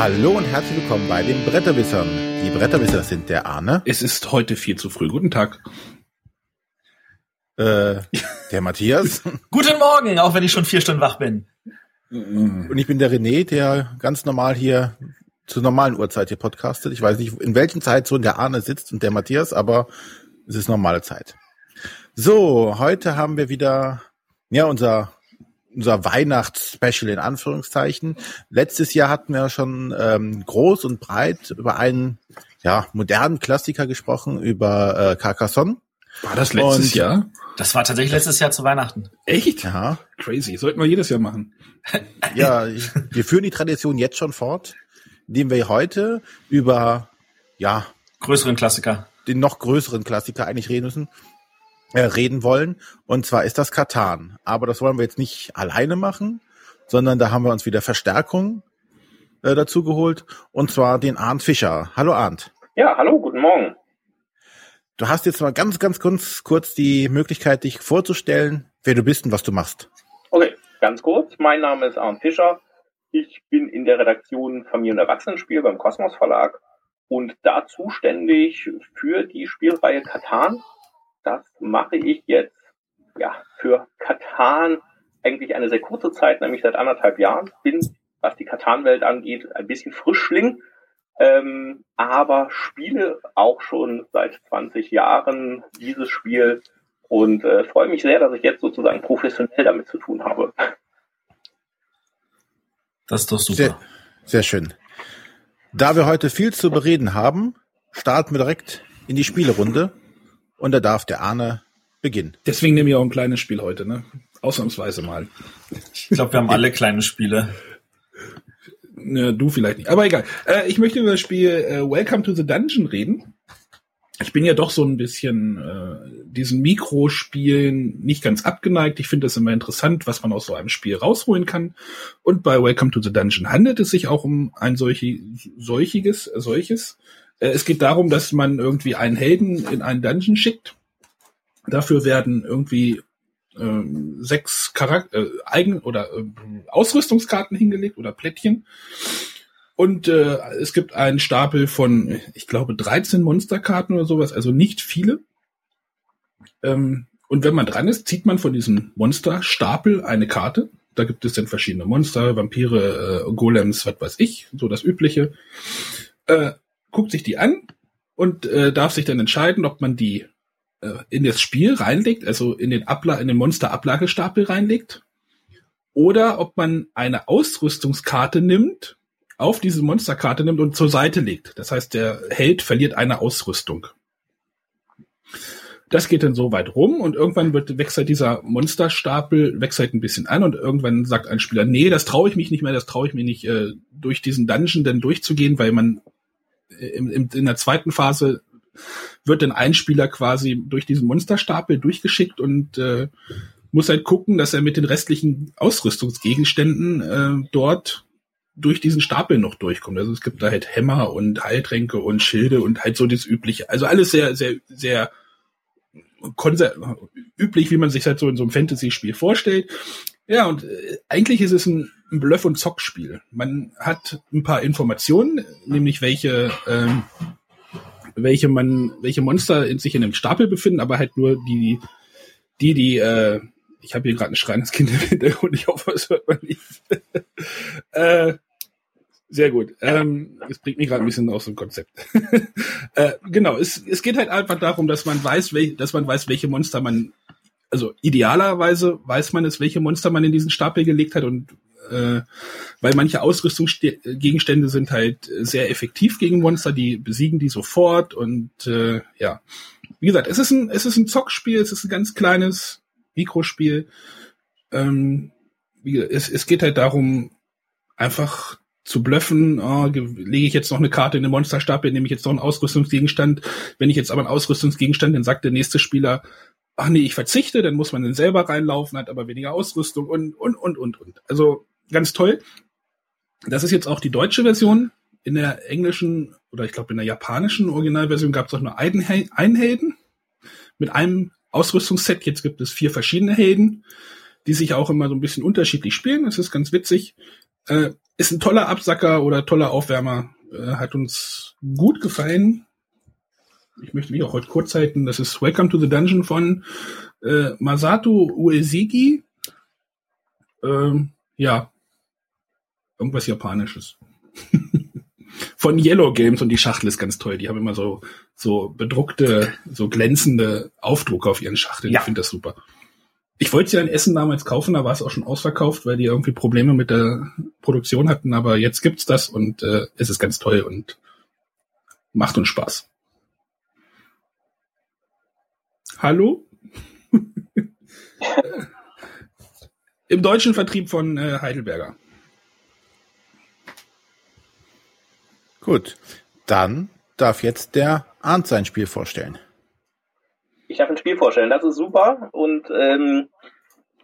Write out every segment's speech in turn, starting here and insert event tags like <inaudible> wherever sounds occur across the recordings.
Hallo und herzlich willkommen bei den Bretterwissern. Die Bretterwisser sind der Arne. Es ist heute viel zu früh. Guten Tag. Äh, der Matthias. <laughs> Guten Morgen, auch wenn ich schon vier Stunden wach bin. Und ich bin der René, der ganz normal hier zur normalen Uhrzeit hier podcastet. Ich weiß nicht, in welchen Zeitzonen der Arne sitzt und der Matthias, aber es ist normale Zeit. So, heute haben wir wieder, ja, unser unser Weihnachtsspecial in Anführungszeichen. Letztes Jahr hatten wir schon ähm, groß und breit über einen ja, modernen Klassiker gesprochen, über äh, Carcassonne. War das letztes und, Jahr? Das war tatsächlich letztes Jahr zu Weihnachten. Echt? Ja. Crazy. Sollten wir jedes Jahr machen. <laughs> Ja, wir führen die Tradition jetzt schon fort, indem wir heute über ja größeren Klassiker, den noch größeren Klassiker eigentlich reden müssen äh, reden wollen. Und zwar ist das Katan. Aber das wollen wir jetzt nicht alleine machen, sondern da haben wir uns wieder Verstärkung äh, dazu geholt. Und zwar den Arndt Fischer. Hallo Arndt. Ja, hallo, guten Morgen. Du hast jetzt mal ganz, ganz kurz, kurz die Möglichkeit, dich vorzustellen, wer du bist und was du machst. Okay, ganz kurz. Mein Name ist Arndt Fischer. Ich bin in der Redaktion Familien- und Erwachsenenspiel beim Kosmos Verlag und da zuständig für die Spielreihe Katan das mache ich jetzt ja für Katan eigentlich eine sehr kurze Zeit, nämlich seit anderthalb Jahren. Bin, was die Katan-Welt angeht, ein bisschen Frischling, ähm, aber spiele auch schon seit 20 Jahren dieses Spiel und äh, freue mich sehr, dass ich jetzt sozusagen professionell damit zu tun habe. Das ist doch super. Sehr, sehr schön. Da wir heute viel zu bereden haben, starten wir direkt in die Spielerunde. Und da darf der Arne beginnen. Deswegen nehme ich auch ein kleines Spiel heute, ne? Ausnahmsweise mal. Ich glaube, wir haben alle kleine Spiele. Ja, du vielleicht nicht. Aber egal. Äh, ich möchte über das Spiel äh, Welcome to the Dungeon reden. Ich bin ja doch so ein bisschen äh, diesen Mikrospielen nicht ganz abgeneigt. Ich finde es immer interessant, was man aus so einem Spiel rausholen kann. Und bei Welcome to the Dungeon handelt es sich auch um ein solche, solchiges, solches. Äh, es geht darum, dass man irgendwie einen Helden in einen Dungeon schickt. Dafür werden irgendwie äh, sechs Charakter äh, Eigen- oder äh, Ausrüstungskarten hingelegt oder Plättchen. Und äh, es gibt einen Stapel von, ich glaube, 13 Monsterkarten oder sowas, also nicht viele. Ähm, und wenn man dran ist, zieht man von diesem Monsterstapel eine Karte. Da gibt es dann verschiedene Monster, Vampire, äh, Golems, was weiß ich, so das Übliche. Äh, guckt sich die an und äh, darf sich dann entscheiden, ob man die äh, in das Spiel reinlegt, also in den Abla in den Monster-Ablagestapel reinlegt, oder ob man eine Ausrüstungskarte nimmt, auf diese Monsterkarte nimmt und zur Seite legt. Das heißt, der Held verliert eine Ausrüstung. Das geht dann so weit rum und irgendwann wird wechselt dieser Monsterstapel wechselt ein bisschen an und irgendwann sagt ein Spieler, nee, das traue ich mich nicht mehr, das traue ich mir nicht äh, durch diesen Dungeon denn durchzugehen, weil man in, in, in der zweiten Phase wird dann ein Spieler quasi durch diesen Monsterstapel durchgeschickt und äh, muss halt gucken, dass er mit den restlichen Ausrüstungsgegenständen äh, dort durch diesen Stapel noch durchkommt. Also es gibt da halt Hämmer und Heiltränke und Schilde und halt so das Übliche. Also alles sehr, sehr, sehr üblich, wie man sich halt so in so einem Fantasy-Spiel vorstellt. Ja, und äh, eigentlich ist es ein, Bluff- und Zockspiel. Man hat ein paar Informationen, nämlich welche, ähm, welche man, welche Monster in sich in einem Stapel befinden, aber halt nur die, die, die, äh, ich habe hier gerade ein schreiendes Kind im Hintergrund, ich hoffe, es hört man nicht. <laughs> äh, sehr gut. Ähm, es bringt mich gerade ein bisschen aus dem Konzept. <laughs> äh, genau, es, es geht halt einfach darum, dass man weiß, wel, dass man weiß, welche Monster man also idealerweise weiß man es, welche Monster man in diesen Stapel gelegt hat und äh, weil manche Ausrüstungsgegenstände sind halt sehr effektiv gegen Monster, die besiegen die sofort und äh, ja, wie gesagt, es ist ein es ist ein Zockspiel, es ist ein ganz kleines Mikrospiel. Ähm, es, es geht halt darum, einfach zu blöffen, oh, lege ich jetzt noch eine Karte in den Monsterstapel, nehme ich jetzt noch einen Ausrüstungsgegenstand. Wenn ich jetzt aber einen Ausrüstungsgegenstand, dann sagt der nächste Spieler, ach nee, ich verzichte, dann muss man dann selber reinlaufen, hat aber weniger Ausrüstung und, und, und, und, und. Also ganz toll. Das ist jetzt auch die deutsche Version. In der englischen oder ich glaube in der japanischen Originalversion gab es auch nur einen, einen Helden mit einem Ausrüstungsset. Jetzt gibt es vier verschiedene Helden, die sich auch immer so ein bisschen unterschiedlich spielen. Das ist ganz witzig. Äh, ist ein toller Absacker oder toller Aufwärmer. Äh, hat uns gut gefallen. Ich möchte mich auch heute kurz halten. Das ist Welcome to the Dungeon von äh, Masato Uesigi. Ähm, ja, irgendwas Japanisches. <laughs> von Yellow Games und die Schachtel ist ganz toll. Die haben immer so so bedruckte, so glänzende Aufdrucke auf ihren Schachteln. Ja. Ich finde das super. Ich wollte sie ja in Essen damals kaufen, da war es auch schon ausverkauft, weil die irgendwie Probleme mit der Produktion hatten, aber jetzt gibt's das und äh, es ist ganz toll und macht uns Spaß. Hallo? <laughs> Im deutschen Vertrieb von äh, Heidelberger. Gut, dann darf jetzt der Arndt sein Spiel vorstellen ich darf ein Spiel vorstellen. Das ist super. Und ähm,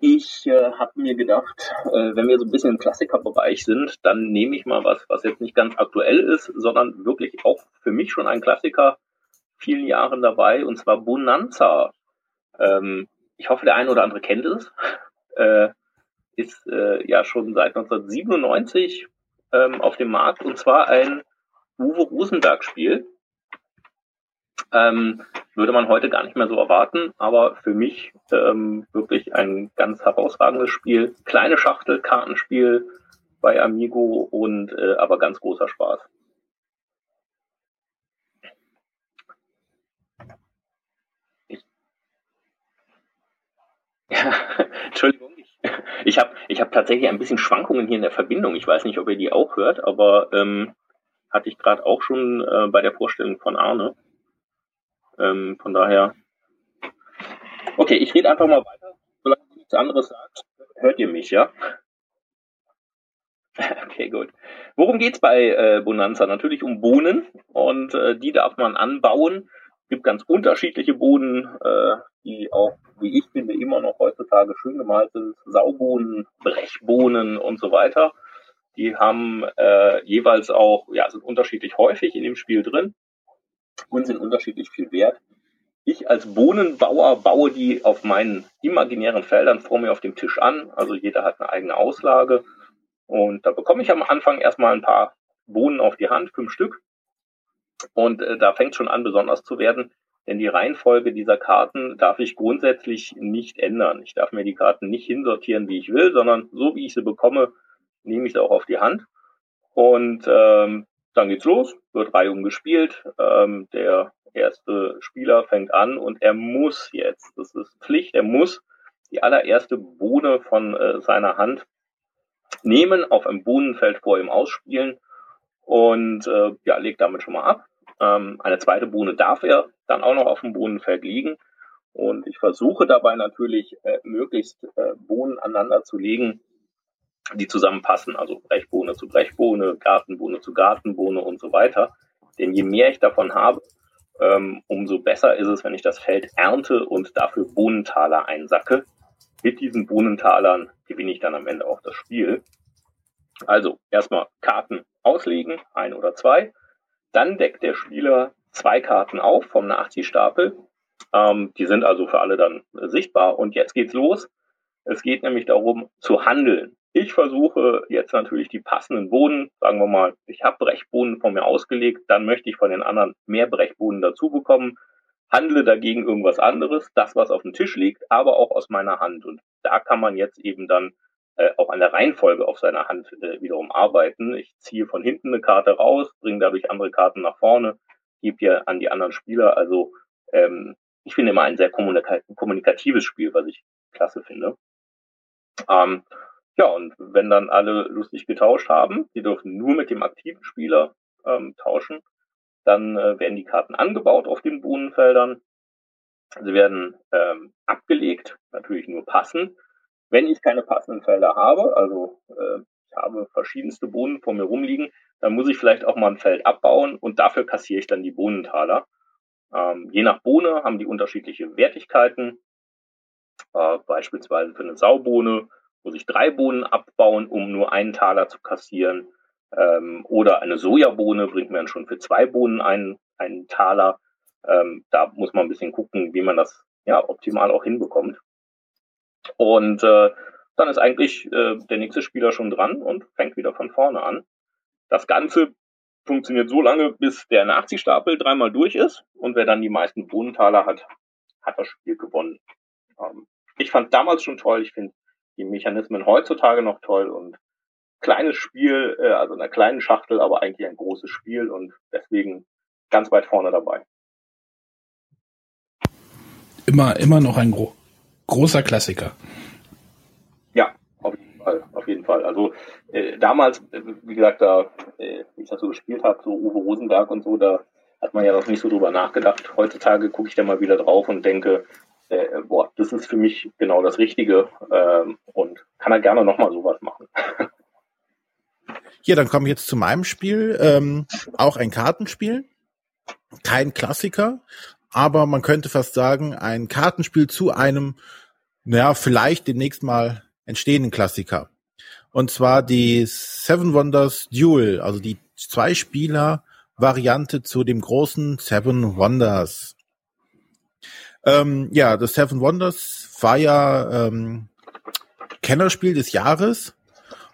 ich äh, habe mir gedacht, äh, wenn wir so ein bisschen im Klassikerbereich sind, dann nehme ich mal was, was jetzt nicht ganz aktuell ist, sondern wirklich auch für mich schon ein Klassiker, vielen Jahren dabei, und zwar Bonanza. Ähm, ich hoffe, der eine oder andere kennt es. <laughs> Äh, ist äh, ja schon seit 1997 ähm, auf dem Markt und zwar ein Uwe Rosenberg-Spiel. Ähm, würde man heute gar nicht mehr so erwarten, aber für mich ähm, wirklich ein ganz herausragendes Spiel. Kleine Schachtel, Kartenspiel bei Amigo und äh, aber ganz großer Spaß. Ja, <laughs> Entschuldigung, ich, habe ich hab tatsächlich ein bisschen Schwankungen hier in der Verbindung. Ich weiß nicht, ob ihr die auch hört, aber ähm, hatte ich gerade auch schon äh, bei der Vorstellung von Arne. Ähm, von daher. Okay, ich rede einfach mal weiter. Solange ihr nichts anderes sagt, hört ihr mich, ja? <laughs> Okay, gut. Worum geht's bei äh, Bonanza? Natürlich um Bohnen und äh, die darf man anbauen. Es gibt ganz unterschiedliche Bohnen, äh, die auch, wie ich finde, immer noch heutzutage schön gemalt sind. Saubohnen, Brechbohnen und so weiter. Die haben äh, jeweils auch, ja, sind unterschiedlich häufig in dem Spiel drin und sind unterschiedlich viel wert. Ich als Bohnenbauer baue die auf meinen imaginären Feldern vor mir auf dem Tisch an. Also jeder hat eine eigene Auslage. Und da bekomme ich am Anfang erstmal ein paar Bohnen auf die Hand, fünf Stück. Und äh, da fängt schon an, besonders zu werden, denn die Reihenfolge dieser Karten darf ich grundsätzlich nicht ändern. Ich darf mir die Karten nicht hinsortieren, wie ich will, sondern so wie ich sie bekomme, nehme ich sie auch auf die Hand. Und ähm, dann geht's los, wird Reihum gespielt. Ähm, der erste Spieler fängt an und er muss jetzt, das ist Pflicht, er muss die allererste Bohne von äh, seiner Hand nehmen, auf einem Bohnenfeld vor ihm ausspielen und äh, ja, legt damit schon mal ab. Ähm, eine zweite Bohne darf er dann auch noch auf dem Bohnenfeld liegen. Und ich versuche dabei natürlich äh, möglichst äh, Bohnen aneinander zu legen, die zusammenpassen, also Brechbohne zu Brechbohne, Gartenbohne zu Gartenbohne und so weiter. Denn je mehr ich davon habe, ähm, umso besser ist es, wenn ich das Feld ernte und dafür Bohnentaler einsacke. Mit diesen Bohnentalern gewinne ich dann am Ende auch das Spiel. Also erstmal Karten auslegen, ein oder zwei. Dann deckt der Spieler zwei Karten auf vom Nachziehstapel. Ähm, die sind also für alle dann äh, sichtbar. Und jetzt geht's los. Es geht nämlich darum zu handeln. Ich versuche jetzt natürlich die passenden Boden, sagen wir mal, ich habe Brechbohnen von mir ausgelegt, dann möchte ich von den anderen mehr Brechbohnen dazu bekommen, handle dagegen irgendwas anderes, das, was auf dem Tisch liegt, aber auch aus meiner Hand. Und da kann man jetzt eben dann äh, auch an der Reihenfolge auf seiner Hand äh, wiederum arbeiten. Ich ziehe von hinten eine Karte raus, bringe dadurch andere Karten nach vorne, gebe hier an die anderen Spieler. Also ähm, ich finde immer ein sehr kommunika kommunikatives Spiel, was ich klasse finde. Ähm, ja, und wenn dann alle lustig getauscht haben, die dürfen nur mit dem aktiven Spieler ähm, tauschen, dann äh, werden die Karten angebaut auf den Bohnenfeldern. Sie werden ähm, abgelegt, natürlich nur passen. Wenn ich keine passenden Felder habe, also äh, ich habe verschiedenste Bohnen vor mir rumliegen, dann muss ich vielleicht auch mal ein Feld abbauen und dafür kassiere ich dann die Bohnentaler. Ähm, je nach Bohne haben die unterschiedliche Wertigkeiten. Äh, beispielsweise für eine Saubohne muss ich drei Bohnen abbauen, um nur einen Taler zu kassieren. Ähm, oder eine Sojabohne bringt mir dann schon für zwei Bohnen einen, einen Taler. Ähm, da muss man ein bisschen gucken, wie man das ja optimal auch hinbekommt. Und äh, dann ist eigentlich äh, der nächste Spieler schon dran und fängt wieder von vorne an. Das Ganze funktioniert so lange, bis der Nachziehstapel dreimal durch ist und wer dann die meisten Bohnentaler hat, hat das Spiel gewonnen. Ähm, ich fand damals schon toll, ich finde die Mechanismen heutzutage noch toll und kleines Spiel, äh, also in einer kleinen Schachtel, aber eigentlich ein großes Spiel und deswegen ganz weit vorne dabei. Immer, immer noch ein gro großer Klassiker. Ja, auf jeden Fall, auf jeden Fall. Also äh, damals, äh, wie gesagt, da, äh, wie ich das so gespielt habe, so Uwe Rosenberg und so, da hat man ja noch nicht so drüber nachgedacht. Heutzutage gucke ich da mal wieder drauf und denke, äh, boah, das ist für mich genau das Richtige ähm, und kann er gerne nochmal sowas machen. <laughs> Ja, dann komme ich jetzt zu meinem Spiel. Ähm, auch ein Kartenspiel. Kein Klassiker, aber man könnte fast sagen, ein Kartenspiel zu einem, naja, vielleicht demnächst mal entstehenden Klassiker. Und zwar die Seven Wonders Duel, also die Zwei-Spieler-Variante zu dem großen Seven Wonders. Ähm, ja, das Seven Wonders war ja ähm, Kennerspiel des Jahres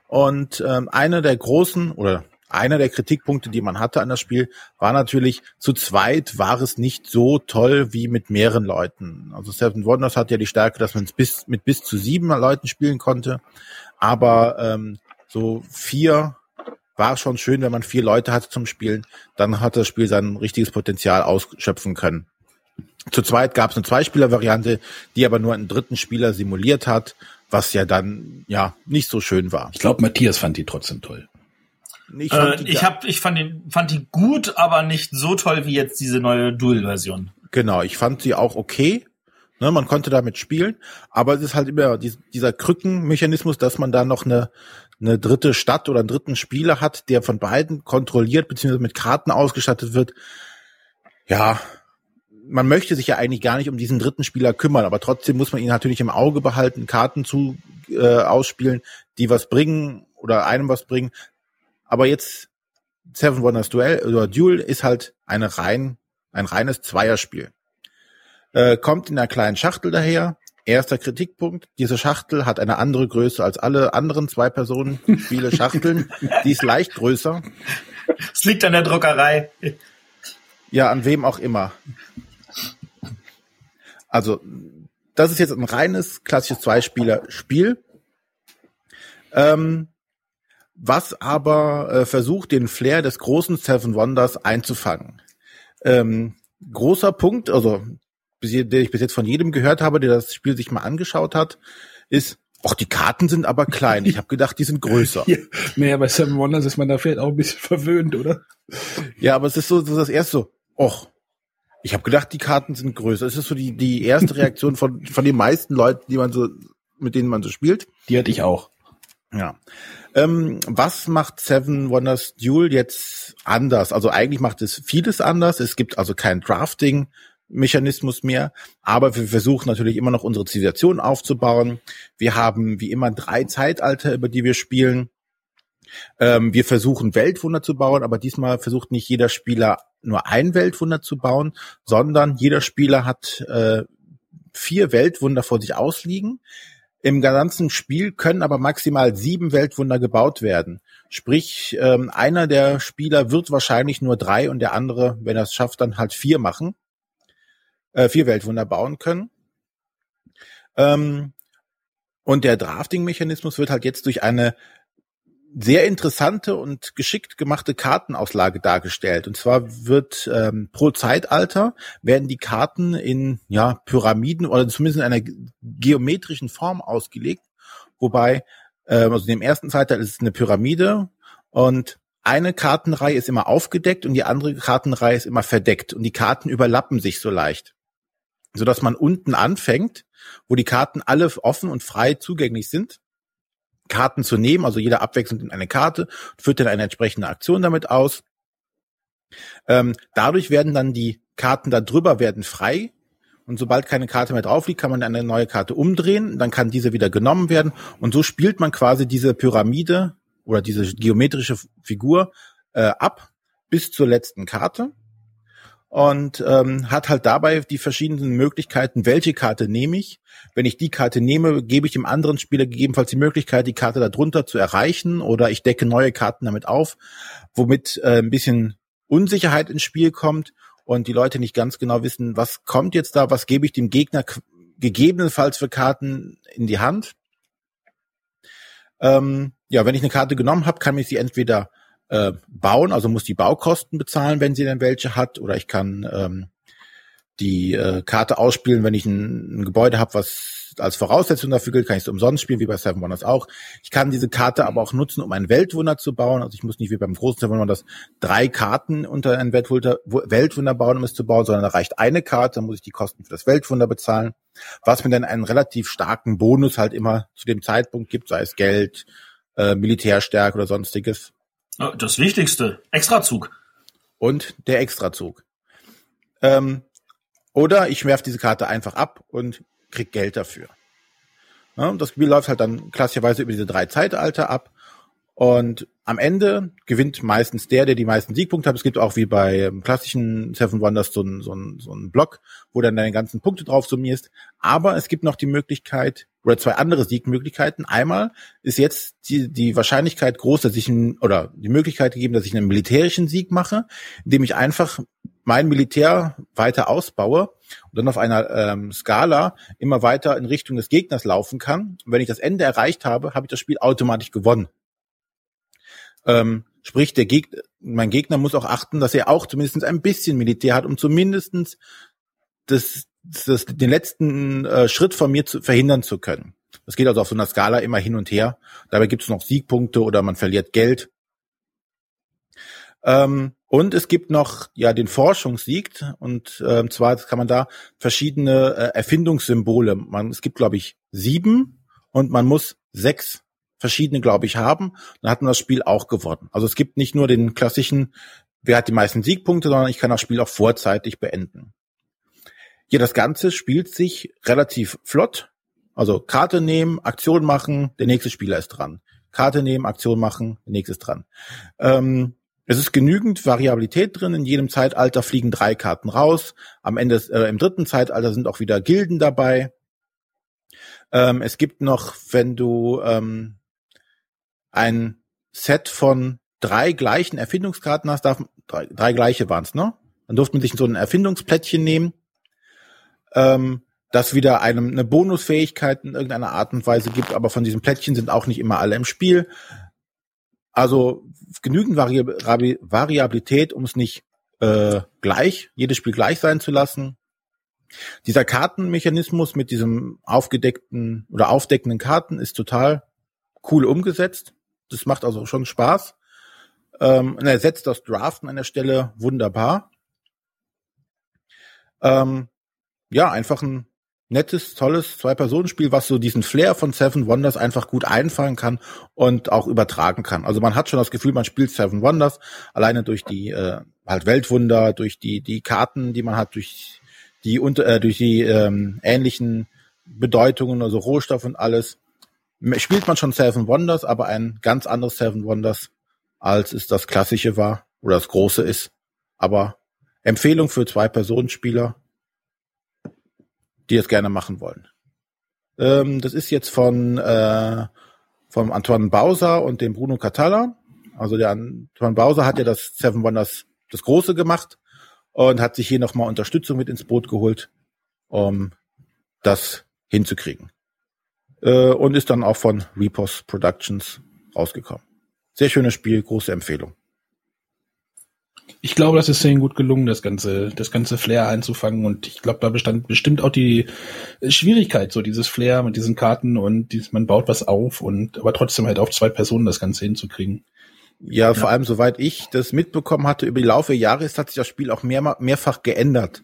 und ähm, einer der großen oder einer der Kritikpunkte, die man hatte an das Spiel, war natürlich, zu zweit war es nicht so toll wie mit mehreren Leuten. Also Seven Wonders hat ja die Stärke, dass man es bis, mit bis zu sieben Leuten spielen konnte. Aber ähm, so vier war schon schön, wenn man vier Leute hatte zum Spielen. Dann hat das Spiel sein richtiges Potenzial ausschöpfen können. Zu zweit gab es eine Zweispieler-Variante, die aber nur einen dritten Spieler simuliert hat, was ja dann ja nicht so schön war. Ich glaube, Matthias fand die trotzdem toll. Ich, äh, ich, hab, ich fand, die, fand die gut, aber nicht so toll wie jetzt diese neue Duel-Version. Genau, ich fand sie auch okay. Ne, man konnte damit spielen, aber es ist halt immer dieser Krückenmechanismus, dass man da noch eine, eine dritte Stadt oder einen dritten Spieler hat, der von beiden kontrolliert bzw. mit Karten ausgestattet wird. Ja, man möchte sich ja eigentlich gar nicht um diesen dritten Spieler kümmern, aber trotzdem muss man ihn natürlich im Auge behalten, Karten zu äh, ausspielen, die was bringen oder einem was bringen. Aber jetzt Seven Wonders Duel oder Duel ist halt eine rein, ein reines Zweierspiel. Äh, kommt in einer kleinen Schachtel daher. Erster Kritikpunkt, diese Schachtel hat eine andere Größe als alle anderen zwei Personen Spiele <laughs> Schachteln. Die ist leicht größer. Es liegt an der Druckerei. Ja, an wem auch immer. Also, das ist jetzt ein reines klassisches Zweispieler-Spiel. Ähm, was aber äh, versucht, den Flair des großen Seven Wonders einzufangen. Ähm, großer Punkt, also der ich bis jetzt von jedem gehört habe, der das Spiel sich mal angeschaut hat, ist, ach, die Karten sind aber klein. Ich habe gedacht, die sind größer. <laughs> Ja, naja, bei Seven Wonders ist man da vielleicht auch ein bisschen verwöhnt, oder? Ja, aber es ist so, so das erste so, ach, ich habe gedacht, die Karten sind größer. Es ist so die, die erste Reaktion von, von den meisten Leuten, die man so, mit denen man so spielt. Die hatte ich auch. Ja. Ähm, was macht Seven Wonders Duel jetzt anders? Also eigentlich macht es vieles anders. Es gibt also kein Drafting. Mechanismus mehr, aber wir versuchen natürlich immer noch unsere Zivilisation aufzubauen. Wir haben wie immer drei Zeitalter, über die wir spielen. Ähm, wir versuchen Weltwunder zu bauen, aber diesmal versucht nicht jeder Spieler nur ein Weltwunder zu bauen, sondern jeder Spieler hat äh, vier Weltwunder vor sich ausliegen. Im ganzen Spiel können aber maximal sieben Weltwunder gebaut werden. Sprich, ähm, einer der Spieler wird wahrscheinlich nur drei und der andere, wenn er es schafft, dann halt vier machen. Äh, vier Weltwunder bauen können. Ähm, und der Drafting-Mechanismus wird halt jetzt durch eine sehr interessante und geschickt gemachte Kartenauslage dargestellt. Und zwar wird ähm, pro Zeitalter werden die Karten in ja Pyramiden oder zumindest in einer geometrischen Form ausgelegt, wobei äh, also in dem ersten Zeitalter ist es eine Pyramide und eine Kartenreihe ist immer aufgedeckt und die andere Kartenreihe ist immer verdeckt. Und die Karten überlappen sich so leicht, so dass man unten anfängt, wo die Karten alle offen und frei zugänglich sind Karten zu nehmen, also jeder abwechselnd in eine Karte, führt dann eine entsprechende Aktion damit aus. Ähm, dadurch werden dann die Karten da drüber werden frei und sobald keine Karte mehr drauf liegt, kann man eine neue Karte umdrehen, dann kann diese wieder genommen werden und so spielt man quasi diese Pyramide oder diese geometrische Figur äh, ab bis zur letzten Karte. Und ähm, hat halt dabei die verschiedenen Möglichkeiten, welche Karte nehme ich. Wenn ich die Karte nehme, gebe ich dem anderen Spieler gegebenenfalls die Möglichkeit, die Karte darunter zu erreichen oder ich decke neue Karten damit auf, womit äh, ein bisschen Unsicherheit ins Spiel kommt und die Leute nicht ganz genau wissen, was kommt jetzt da, was gebe ich dem Gegner gegebenenfalls für Karten in die Hand. Ähm, ja, wenn ich eine Karte genommen habe, kann ich sie entweder äh, bauen, also muss die Baukosten bezahlen, wenn sie denn welche hat, oder ich kann ähm, die äh, Karte ausspielen, wenn ich ein, ein Gebäude habe, was als Voraussetzung dafür gilt, kann ich es umsonst spielen, wie bei Seven Wonders auch. Ich kann diese Karte aber auch nutzen, um ein Weltwunder zu bauen. Also ich muss nicht wie beim großen Seven Wonders drei Karten unter ein Weltwunder, Weltwunder bauen, um es zu bauen, sondern da reicht eine Karte, dann muss ich die Kosten für das Weltwunder bezahlen. Was mir dann einen relativ starken Bonus halt immer zu dem Zeitpunkt gibt, sei es Geld, äh, Militärstärke oder sonstiges. Das Wichtigste, Extrazug. Und der Extrazug. Ähm, oder ich werfe diese Karte einfach ab und krieg Geld dafür. Ja, das Spiel läuft halt dann klassischerweise über diese drei Zeitalter ab. Und am Ende gewinnt meistens der, der die meisten Siegpunkte hat. Es gibt auch wie bei klassischen Seven Wonders so einen so so einen Block, wo dann deine ganzen Punkte drauf summierst. Aber es gibt noch die Möglichkeit, oder zwei andere Siegmöglichkeiten. Einmal ist jetzt die, die Wahrscheinlichkeit groß, dass ich ein, oder die Möglichkeit gegeben, dass ich einen militärischen Sieg mache, indem ich einfach mein Militär weiter ausbaue und dann auf einer ähm, Skala immer weiter in Richtung des Gegners laufen kann. Und wenn ich das Ende erreicht habe, habe ich das Spiel automatisch gewonnen. Ähm, sprich, der Gegner, mein Gegner muss auch achten, dass er auch zumindest ein bisschen Militär hat, um zumindestens das, das, den letzten äh, Schritt von mir zu verhindern zu können. Das geht also auf so einer Skala immer hin und her. Dabei gibt es noch Siegpunkte oder man verliert Geld. Ähm, und es gibt noch ja den Forschungssieg und ähm, zwar kann man da verschiedene äh, Erfindungssymbole. Man, es gibt glaube ich sieben und man muss sechs verschiedene glaube ich haben. Dann hat man das Spiel auch gewonnen. Also es gibt nicht nur den klassischen, wer hat die meisten Siegpunkte, sondern ich kann das Spiel auch vorzeitig beenden. Ja, das Ganze spielt sich relativ flott. Also Karte nehmen, Aktion machen, der nächste Spieler ist dran. Karte nehmen, Aktion machen, der nächste ist dran. Ähm, es ist genügend Variabilität drin. In jedem Zeitalter fliegen drei Karten raus. Am Ende, äh, im dritten Zeitalter sind auch wieder Gilden dabei. Ähm, es gibt noch, wenn du ähm, ein Set von drei gleichen Erfindungskarten hast, darf, drei, drei gleiche waren es, ne? Dann durfte man sich so ein Erfindungsplättchen nehmen, ähm, das wieder einem eine Bonusfähigkeit in irgendeiner Art und Weise gibt, aber von diesen Plättchen sind auch nicht immer alle im Spiel. Also genügend Vari Variabilität, um es nicht äh, gleich, jedes Spiel gleich sein zu lassen. Dieser Kartenmechanismus mit diesem aufgedeckten oder aufdeckenden Karten ist total cool umgesetzt. Das macht also schon Spaß. Ähm, und er setzt das Draften an der Stelle wunderbar. Ähm, ja, einfach ein nettes, tolles Zwei-Personen-Spiel, was so diesen Flair von Seven Wonders einfach gut einfangen kann und auch übertragen kann. Also man hat schon das Gefühl, man spielt Seven Wonders alleine durch die äh, halt Weltwunder, durch die die Karten, die man hat, durch die unter äh, durch die ähm, ähnlichen Bedeutungen, also Rohstoff und alles. Spielt man schon Seven Wonders, aber ein ganz anderes Seven Wonders, als es das klassische war oder das große ist. Aber Empfehlung für Zwei-Personen-Spieler die es gerne machen wollen. Ähm, das ist jetzt von äh, vom Antoine Bauser und dem Bruno Catala. Also der Antoine Bauser hat ja das Seven Wonders das Große gemacht und hat sich hier nochmal Unterstützung mit ins Boot geholt, um das hinzukriegen. Äh, und ist dann auch von Repos Productions rausgekommen. Sehr schönes Spiel, große Empfehlung ich glaube, das ist denen gut gelungen, das ganze, das ganze Flair einzufangen. Und ich glaube, da bestand bestimmt auch die Schwierigkeit, so dieses Flair mit diesen Karten und dieses, man baut was auf und aber trotzdem halt auf zwei Personen das Ganze hinzukriegen. Ja, ja, vor allem, soweit ich das mitbekommen hatte, über die Laufe der Jahre ist, hat sich das Spiel auch mehr, mehrfach geändert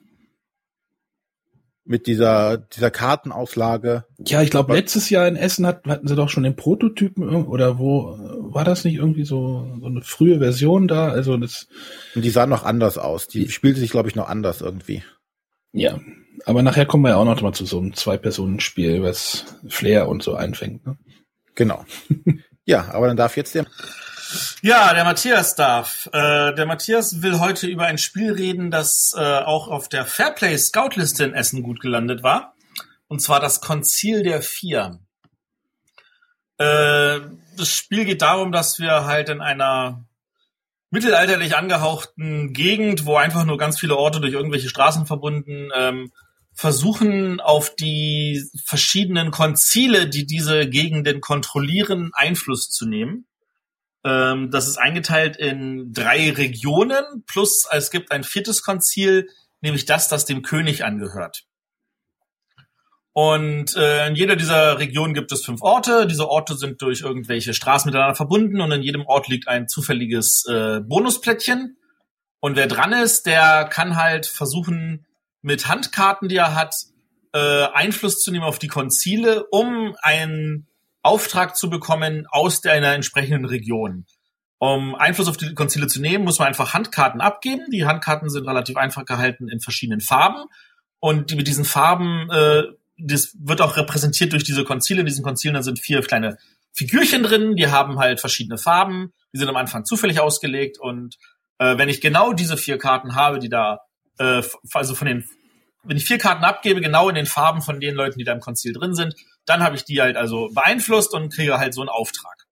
mit dieser, dieser Kartenauslage. Ja, ich glaube, letztes Jahr in Essen hat, hatten sie doch schon den Prototypen oder wo war das nicht irgendwie so, so eine frühe Version da? Also das. Und die sah noch anders aus. Die spielte sich, glaube ich, noch anders irgendwie. Ja, aber nachher kommen wir ja auch noch mal zu so einem Zwei-Personen-Spiel, was Flair und so einfängt. Ne? Genau. <laughs> ja, aber dann darf jetzt der Ja, der Matthias darf. Äh, der Matthias will heute über ein Spiel reden, das äh, auch auf der Fairplay Scout-Liste in Essen gut gelandet war. Und zwar das Konzil der Vier. Äh, das Spiel geht darum, dass wir halt in einer mittelalterlich angehauchten Gegend, wo einfach nur ganz viele Orte durch irgendwelche Straßen verbunden, ähm, versuchen auf die verschiedenen Konzile, die diese Gegenden kontrollieren, Einfluss zu nehmen. Ähm, das ist eingeteilt in drei Regionen, plus es gibt ein viertes Konzil, nämlich das, das dem König angehört. Und äh, in jeder dieser Regionen gibt es fünf Orte. Diese Orte sind durch irgendwelche Straßen miteinander verbunden und in jedem Ort liegt ein zufälliges äh, Bonusplättchen. Und wer dran ist, der kann halt versuchen, mit Handkarten, die er hat, äh, Einfluss zu nehmen auf die Konzile, um einen Auftrag zu bekommen aus einer entsprechenden Region. Um Einfluss auf die Konzile zu nehmen, muss man einfach Handkarten abgeben. Die Handkarten sind relativ einfach gehalten in verschiedenen Farben. Und die, mit diesen Farben äh, das wird auch repräsentiert durch diese Konzile. In diesen Konzilen sind vier kleine Figürchen drin, die haben halt verschiedene Farben, die sind am Anfang zufällig ausgelegt und äh, wenn ich genau diese vier Karten habe, die da, äh, also von den, wenn ich vier Karten abgebe, genau in den Farben von den Leuten, die da im Konzil drin sind, dann habe ich die halt also beeinflusst und kriege halt so einen Auftrag.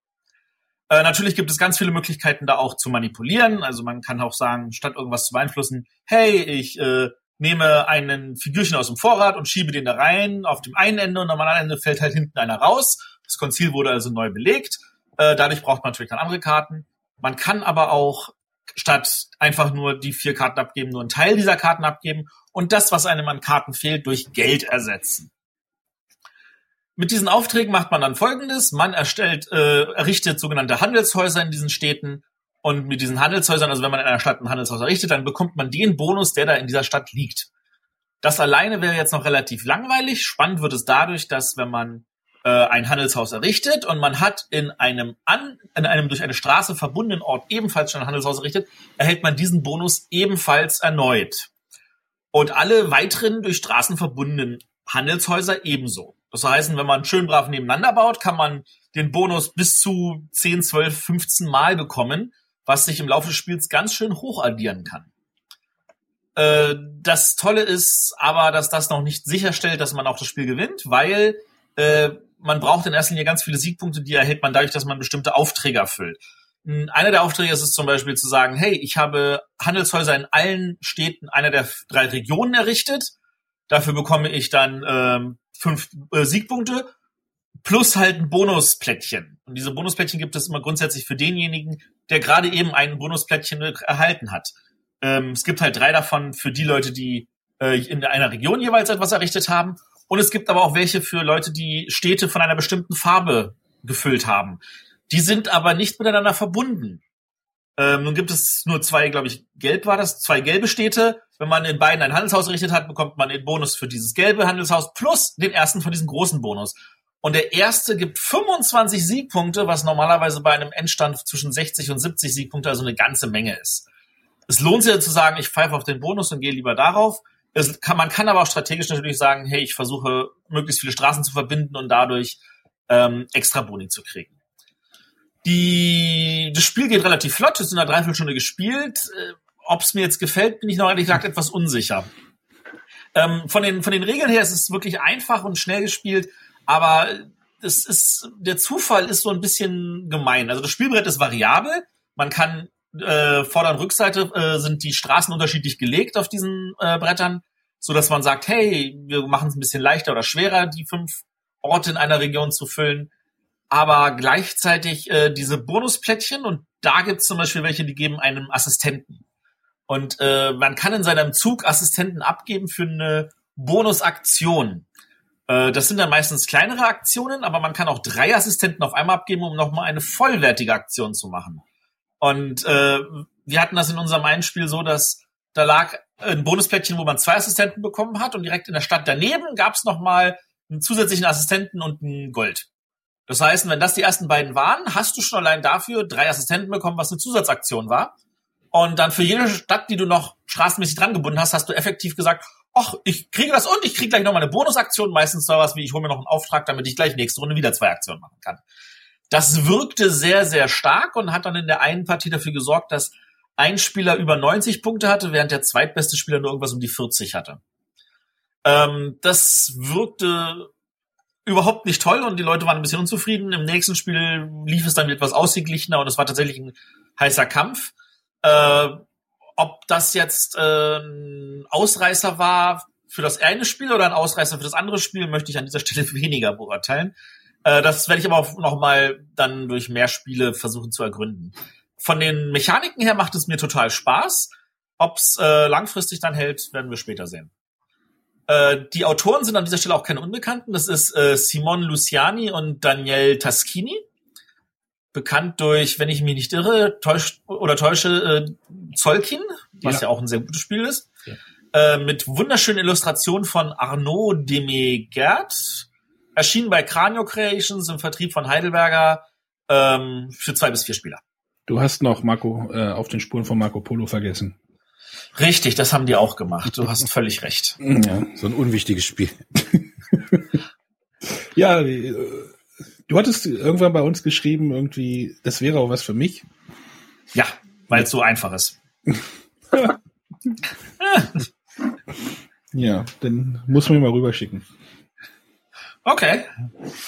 Äh, natürlich gibt es ganz viele Möglichkeiten, da auch zu manipulieren. Also man kann auch sagen, statt irgendwas zu beeinflussen, hey, ich äh, nehme einen Figürchen aus dem Vorrat und schiebe den da rein auf dem einen Ende und am anderen Ende fällt halt hinten einer raus. Das Konzil wurde also neu belegt. Äh, dadurch braucht man natürlich dann andere Karten. Man kann aber auch statt einfach nur die vier Karten abgeben, nur einen Teil dieser Karten abgeben und das, was einem an Karten fehlt, durch Geld ersetzen. Mit diesen Aufträgen macht man dann Folgendes. Man erstellt, äh, errichtet sogenannte Handelshäuser in diesen Städten und mit diesen Handelshäusern, also wenn man in einer Stadt ein Handelshaus errichtet, dann bekommt man den Bonus, der da in dieser Stadt liegt. Das alleine wäre jetzt noch relativ langweilig. Spannend wird es dadurch, dass wenn man äh, ein Handelshaus errichtet und man hat in einem an, in einem durch eine Straße verbundenen Ort ebenfalls schon ein Handelshaus errichtet, erhält man diesen Bonus ebenfalls erneut. Und alle weiteren durch Straßen verbundenen Handelshäuser ebenso. Das heißt, wenn man schön brav nebeneinander baut, kann man den Bonus bis zu 10, 12, 15 Mal bekommen was sich im Laufe des Spiels ganz schön hoch addieren kann. Äh, das Tolle ist aber, dass das noch nicht sicherstellt, dass man auch das Spiel gewinnt, weil äh, man braucht in erster Linie ganz viele Siegpunkte, die erhält man dadurch, dass man bestimmte Aufträge erfüllt. Einer der Aufträge ist es zum Beispiel zu sagen, hey, ich habe Handelshäuser in allen Städten einer der drei Regionen errichtet. Dafür bekomme ich dann ähm, fünf äh, Siegpunkte plus halt ein Bonusplättchen. Und diese Bonusplättchen gibt es immer grundsätzlich für denjenigen, der gerade eben ein Bonusplättchen erhalten hat. Ähm, es gibt halt drei davon für die Leute, die äh, in einer Region jeweils etwas errichtet haben. Und es gibt aber auch welche für Leute, die Städte von einer bestimmten Farbe gefüllt haben. Die sind aber nicht miteinander verbunden. Ähm, nun gibt es nur zwei, glaube ich, gelb war das, zwei gelbe Städte. Wenn man in beiden ein Handelshaus errichtet hat, bekommt man den Bonus für dieses gelbe Handelshaus plus den ersten von diesem großen Bonus. Und der erste gibt 25 Siegpunkte, was normalerweise bei einem Endstand zwischen 60 und 70 Siegpunkte also eine ganze Menge ist. Es lohnt sich zu sagen, ich pfeife auf den Bonus und gehe lieber darauf. Kann, man kann aber auch strategisch natürlich sagen, hey, ich versuche möglichst viele Straßen zu verbinden und dadurch ähm, extra Boni zu kriegen. Die, das Spiel geht relativ flott, es ist in einer Dreiviertelstunde gespielt. Äh, Ob es mir jetzt gefällt, bin ich noch ehrlich gesagt etwas unsicher. Ähm, von, den, von den Regeln her ist es wirklich einfach und schnell gespielt. Aber es ist, der Zufall ist so ein bisschen gemein. Also das Spielbrett ist variabel. Man kann äh, Vorder- und Rückseite äh, sind die Straßen unterschiedlich gelegt auf diesen äh, Brettern, so dass man sagt, hey, wir machen es ein bisschen leichter oder schwerer, die fünf Orte in einer Region zu füllen. Aber gleichzeitig äh, diese Bonusplättchen und da gibt es zum Beispiel welche, die geben einem Assistenten. Und äh, man kann in seinem Zug Assistenten abgeben für eine Bonusaktion. Äh, das sind dann meistens kleinere Aktionen, aber man kann auch drei Assistenten auf einmal abgeben, um nochmal eine vollwertige Aktion zu machen. Und äh, wir hatten das in unserem einen Spiel so, dass da lag ein Bonusplättchen, wo man zwei Assistenten bekommen hat und direkt in der Stadt daneben gab es nochmal einen zusätzlichen Assistenten und ein Gold. Das heißt, wenn das die ersten beiden waren, hast du schon allein dafür drei Assistenten bekommen, was eine Zusatzaktion war. Und dann für jede Stadt, die du noch straßenmäßig dran gebunden hast, hast du effektiv gesagt, ach, ich kriege das und ich kriege gleich noch mal eine Bonusaktion. Meistens sowas wie, ich hole mir noch einen Auftrag, damit ich gleich nächste Runde wieder zwei Aktionen machen kann. Das wirkte sehr, sehr stark und hat dann in der einen Partie dafür gesorgt, dass ein Spieler über 90 Punkte hatte, während der zweitbeste Spieler nur irgendwas um die 40 hatte. Ähm, das wirkte überhaupt nicht toll und die Leute waren ein bisschen unzufrieden. Im nächsten Spiel lief es dann etwas ausgeglichener und es war tatsächlich ein heißer Kampf. Äh, ob das jetzt äh, ein Ausreißer war für das eine Spiel oder ein Ausreißer für das andere Spiel, möchte ich an dieser Stelle <laughs> weniger beurteilen. Äh, das werde ich aber auch noch mal dann durch mehr Spiele versuchen zu ergründen. Von den Mechaniken her macht es mir total Spaß. Ob's äh, langfristig dann hält, werden wir später sehen. Äh, die Autoren sind an dieser Stelle auch keine Unbekannten. Das ist äh, Simon Luciani und Daniel Taschini. Bekannt durch, wenn ich mich nicht irre, täusch, oder täusche, äh, Zolkin, was ja. ja. auch ein sehr gutes Spiel ist. Ja. Äh, mit wunderschönen Illustrationen von Arnaud Demegert. Erschienen bei Cranio Creations im Vertrieb von Heidelberger ähm, für zwei bis vier Spieler. Du hast noch Marco äh, auf den Spuren von Marco Polo vergessen. Richtig, das haben die auch gemacht. Du hast völlig recht. <laughs> Ja, so ein unwichtiges Spiel. <laughs> ja, äh, du hattest irgendwann bei uns geschrieben, irgendwie, das wäre auch was für mich. Ja, weil es so einfach ist. <laughs> ja, dann muss man mir mal rüberschicken. Okay.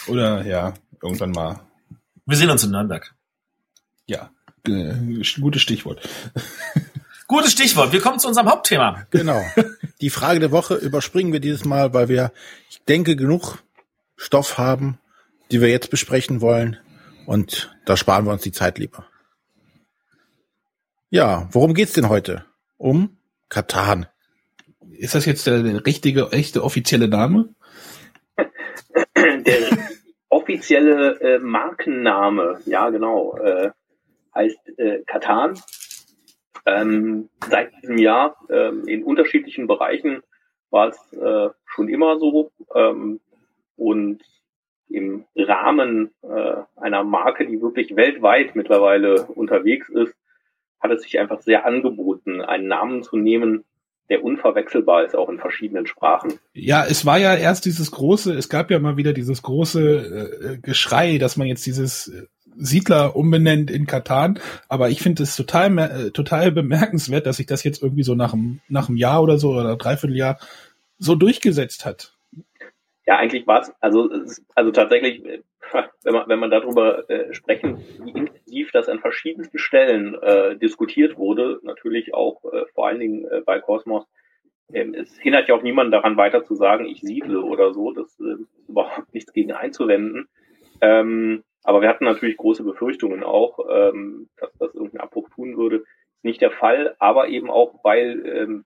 Oder ja, irgendwann mal. Wir sehen uns in Nürnberg. Ja, äh, gutes Stichwort. Gutes Stichwort. Wir kommen zu unserem Hauptthema. Genau. <laughs> Die Frage der Woche überspringen wir dieses Mal, weil wir, ich denke, genug Stoff haben, die wir jetzt besprechen wollen. Und da sparen wir uns die Zeit lieber. Ja, worum geht's denn heute? Um Katan. Ist das jetzt der, der richtige, echte offizielle Name? Der offizielle äh, Markenname, ja genau, äh, heißt äh, Katan ähm, seit diesem Jahr ähm, in unterschiedlichen Bereichen war es äh, schon immer so. Ähm, und im Rahmen äh, einer Marke, die wirklich weltweit mittlerweile unterwegs ist, hat es sich einfach sehr angeboten, einen Namen zu nehmen, der unverwechselbar ist, auch in verschiedenen Sprachen. Ja, es war ja erst dieses große, es gab ja mal wieder dieses große äh, Geschrei, dass man jetzt dieses äh, Siedler umbenennt in Katan. Aber ich finde es total, äh, total bemerkenswert, dass sich das jetzt irgendwie so nach einem, nach einem Jahr oder so oder Dreivierteljahr so durchgesetzt hat. Ja, eigentlich war es, also, also tatsächlich, äh, wenn man, wenn man darüber äh, sprechen, wie intensiv das an verschiedensten Stellen äh, diskutiert wurde, natürlich auch äh, vor allen Dingen äh, bei Cosmos, ähm, es hindert ja auch niemanden daran weiter zu sagen, ich siedle oder so, das äh, ist überhaupt nichts gegen einzuwenden. Ähm, aber wir hatten natürlich große Befürchtungen auch, ähm, dass das irgendeinen Abbruch tun würde. Ist nicht der Fall, aber eben auch, weil ähm,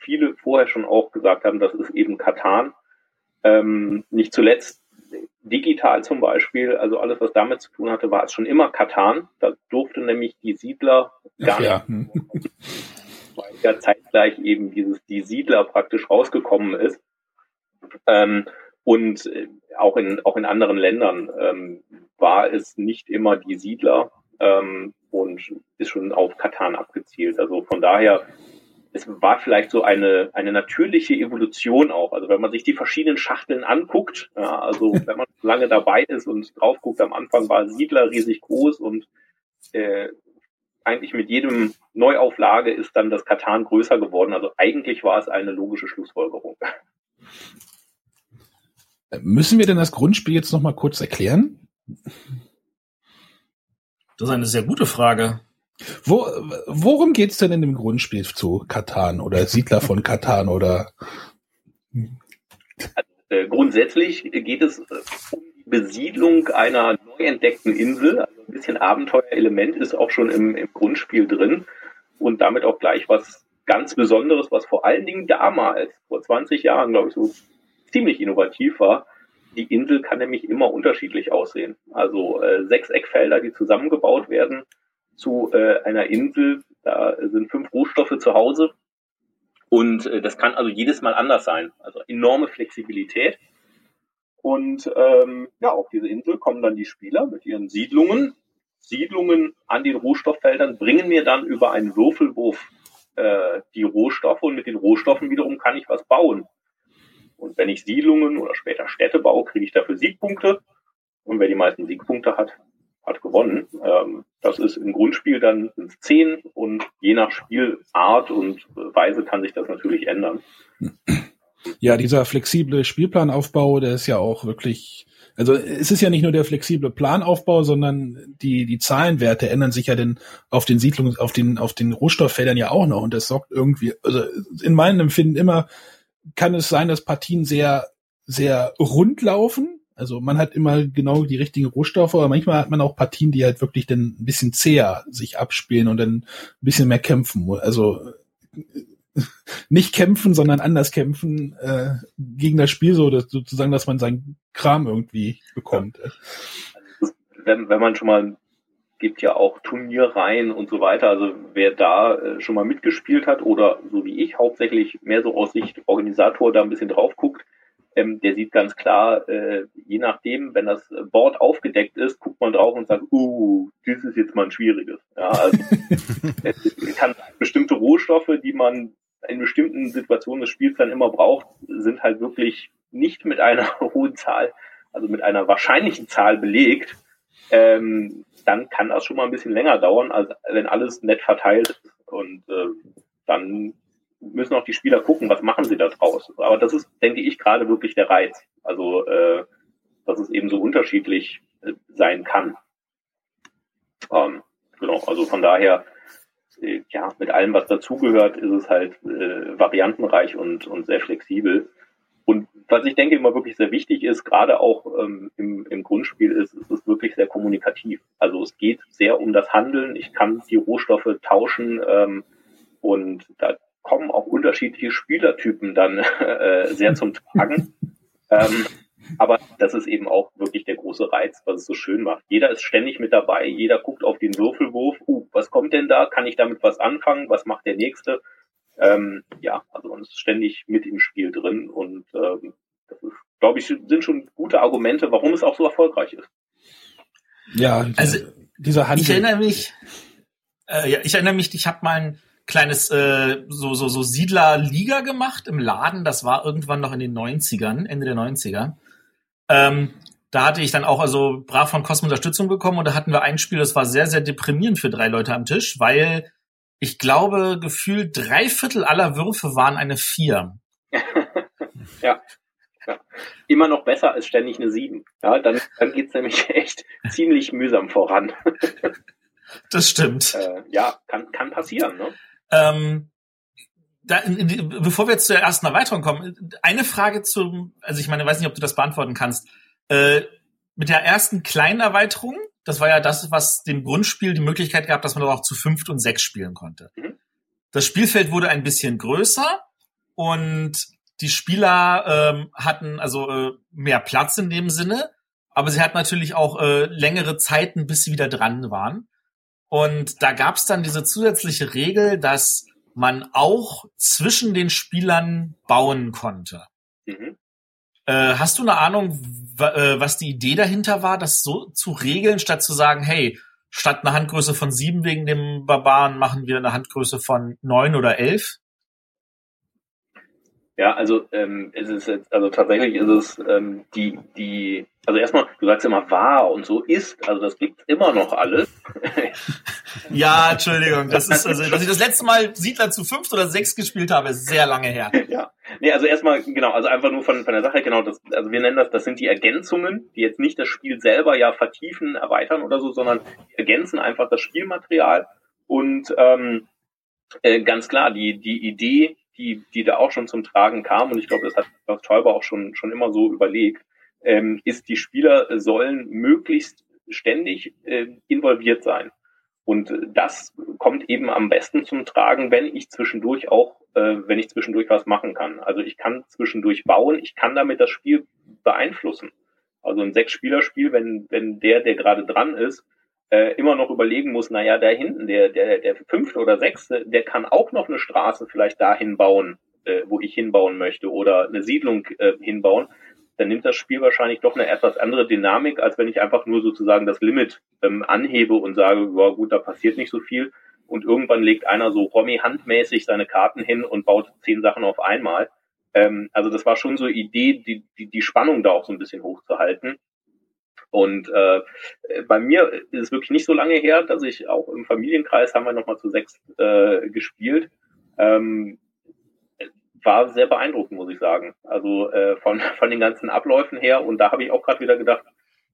viele vorher schon auch gesagt haben, das ist eben Katan. Ähm, nicht zuletzt digital zum Beispiel, also alles, was damit zu tun hatte, war es schon immer Katan. Da durfte nämlich die Siedler gar Ach, nicht, <laughs> weil ja zeitgleich eben dieses die Siedler praktisch rausgekommen ist. Ähm, und äh, auch in auch in anderen Ländern ähm, war es nicht immer die Siedler ähm, und ist schon auf Katan abgezielt. Also von daher, es war vielleicht so eine, eine natürliche Evolution auch. Also wenn man sich die verschiedenen Schachteln anguckt, ja, also <laughs> wenn man lange dabei ist und drauf guckt, am Anfang war Siedler riesig groß und äh, eigentlich mit jedem Neuauflage ist dann das Katan größer geworden. Also eigentlich war es eine logische Schlussfolgerung. Müssen wir denn das Grundspiel jetzt noch mal kurz erklären? Das ist eine sehr gute Frage. Wo, worum geht's denn in dem Grundspiel zu Katan oder Siedler von Katan oder? Also, äh, grundsätzlich geht es äh, um die Besiedlung einer neu entdeckten Insel. Also ein bisschen Abenteuerelement ist auch schon im, im Grundspiel drin und damit auch gleich was ganz Besonderes, was vor allen Dingen damals, vor 20 Jahren, glaube ich, so ziemlich innovativ war, die Insel kann nämlich immer unterschiedlich aussehen. Also äh, sechs Eckfelder, die zusammengebaut werden zu äh, einer Insel. Da sind fünf Rohstoffe zu Hause. Und äh, das kann also jedes Mal anders sein. Also enorme Flexibilität. Und ähm, ja, auf diese Insel kommen dann die Spieler mit ihren Siedlungen. Siedlungen an den Rohstofffeldern bringen mir dann über einen Würfelwurf äh, die Rohstoffe und mit den Rohstoffen wiederum kann ich was bauen. Und wenn ich Siedlungen oder später Städte baue, kriege ich dafür Siegpunkte. Und wer die meisten Siegpunkte hat, hat gewonnen. Ähm, das ist im Grundspiel dann zehn und je nach Spielart und Weise kann sich das natürlich ändern. Ja, dieser flexible Spielplanaufbau, der ist ja auch wirklich, also es ist ja nicht nur der flexible Planaufbau, sondern die, die Zahlenwerte ändern sich ja denn auf den Siedlungs, auf den, auf den Rohstofffeldern ja auch noch und das sorgt irgendwie, also in meinem Empfinden immer kann es sein, dass Partien sehr, sehr rund laufen. Also man hat immer genau die richtigen Rohstoffe, aber manchmal hat man auch Partien, die halt wirklich dann ein bisschen zäher sich abspielen und dann ein bisschen mehr kämpfen. Also <laughs> nicht kämpfen, sondern anders kämpfen äh, gegen das Spiel, so dass, sozusagen, dass man seinen Kram irgendwie bekommt. Wenn, wenn man schon mal gibt ja auch Turnierreihen und so weiter. Also wer da äh, schon mal mitgespielt hat oder so wie ich hauptsächlich mehr so aus Sicht Organisator da ein bisschen drauf guckt, ähm, der sieht ganz klar, äh, je nachdem, wenn das Board aufgedeckt ist, guckt man drauf und sagt, uh, das ist jetzt mal ein schwieriges. Ja, also <laughs> es kann bestimmte Rohstoffe, die man in bestimmten Situationen des Spiels dann immer braucht, sind halt wirklich nicht mit einer <laughs> hohen Zahl, also mit einer wahrscheinlichen Zahl belegt. Ähm, dann kann das schon mal ein bisschen länger dauern, als wenn alles nett verteilt ist. Und äh, dann müssen auch die Spieler gucken, was machen sie da draus. Aber das ist, denke ich, gerade wirklich der Reiz. Also, äh, dass es eben so unterschiedlich äh, sein kann. Ähm, genau, also von daher, äh, ja, mit allem, was dazugehört, ist es halt äh, variantenreich und, und sehr flexibel. Was ich denke immer wirklich sehr wichtig ist, gerade auch ähm, im, im Grundspiel, ist, ist es wirklich sehr kommunikativ. Also es geht sehr um das Handeln. Ich kann die Rohstoffe tauschen ähm, und da kommen auch unterschiedliche Spielertypen dann <laughs> äh, sehr zum Tragen. <laughs> ähm, aber das ist eben auch wirklich der große Reiz, was es so schön macht. Jeder ist ständig mit dabei, jeder guckt auf den Würfelwurf. Uh, was kommt denn da? Kann ich damit was anfangen? Was macht der Nächste? Ähm, ja, also man ist ständig mit im Spiel drin und ähm, das ist, glaube ich, sind schon gute Argumente, warum es auch so erfolgreich ist. Ja, also dieser Handel. Ich erinnere mich, äh, ja, ich erinnere mich, ich habe mal ein kleines äh, so so so Siedlerliga gemacht im Laden. Das war irgendwann noch in den 90ern, Ende der 90er. Ähm, da hatte ich dann auch also brav von Cosmo Unterstützung bekommen und da hatten wir ein Spiel, das war sehr sehr deprimierend für drei Leute am Tisch, weil ich glaube, gefühlt drei Viertel aller Würfe waren eine Vier. <laughs> ja. ja. Immer noch besser als ständig eine Sieben. Ja, dann, dann geht's nämlich <laughs> echt ziemlich mühsam voran. <laughs> das stimmt. Äh, ja, kann, kann passieren, ne? Ähm, da, bevor wir jetzt zur ersten Erweiterung kommen, eine Frage zum, also ich meine, ich weiß nicht, ob du das beantworten kannst. Äh, mit der ersten kleinen Erweiterung, das war ja das, was dem Grundspiel die Möglichkeit gab, dass man auch zu fünft und sechs spielen konnte. Mhm. Das Spielfeld wurde ein bisschen größer und die Spieler ähm, hatten also äh, mehr Platz in dem Sinne, aber sie hatten natürlich auch äh, längere Zeiten, bis sie wieder dran waren. Und da gab es dann diese zusätzliche Regel, dass man auch zwischen den Spielern bauen konnte. Mhm. Äh, hast du eine Ahnung, äh, was die Idee dahinter war, das so zu regeln, statt zu sagen, hey, statt eine Handgröße von sieben wegen dem Barbaren machen wir eine Handgröße von neun oder elf? Ja, also ähm, ist es jetzt, also tatsächlich ist es ähm, die, die, also erstmal, du sagst immer war und so ist, also das gibt immer noch alles. <laughs> ja, Entschuldigung, das ist also, dass ich das letzte Mal Siedler zu fünf oder sechs gespielt habe, ist sehr lange her. Ja, nee, also erstmal genau, also einfach nur von, von der Sache genau, das, also wir nennen das, das sind die Ergänzungen, die jetzt nicht das Spiel selber ja vertiefen, erweitern oder so, sondern ergänzen einfach das Spielmaterial und ähm, äh, ganz klar, die die Idee die, die da auch schon zum Tragen kam, und ich glaube, das hat Klaus Teuber auch schon, schon immer so überlegt, ähm, ist, die Spieler sollen möglichst ständig äh, involviert sein. Und das kommt eben am besten zum Tragen, wenn ich zwischendurch auch, äh, wenn ich zwischendurch was machen kann. Also ich kann zwischendurch bauen, ich kann damit das Spiel beeinflussen. Also ein Sechs-Spieler-Spiel, wenn, wenn der, der gerade dran ist, äh, immer noch überlegen muss, naja, da hinten, der, der, der fünfte oder sechste, der kann auch noch eine Straße vielleicht dahin bauen, äh, wo ich hinbauen möchte, oder eine Siedlung äh, hinbauen, dann nimmt das Spiel wahrscheinlich doch eine etwas andere Dynamik, als wenn ich einfach nur sozusagen das Limit ähm, anhebe und sage, ja gut, da passiert nicht so viel. Und irgendwann legt einer so Romy handmäßig seine Karten hin und baut zehn Sachen auf einmal. Ähm, also das war schon so Idee, die, die, die Spannung da auch so ein bisschen hochzuhalten. Und äh, bei mir ist es wirklich nicht so lange her, dass ich auch im Familienkreis haben wir nochmal zu sechs äh, gespielt. Ähm, war sehr beeindruckend, muss ich sagen. Also äh, von, <laughs> von den ganzen Abläufen her. Und da habe ich auch gerade wieder gedacht,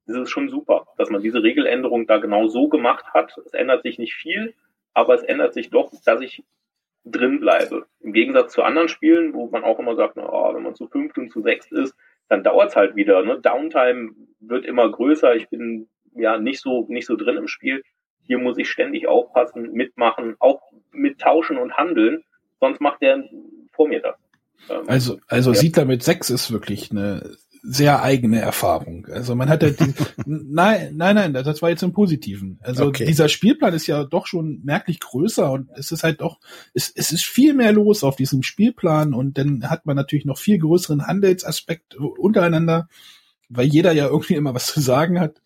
das ist schon super, dass man diese Regeländerung da genau so gemacht hat. Es ändert sich nicht viel, aber es ändert sich doch, dass ich drin bleibe. Im Gegensatz zu anderen Spielen, wo man auch immer sagt, na, oh, wenn man zu fünft und zu sechst ist, dann dauert's halt wieder. Ne? Downtime wird immer größer. Ich bin ja nicht so nicht so drin im Spiel. Hier muss ich ständig aufpassen, mitmachen, auch mit tauschen und handeln. Sonst macht der vor mir das. Ähm, also also ja. Siedler mit sechs ist wirklich eine sehr eigene Erfahrung. Also man hat ja die, <laughs> nein, nein, nein, das war jetzt im Positiven. Also okay. dieser Spielplan ist ja doch schon merklich größer und es ist halt doch, es, es ist viel mehr los auf diesem Spielplan und dann hat man natürlich noch viel größeren Handelsaspekt untereinander, weil jeder ja irgendwie immer was zu sagen hat.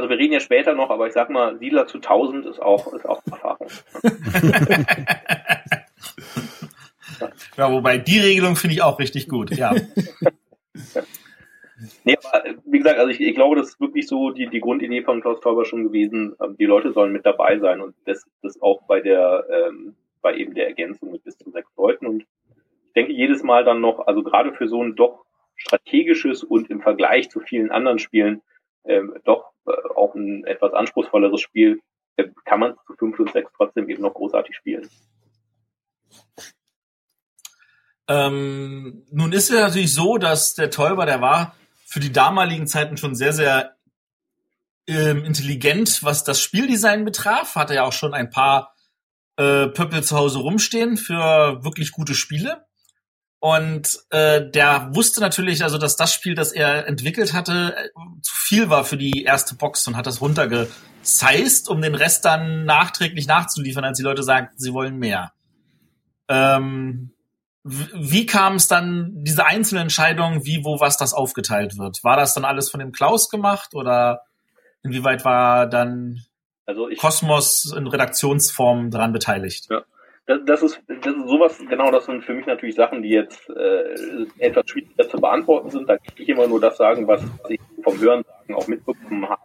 Also wir reden ja später noch, aber ich sag mal, Siedler zu 1000 ist auch, ist auch Erfahrung. <laughs> Ja, wobei die Regelung finde ich auch richtig gut, ja. <laughs> nee, aber wie gesagt, also ich, ich glaube, das ist wirklich so die, die Grundidee von Klaus Teuber schon gewesen. Ähm, die Leute sollen mit dabei sein und das, das auch bei der, ähm, bei eben der Ergänzung mit bis zu sechs Leuten. Und ich denke jedes Mal dann noch, also gerade für so ein doch strategisches und im Vergleich zu vielen anderen Spielen ähm, doch auch ein etwas anspruchsvolleres Spiel, äh, kann man zu fünf und sechs trotzdem eben noch großartig spielen. Ähm, nun ist es natürlich so, dass der Täuber, der war für die damaligen Zeiten schon sehr, sehr ähm, intelligent, was das Spieldesign betraf. Hatte ja auch schon ein paar äh, Pöppel zu Hause rumstehen für wirklich gute Spiele. Und äh, der wusste natürlich, also dass das Spiel, das er entwickelt hatte, äh, zu viel war für die erste Box und hat das runtergesized, um den Rest dann nachträglich nachzuliefern, als die Leute sagten, sie wollen mehr. Ähm, wie kam es dann, diese einzelnen Entscheidungen, wie, wo, was das aufgeteilt wird? War das dann alles von dem Klaus gemacht oder inwieweit war dann also ich, Kosmos in Redaktionsform daran beteiligt? Ja. Das, das, ist, das ist sowas, genau, das sind für mich natürlich Sachen, die jetzt äh, etwas schwieriger zu beantworten sind. Da kann ich immer nur das sagen, was, ich vom Hörensagen auch mitbekommen habe.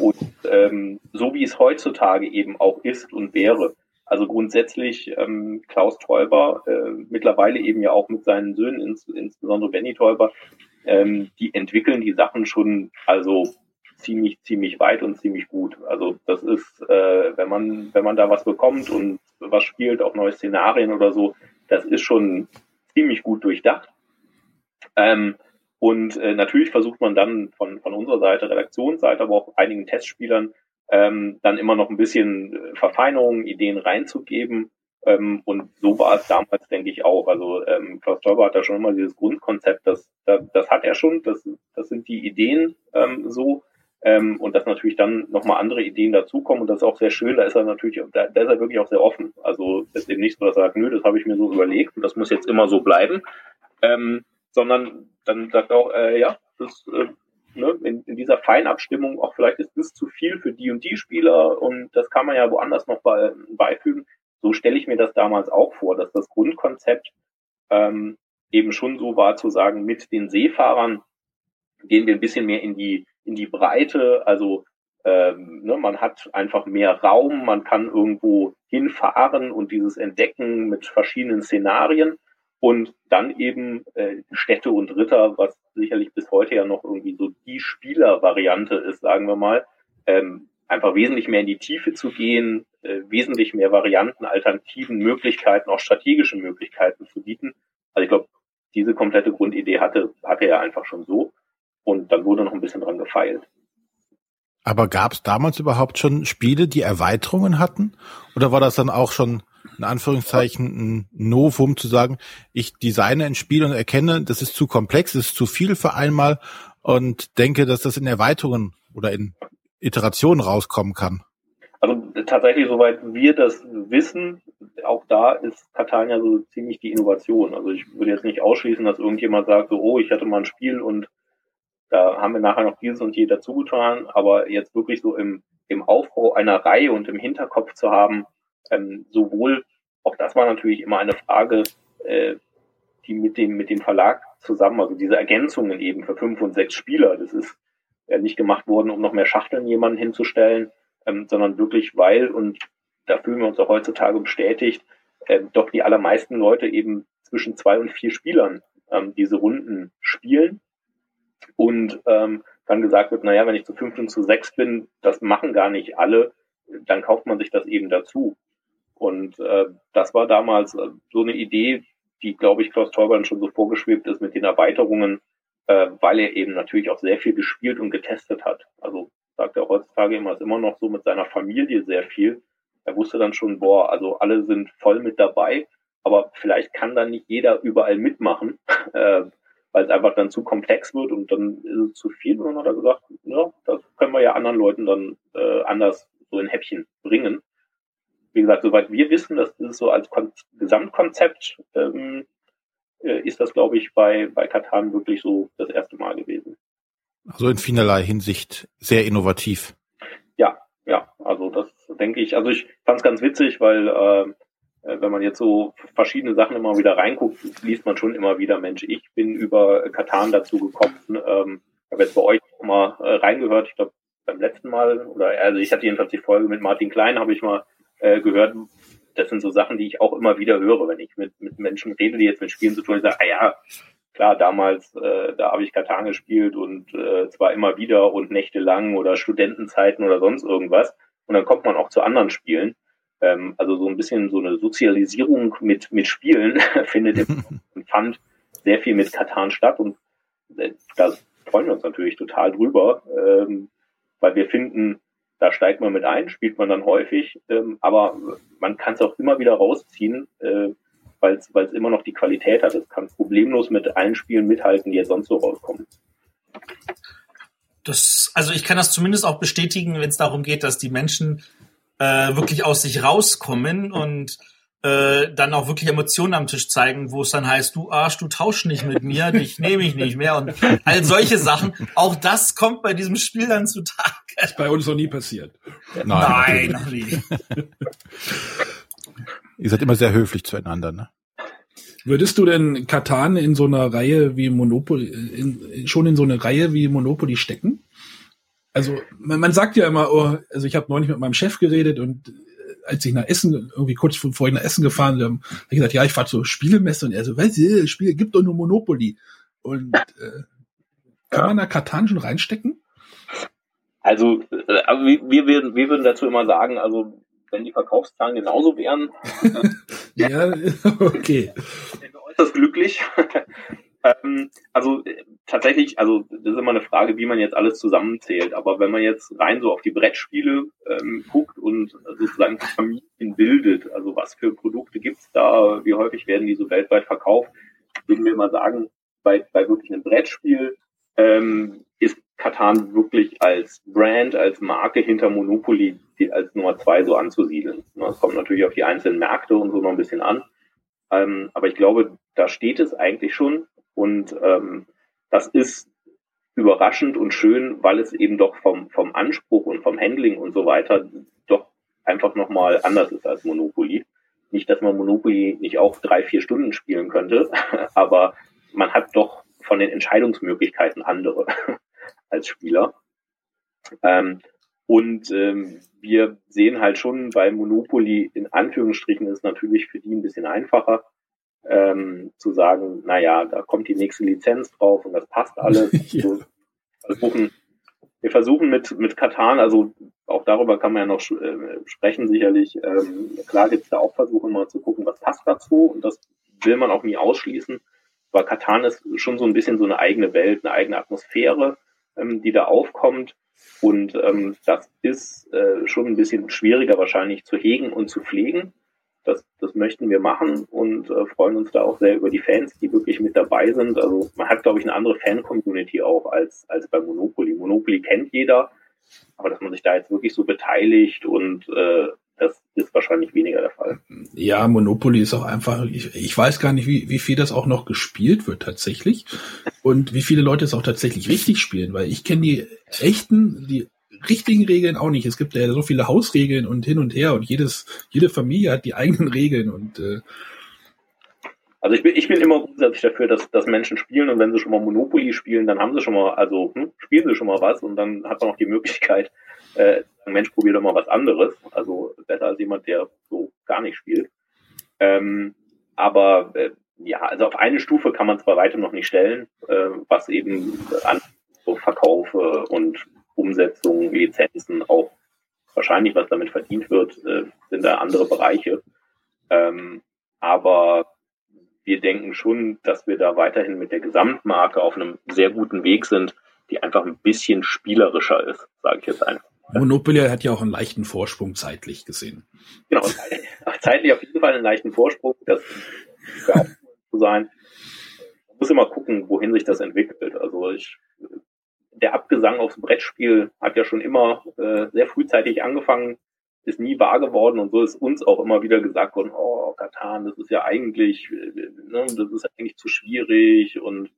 Und ähm, so wie es heutzutage eben auch ist und wäre, also grundsätzlich ähm, Klaus Teuber, äh, mittlerweile eben ja auch mit seinen Söhnen, ins, insbesondere Benny Teuber, ähm, die entwickeln die Sachen schon also ziemlich, ziemlich weit und ziemlich gut. Also das ist, äh, wenn man, wenn man da was bekommt und was spielt, auch neue Szenarien oder so, das ist schon ziemlich gut durchdacht. Ähm, und äh, natürlich versucht man dann von, von unserer Seite, Redaktionsseite, aber auch einigen Testspielern, ähm, dann immer noch ein bisschen äh, Verfeinerungen, Ideen reinzugeben. Ähm, und so war es damals, denke ich, auch. Also ähm, Klaus Teuber hat da schon immer dieses Grundkonzept, das, das, das hat er schon, das, das sind die Ideen ähm, so. Ähm, und dass natürlich dann nochmal andere Ideen dazukommen und das ist auch sehr schön, da ist er natürlich, da, da ist er wirklich auch sehr offen. Also ist eben nicht so, dass er sagt, nö, das habe ich mir so überlegt und das muss jetzt immer so bleiben, ähm, sondern dann sagt er auch, äh, ja, das äh, ne, in, in dieser Feinabstimmung auch vielleicht ist das zu viel für die und die Spieler und das kann man ja woanders noch bei, beifügen. So stelle ich mir das damals auch vor, dass das Grundkonzept ähm, eben schon so war zu sagen, mit den Seefahrern gehen wir ein bisschen mehr in die in die Breite, also ähm, ne, man hat einfach mehr Raum, man kann irgendwo hinfahren und dieses Entdecken mit verschiedenen Szenarien und dann eben äh, Städte und Ritter, was sicherlich bis heute ja noch irgendwie so die Spielervariante ist, sagen wir mal, ähm, einfach wesentlich mehr in die Tiefe zu gehen, äh, wesentlich mehr Varianten, Alternativen, Möglichkeiten, auch strategische Möglichkeiten zu bieten. Also ich glaube, diese komplette Grundidee hatte, hatte er einfach schon so. Und dann wurde noch ein bisschen dran gefeilt. Aber gab es damals überhaupt schon Spiele, die Erweiterungen hatten? Oder war das dann auch schon in Anführungszeichen ein Novum zu sagen, ich designe ein Spiel und erkenne, das ist zu komplex, das ist zu viel für einmal und denke, dass das in Erweiterungen oder in Iterationen rauskommen kann. Also tatsächlich, soweit wir das wissen, auch da ist Catania so ziemlich die Innovation. Also ich würde jetzt nicht ausschließen, dass irgendjemand sagt, so, oh, ich hatte mal ein Spiel und da haben wir nachher noch dieses und je dazu getan, aber jetzt wirklich so im, im Aufbau einer Reihe und im Hinterkopf zu haben, ähm, sowohl, auch das war natürlich immer eine Frage, äh, die mit dem, mit dem Verlag zusammen. Also diese Ergänzungen eben für fünf und sechs Spieler, das ist ja nicht gemacht worden, um noch mehr Schachteln jemanden hinzustellen, ähm, sondern wirklich, weil, und da fühlen wir uns auch heutzutage bestätigt, äh, doch die allermeisten Leute eben zwischen zwei und vier Spielern ähm, diese Runden spielen und ähm, dann gesagt wird, naja, wenn ich zu fünf und zu sechs bin, das machen gar nicht alle, dann kauft man sich das eben dazu. Und äh, das war damals äh, so eine Idee, die, glaube ich, Klaus Teuber schon so vorgeschwebt ist mit den Erweiterungen, äh, weil er eben natürlich auch sehr viel gespielt und getestet hat. Also sagt er heutzutage immer, ist immer noch so mit seiner Familie sehr viel. Er wusste dann schon, boah, also alle sind voll mit dabei, aber vielleicht kann dann nicht jeder überall mitmachen, <laughs> äh, weil es einfach dann zu komplex wird und dann ist es zu viel. Und dann hat er gesagt, ja, das können wir ja anderen Leuten dann äh, anders so in Häppchen bringen wie gesagt, soweit wir wissen, das ist so als Kon Gesamtkonzept, ähm, äh, ist das, glaube ich, bei, bei Katan wirklich so das erste Mal gewesen. Also in vielerlei Hinsicht sehr innovativ. Ja, ja, also das denke ich. Also ich fand es ganz witzig, weil äh, wenn man jetzt so verschiedene Sachen immer wieder reinguckt, liest man schon immer wieder, Mensch, ich bin über Katan dazu gekommen. Ähm, ich habe jetzt bei euch auch mal äh, reingehört, ich glaube beim letzten Mal, oder also ich hatte jedenfalls die Folge mit Martin Klein, habe ich mal äh, gehört. Das sind so Sachen, die ich auch immer wieder höre, wenn ich mit, mit Menschen rede, die jetzt mit Spielen zu tun haben. Ich sage, ah ja, klar, damals, äh, da habe ich Katan gespielt und äh, zwar immer wieder und nächtelang oder Studentenzeiten oder sonst irgendwas. Und dann kommt man auch zu anderen Spielen. Ähm, also so ein bisschen so eine Sozialisierung mit, mit Spielen <laughs> findet im <laughs> Pfand sehr viel mit Katan statt und äh, da freuen wir uns natürlich total drüber, ähm, weil wir finden, da steigt man mit ein, spielt man dann häufig, ähm, aber man kann es auch immer wieder rausziehen, äh, weil es immer noch die Qualität hat. Es kann problemlos mit allen Spielen mithalten, die jetzt sonst so rauskommen. Das, also ich kann das zumindest auch bestätigen, wenn es darum geht, dass die Menschen äh, wirklich aus sich rauskommen und äh, dann auch wirklich Emotionen am Tisch zeigen, wo es dann heißt, du Arsch, du tausch nicht mit mir, dich nehme ich nicht mehr und all solche Sachen. Auch das kommt bei diesem Spiel dann zutage. Ist bei uns noch nie passiert. Nein, Nein noch nie. Ihr seid immer sehr höflich zueinander, ne? Würdest du denn Katan in so einer Reihe wie Monopoly, in, schon in so eine Reihe wie Monopoly stecken? Also man, man sagt ja immer, oh, also ich habe neulich mit meinem Chef geredet und als ich nach Essen, irgendwie kurz vorhin nach Essen gefahren, habe ich gesagt, ja, ich fahre zur Spielemesse und er so, weißt du, Spiele gibt doch nur Monopoly. Und äh, kann man da Katan schon reinstecken? Also, äh, also wir, würden, wir würden dazu immer sagen, also wenn die Verkaufszahlen genauso wären, <laughs> ja, okay. <laughs> wären wir äußerst glücklich. <laughs> Ähm, also äh, tatsächlich, also das ist immer eine Frage, wie man jetzt alles zusammenzählt. Aber wenn man jetzt rein so auf die Brettspiele ähm, guckt und sozusagen Familien bildet, also was für Produkte gibt's da, wie häufig werden die so weltweit verkauft, würden wir mal sagen, bei, bei wirklich einem Brettspiel ähm, ist Katan wirklich als Brand, als Marke hinter Monopoly als Nummer zwei so anzusiedeln. Es kommt natürlich auf die einzelnen Märkte und so noch ein bisschen an. Ähm, aber ich glaube, da steht es eigentlich schon. Und ähm, das ist überraschend und schön, weil es eben doch vom, vom Anspruch und vom Handling und so weiter doch einfach nochmal anders ist als Monopoly. Nicht, dass man Monopoly nicht auch drei, vier Stunden spielen könnte, <laughs> aber man hat doch von den Entscheidungsmöglichkeiten andere <laughs> als Spieler. Ähm, und ähm, wir sehen halt schon bei Monopoly in Anführungsstrichen ist natürlich für die ein bisschen einfacher, ähm, zu sagen, naja, da kommt die nächste Lizenz drauf und das passt alles. ja. <laughs> so, versuchen, wir versuchen mit, mit Katan, also auch darüber kann man ja noch äh, sprechen sicherlich. Ähm, klar gibt es da auch Versuche mal zu gucken, was passt dazu und das will man auch nie ausschließen. Aber Katan ist schon so ein bisschen so eine eigene Welt, eine eigene Atmosphäre, ähm, die da aufkommt. Und ähm, das ist äh, schon ein bisschen schwieriger wahrscheinlich zu hegen und zu pflegen das, das möchten wir machen und äh, freuen uns da auch sehr über die Fans, die wirklich mit dabei sind. Also man hat, glaube ich, eine andere Fan-Community auch als, als bei Monopoly. Monopoly kennt jeder, aber dass man sich da jetzt wirklich so beteiligt und äh, das ist wahrscheinlich weniger der Fall. Ja, Monopoly ist auch einfach, ich, ich weiß gar nicht, wie, wie viel das auch noch gespielt wird tatsächlich und wie viele Leute es auch tatsächlich richtig spielen, weil ich kenne die echten, die richtigen Regeln auch nicht. Es gibt ja so viele Hausregeln und hin und her und jedes, jede Familie hat die eigenen Regeln und äh, Also ich bin, ich bin immer grundsätzlich dafür, dass, dass Menschen spielen und wenn sie schon mal Monopoly spielen, dann haben sie schon mal, also hm, spielen sie schon mal was und dann hat man auch die Möglichkeit, <laughs> äh, Mensch, probier doch mal was anderes. Also besser als jemand, der so gar nicht spielt. Ähm, aber äh, ja, also auf eine Stufe kann man es bei weitem noch nicht stellen, äh, was eben an so Verkaufe und Umsetzung, Lizenzen auch wahrscheinlich, was damit verdient wird, äh, sind da andere Bereiche. Ähm, aber wir denken schon, dass wir da weiterhin mit der Gesamtmarke auf einem sehr guten Weg sind, die einfach ein bisschen spielerischer ist, sage ich jetzt einfach. Monopoly hat ja auch einen leichten Vorsprung zeitlich gesehen. Genau, <laughs> zeitlich auf jeden Fall einen leichten Vorsprung, das zu sein. Man muss immer gucken, wohin sich das entwickelt. Also ich, der Abgesang aufs Brettspiel hat ja schon immer äh, sehr frühzeitig angefangen, ist nie wahr geworden und so ist uns auch immer wieder gesagt worden, oh, Katan, das ist ja eigentlich, ne, das ist eigentlich zu schwierig und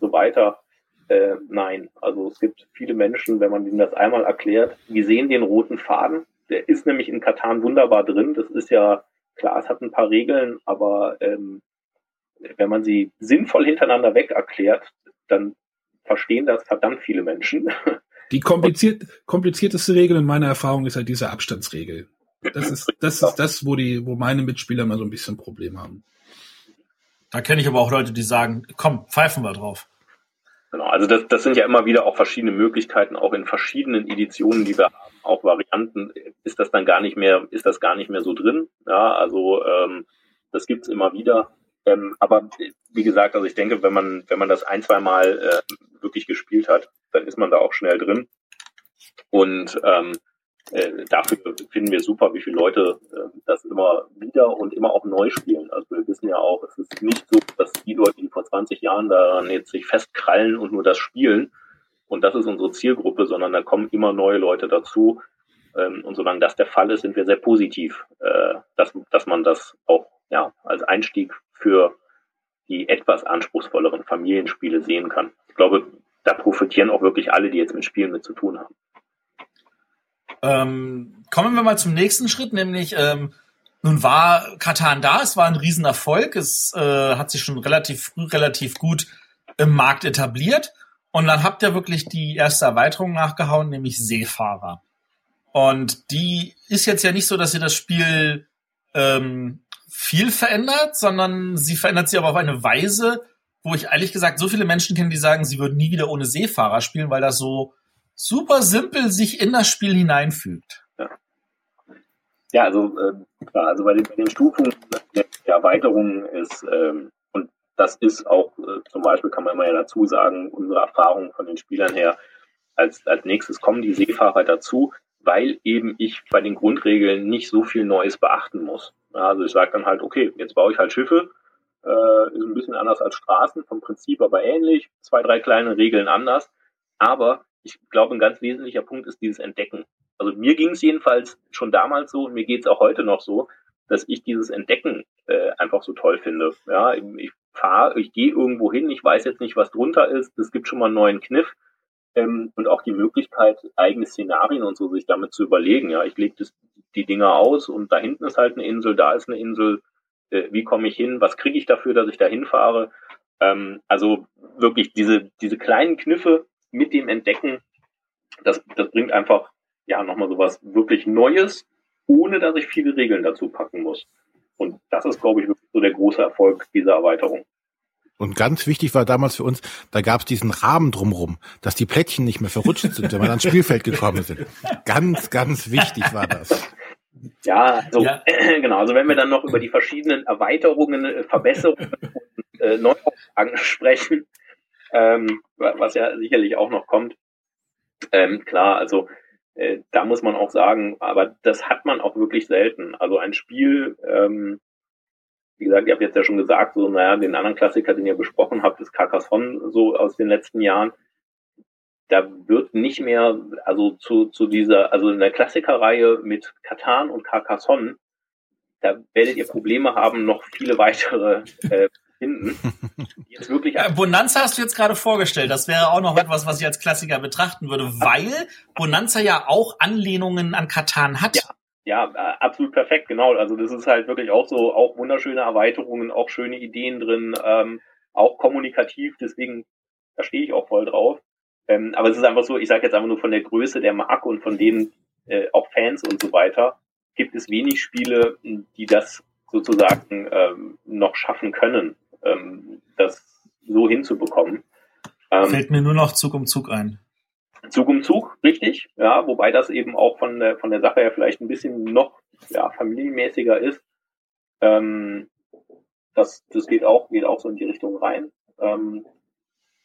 so weiter. Äh, nein, also es gibt viele Menschen, wenn man ihnen das einmal erklärt, die sehen den roten Faden. Der ist nämlich in Katan wunderbar drin. Das ist ja klar, es hat ein paar Regeln, aber ähm, wenn man sie sinnvoll hintereinander weg erklärt, dann verstehen das verdammt viele Menschen. <laughs> Die kompliziert, komplizierteste Regel in meiner Erfahrung ist halt diese Abstandsregel. Das ist, das ist das, wo die, wo meine Mitspieler mal so ein bisschen Problem haben. Da kenne ich aber auch Leute, die sagen, komm, pfeifen wir drauf. Genau, also das, das sind ja immer wieder auch verschiedene Möglichkeiten, auch in verschiedenen Editionen, die wir haben, auch Varianten, ist das dann gar nicht mehr, ist das gar nicht mehr so drin. Ja, also ähm, das gibt's immer wieder. Ähm, aber wie gesagt, also ich denke, wenn man, wenn man das ein, zwei Mal äh, wirklich gespielt hat, dann ist man da auch schnell drin. Und ähm, äh, dafür finden wir super, wie viele Leute äh, das immer wieder und immer auch neu spielen. Also wir wissen ja auch, es ist nicht so, dass die Leute, die vor 20 Jahren daran jetzt sich festkrallen und nur das spielen, und das ist unsere Zielgruppe, sondern da kommen immer neue Leute dazu. Ähm, und solange das der Fall ist, sind wir sehr positiv, äh, dass, dass man das auch ja, als Einstieg für die etwas anspruchsvolleren Familienspiele sehen kann. Ich glaube, da profitieren auch wirklich alle, die jetzt mit Spielen mit zu tun haben. Ähm, kommen wir mal zum nächsten Schritt, nämlich ähm, nun war Katan da, es war ein Riesenerfolg, es äh, hat sich schon relativ früh relativ gut im Markt etabliert und dann habt ihr wirklich die erste Erweiterung nachgehauen, nämlich Seefahrer. Und die ist jetzt ja nicht so, dass ihr das Spiel ähm, viel verändert, sondern sie verändert sich aber auf eine Weise, wo ich ehrlich gesagt so viele Menschen kenne, die sagen, sie würden nie wieder ohne Seefahrer spielen, weil das so super simpel sich in das Spiel hineinfügt. Ja, ja also äh, klar, also bei den, bei den Stufen der, Erweiterung ist ähm, und das ist auch äh, zum Beispiel kann man immer ja dazu sagen, unsere Erfahrung von den Spielern her, als, als nächstes kommen die Seefahrer dazu, weil eben ich bei den Grundregeln nicht so viel Neues beachten muss. Also ich sage dann halt, okay, jetzt baue ich halt Schiffe, äh, ist ein bisschen anders als Straßen, vom Prinzip aber ähnlich, zwei, drei kleine Regeln anders. Aber ich glaube, ein ganz wesentlicher Punkt ist dieses Entdecken. Also mir ging es jedenfalls schon damals so und mir geht es auch heute noch so, dass ich dieses Entdecken äh, einfach so toll finde. Ja, ich fahre, ich gehe irgendwo hin, ich weiß jetzt nicht, was drunter ist, es gibt schon mal einen neuen Kniff ähm, und auch die Möglichkeit, eigene Szenarien und so sich damit zu überlegen. Ja, ich lege die Dinger aus und da hinten ist halt eine Insel, da ist eine Insel, äh, wie komme ich hin, was kriege ich dafür, dass ich da hinfahre. Ähm, also wirklich diese, diese kleinen Kniffe mit dem Entdecken, das, das bringt einfach ja nochmal sowas wirklich Neues, ohne dass ich viele Regeln dazu packen muss. Und das ist, glaube ich, so der große Erfolg dieser Erweiterung. Und ganz wichtig war damals für uns, da gab es diesen Rahmen drumrum, dass die Plättchen nicht mehr verrutscht sind, wenn wir ans Spielfeld gekommen sind. Ganz, ganz wichtig war das. Ja, also, ja. <clears throat> genau. Also wenn wir dann noch über die verschiedenen Erweiterungen, äh, Verbesserungen und äh, Neuauflagen <laughs> sprechen, ähm, was ja sicherlich auch noch kommt. Ähm, klar, also äh, da muss man auch sagen, aber das hat man auch wirklich selten. Also ein Spiel, ähm, wie gesagt, ihr habt jetzt ja schon gesagt, so, naja, den anderen Klassiker, den ihr besprochen habt, ist Carcassonne so aus den letzten Jahren da wird nicht mehr, also zu, zu dieser, also in der Klassikerreihe mit Katan und Carcassonne, da werdet ihr Probleme haben, noch viele weitere äh, finden. Jetzt wirklich ja, <laughs> Bonanza hast du jetzt gerade vorgestellt. Das wäre auch noch etwas, was ich als Klassiker betrachten würde, weil Bonanza ja auch Anlehnungen an Katan hat. Ja, Ja, äh, absolut perfekt, genau. Also das ist halt wirklich auch so, auch wunderschöne Erweiterungen, auch schöne Ideen drin, ähm, auch kommunikativ, deswegen, da stehe ich auch voll drauf. Ähm, aber es ist einfach so, ich sage jetzt einfach nur von der Größe der Marke und von denen äh, auch Fans und so weiter, gibt es wenig Spiele, die das sozusagen ähm, noch schaffen können, ähm, das so hinzubekommen. Ähm, Fällt mir nur noch Zug um Zug ein. Zug um Zug, richtig, ja, wobei das eben auch von der, von der Sache her vielleicht ein bisschen noch ja, familienmäßiger ist. Ähm, das, das geht auch, geht auch so in die Richtung rein. Ähm,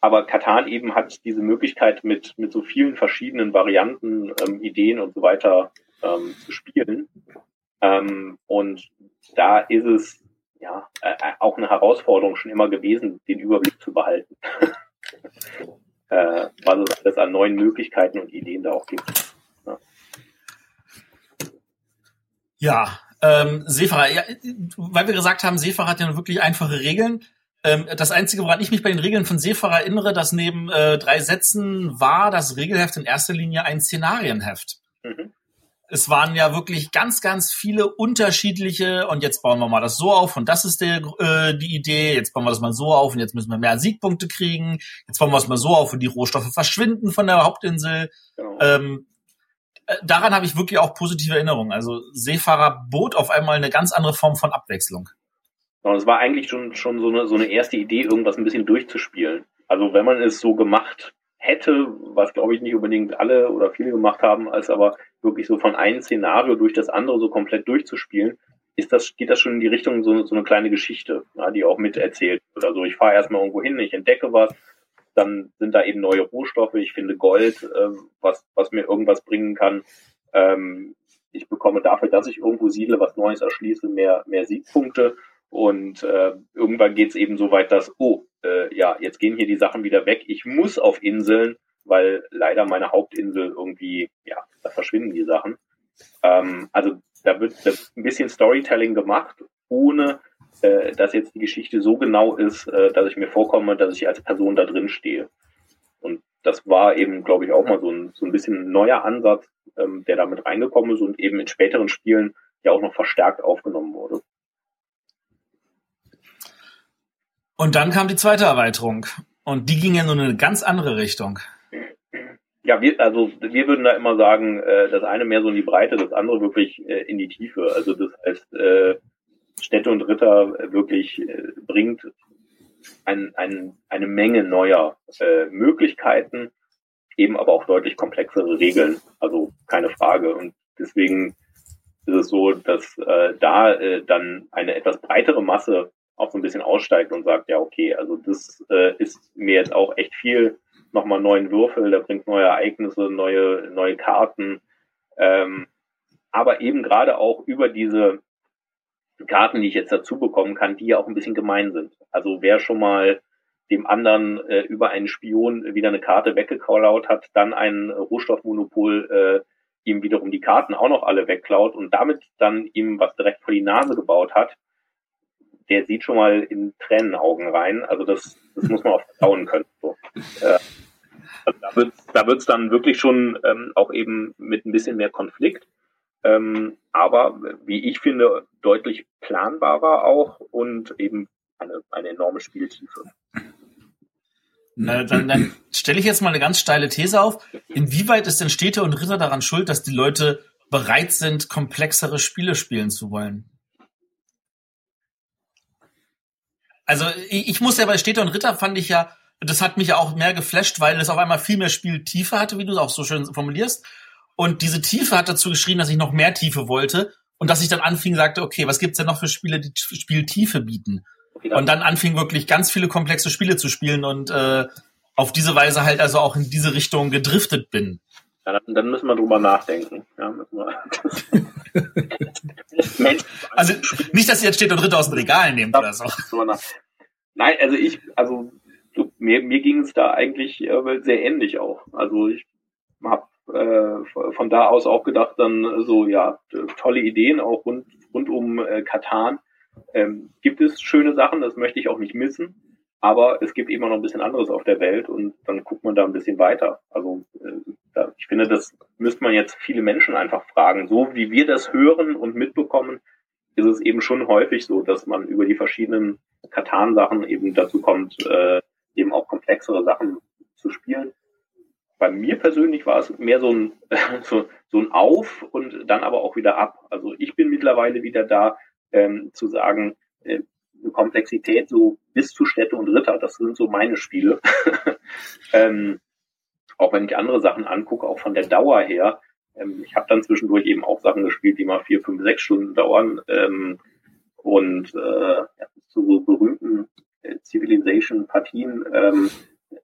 aber Katan eben hat diese Möglichkeit mit, mit so vielen verschiedenen Varianten, ähm, Ideen und so weiter ähm, zu spielen. Ähm, und da ist es ja äh, auch eine Herausforderung schon immer gewesen, den Überblick zu behalten. <laughs> äh, was es an neuen Möglichkeiten und Ideen da auch gibt. Ja, ja ähm, Seefahrer, ja, weil wir gesagt haben, Seefahrer hat ja wirklich einfache Regeln. Ähm, das Einzige, woran ich mich bei den Regeln von Seefahrer erinnere, dass neben äh, drei Sätzen war das Regelheft in erster Linie ein Szenarienheft. Mhm es waren ja wirklich ganz, ganz viele unterschiedliche und jetzt bauen wir mal das so auf und das ist der, äh, die Idee, jetzt bauen wir das mal so auf und jetzt müssen wir mehr Siegpunkte kriegen, jetzt bauen wir es mal so auf und die Rohstoffe verschwinden von der Hauptinsel. Genau. Ähm, äh, daran habe ich wirklich auch positive Erinnerungen. Also Seefahrer bot auf einmal eine ganz andere Form von Abwechslung. Und es war eigentlich schon, schon so, eine, so eine erste Idee, irgendwas ein bisschen durchzuspielen. Also wenn man es so gemacht hätte, was glaube ich nicht unbedingt alle oder viele gemacht haben, als aber wirklich so von einem Szenario durch das andere so komplett durchzuspielen, ist das, geht das schon in die Richtung so, so eine kleine Geschichte, ja, die auch miterzählt wird. Also ich fahre erstmal irgendwo hin, ich entdecke was, dann sind da eben neue Rohstoffe, ich finde Gold, äh, was, was mir irgendwas bringen kann. Ähm, ich bekomme dafür, dass ich irgendwo siedle, was Neues erschließe, mehr, mehr Siegpunkte. Und äh, irgendwann geht es eben so weit, dass, oh, äh, ja, jetzt gehen hier die Sachen wieder weg. Ich muss auf Inseln, weil leider meine Hauptinsel irgendwie, ja, da verschwinden die Sachen. Ähm, also da wird, ein bisschen Storytelling gemacht, ohne äh, dass jetzt die Geschichte so genau ist, äh, dass ich mir vorkomme, dass ich als Person da drin stehe. Und das war eben, glaube ich, auch mal so ein, so ein bisschen ein neuer Ansatz, ähm, der damit reingekommen ist und eben in späteren Spielen ja auch noch verstärkt aufgenommen wurde. Und dann kam die zweite Erweiterung. Und die ging ja nur in eine ganz andere Richtung. Ja, wir, also wir würden da immer sagen, äh, das eine mehr so in die Breite, das andere wirklich äh, in die Tiefe. Also das heißt, äh, Städte und Ritter wirklich äh, bringt ein, ein, eine Menge neuer äh, Möglichkeiten, eben aber auch deutlich komplexere Regeln. Also keine Frage. Und deswegen ist es so, dass äh, da äh, dann eine etwas breitere Masse auch so ein bisschen aussteigt und sagt, ja, okay, also das äh, ist mir jetzt auch echt viel, nochmal neuen Würfel, der bringt neue Ereignisse, neue, neue Karten, ähm, aber eben gerade auch über diese Karten, die ich jetzt dazu bekommen kann, die ja auch ein bisschen gemein sind. Also wer schon mal dem anderen äh, über einen Spion wieder eine Karte weggeklaut hat, dann ein Rohstoffmonopol äh, ihm wiederum die Karten auch noch alle wegklaut und damit dann ihm was direkt vor die Nase gebaut hat, der sieht schon mal in Tränenaugen rein. Also das, das muss man auch vertrauen können. So. Äh, also da wird da wird's dann wirklich schon ähm, auch eben mit ein bisschen mehr Konflikt. Ähm, aber wie ich finde, deutlich planbarer auch und eben eine, eine enorme Spieltiefe. Na, dann, dann stelle ich jetzt mal eine ganz steile These auf. Inwieweit ist denn Städte und Ritter daran schuld, dass die Leute bereit sind, komplexere Spiele spielen zu wollen? Also ich, ich muss ja bei Städte und Ritter fand ich ja, das hat mich auch mehr geflasht, weil es auf einmal viel mehr Spieltiefe hatte, wie du es auch so schön formulierst. Und diese Tiefe hat dazu geschrien, dass ich noch mehr Tiefe wollte und dass ich dann anfing, sagte, okay, was gibt's denn noch für Spiele, die Spieltiefe bieten? Und dann anfing wirklich ganz viele komplexe Spiele zu spielen und äh, auf diese Weise halt also auch in diese Richtung gedriftet bin. Ja, dann müssen wir drüber nachdenken. Ja, müssen wir <laughs> also nicht, dass ihr jetzt steht und Ritter aus dem Regal nehmt oder so. Nein, also ich, also mir, mir ging es da eigentlich äh, sehr ähnlich auch. Also ich habe äh, von da aus auch gedacht, dann so, ja, tolle Ideen auch rund, rund um äh, Katan. Ähm, gibt es schöne Sachen, das möchte ich auch nicht missen. Aber es gibt immer noch ein bisschen anderes auf der Welt und dann guckt man da ein bisschen weiter. Also äh, ich finde, das müsste man jetzt viele Menschen einfach fragen. So wie wir das hören und mitbekommen, ist es eben schon häufig so, dass man über die verschiedenen Katan-Sachen eben dazu kommt, äh, eben auch komplexere Sachen zu spielen. Bei mir persönlich war es mehr so ein, <laughs> so, so ein Auf und dann aber auch wieder ab. Also ich bin mittlerweile wieder da, ähm, zu sagen, äh, Komplexität so bis zu Städte und Ritter, das sind so meine Spiele. <laughs> ähm, auch wenn ich andere Sachen angucke, auch von der Dauer her, ähm, ich habe dann zwischendurch eben auch Sachen gespielt, die mal vier, fünf, sechs Stunden dauern. Ähm, und äh, zu so berühmten äh, Civilization-Partien, ähm,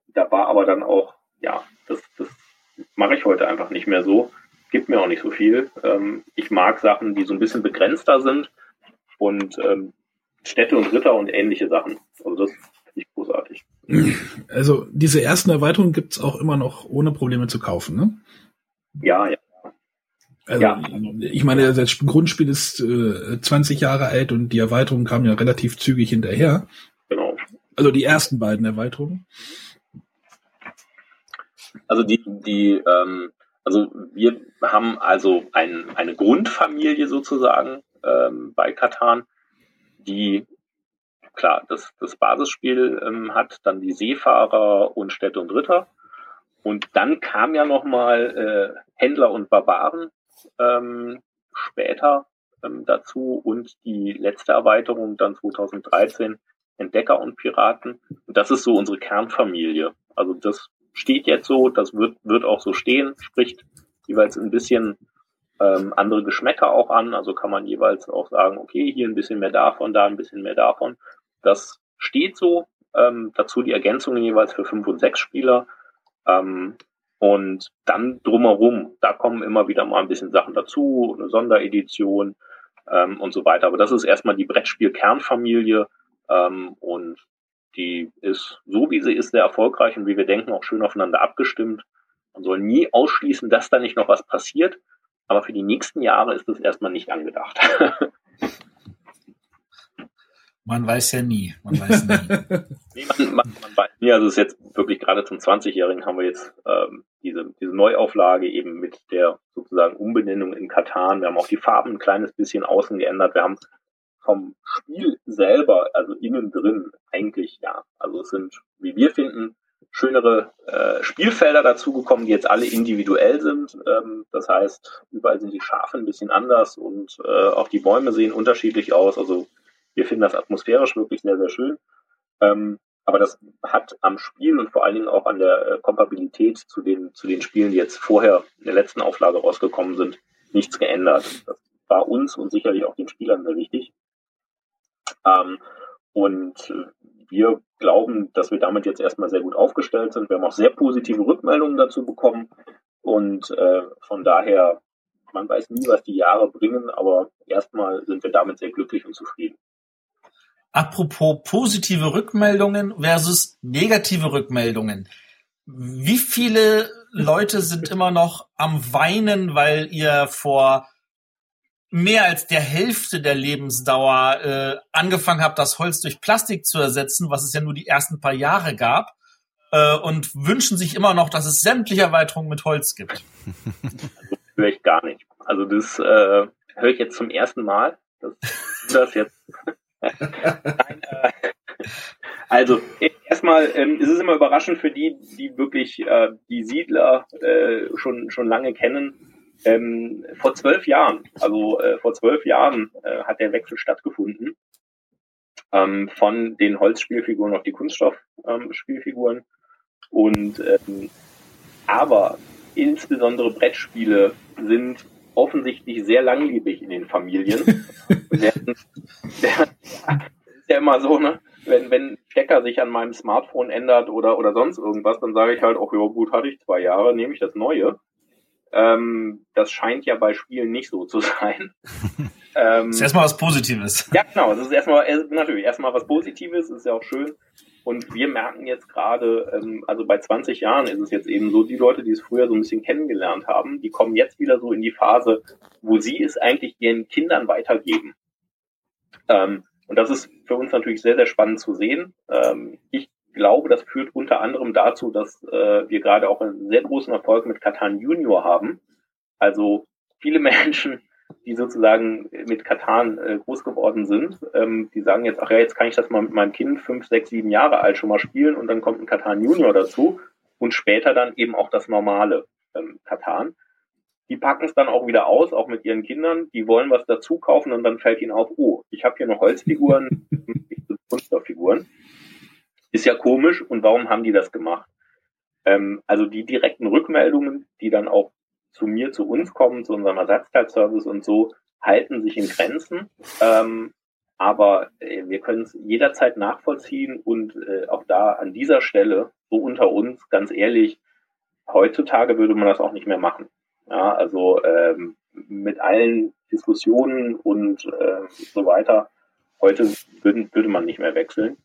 da war aber dann auch, ja, das, das mache ich heute einfach nicht mehr so. Gibt mir auch nicht so viel. Ähm, ich mag Sachen, die so ein bisschen begrenzter sind und ähm, Städte und Ritter und ähnliche Sachen. Also das finde ich großartig. Also diese ersten Erweiterungen gibt's auch immer noch ohne Probleme zu kaufen, ne? Ja, ja. Also, ja. Ich meine, das Grundspiel ist äh, 20 Jahre alt und die Erweiterungen kamen ja relativ zügig hinterher. Genau. Also die ersten beiden Erweiterungen. Also die, die, ähm, also wir haben also ein, eine Grundfamilie sozusagen ähm, bei Katan, die klar das, das Basisspiel ähm, hat, dann die Seefahrer und Städte und Ritter. Und dann kam ja nochmal äh, Händler und Barbaren ähm, später ähm, dazu und die letzte Erweiterung dann 2013 Entdecker und Piraten. Und das ist so unsere Kernfamilie. Also das steht jetzt so, das wird, wird auch so stehen, spricht jeweils ein bisschen ähm, andere Geschmäcker auch an. Also kann man jeweils auch sagen, okay, hier ein bisschen mehr davon, da ein bisschen mehr davon. Das steht so. Ähm, dazu die Ergänzungen jeweils für fünf und sechs Spieler. Ähm, und dann drumherum, da kommen immer wieder mal ein bisschen Sachen dazu, eine Sonderedition ähm, und so weiter. Aber das ist erstmal die Brettspiel-Kernfamilie ähm, und die ist, so wie sie ist, sehr erfolgreich und wie wir denken, auch schön aufeinander abgestimmt. Man soll nie ausschließen, dass da nicht noch was passiert. Aber für die nächsten Jahre ist das erstmal nicht angedacht. <laughs> Man weiß ja nie. Man weiß nie. <laughs> nee, man, man, man weiß nie. Also es ist jetzt wirklich gerade zum 20-Jährigen haben wir jetzt ähm, diese, diese Neuauflage eben mit der sozusagen Umbenennung in Katan. Wir haben auch die Farben ein kleines bisschen außen geändert. Wir haben vom Spiel selber, also innen drin, eigentlich ja. Also es sind, wie wir finden, schönere äh, Spielfelder dazugekommen, die jetzt alle individuell sind. Ähm, das heißt, überall sind die Schafe ein bisschen anders und äh, auch die Bäume sehen unterschiedlich aus. Also wir finden das atmosphärisch wirklich sehr, sehr schön. Ähm, aber das hat am Spiel und vor allen Dingen auch an der äh, Kompatibilität zu den, zu den Spielen, die jetzt vorher in der letzten Auflage rausgekommen sind, nichts geändert. Das war uns und sicherlich auch den Spielern sehr wichtig. Ähm, und wir glauben, dass wir damit jetzt erstmal sehr gut aufgestellt sind. Wir haben auch sehr positive Rückmeldungen dazu bekommen. Und äh, von daher, man weiß nie, was die Jahre bringen, aber erstmal sind wir damit sehr glücklich und zufrieden. Apropos positive Rückmeldungen versus negative Rückmeldungen. Wie viele Leute sind immer noch am Weinen, weil ihr vor mehr als der Hälfte der Lebensdauer äh, angefangen habt, das Holz durch Plastik zu ersetzen, was es ja nur die ersten paar Jahre gab, äh, und wünschen sich immer noch, dass es sämtliche Erweiterungen mit Holz gibt. <laughs> Höre ich gar nicht. Also das äh, höre ich jetzt zum ersten Mal. Das, das jetzt. <laughs> Also erstmal ähm, ist es immer überraschend für die, die wirklich äh, die Siedler äh, schon schon lange kennen ähm, vor zwölf Jahren, also äh, vor zwölf Jahren äh, hat der Wechsel stattgefunden ähm, von den Holzspielfiguren auf die Kunststoffspielfiguren. Ähm, und ähm, aber insbesondere Brettspiele sind offensichtlich sehr langlebig in den Familien. <laughs> der, der, ist ja immer so, ne? Wenn, wenn Stecker sich an meinem Smartphone ändert oder, oder sonst irgendwas, dann sage ich halt, oh ja gut, hatte ich zwei Jahre, nehme ich das Neue. Ähm, das scheint ja bei Spielen nicht so zu sein. <laughs> ähm, das ist erstmal was Positives. Ja, genau. Das ist erstmal, äh, natürlich, erstmal was Positives, ist ja auch schön. Und wir merken jetzt gerade, ähm, also bei 20 Jahren ist es jetzt eben so, die Leute, die es früher so ein bisschen kennengelernt haben, die kommen jetzt wieder so in die Phase, wo sie es eigentlich ihren Kindern weitergeben. Ähm, und das ist für uns natürlich sehr, sehr spannend zu sehen. Ähm, ich glaube, das führt unter anderem dazu, dass äh, wir gerade auch einen sehr großen Erfolg mit Katan Junior haben, Also viele <laughs> Menschen, die sozusagen mit Katan äh, groß geworden sind, ähm, die sagen jetzt, ach ja, jetzt kann ich das mal mit meinem Kind fünf, sechs, sieben Jahre alt schon mal spielen und dann kommt ein Katan Junior dazu und später dann eben auch das normale ähm, Katan. Die packen es dann auch wieder aus, auch mit ihren Kindern. Die wollen was dazu kaufen und dann fällt ihnen auf, oh, ich habe hier noch Holzfiguren, <laughs> Kunststofffiguren. Ist ja komisch und warum haben die das gemacht? Ähm, also die direkten Rückmeldungen, die dann auch zu mir, zu uns kommen, zu unserem Ersatzteilservice und so, halten sich in Grenzen. Ähm, aber äh, wir können es jederzeit nachvollziehen und äh, auch da an dieser Stelle, so unter uns, ganz ehrlich, heutzutage würde man das auch nicht mehr machen. Ja, also ähm, mit allen Diskussionen und äh, so weiter, heute würden, würde man nicht mehr wechseln.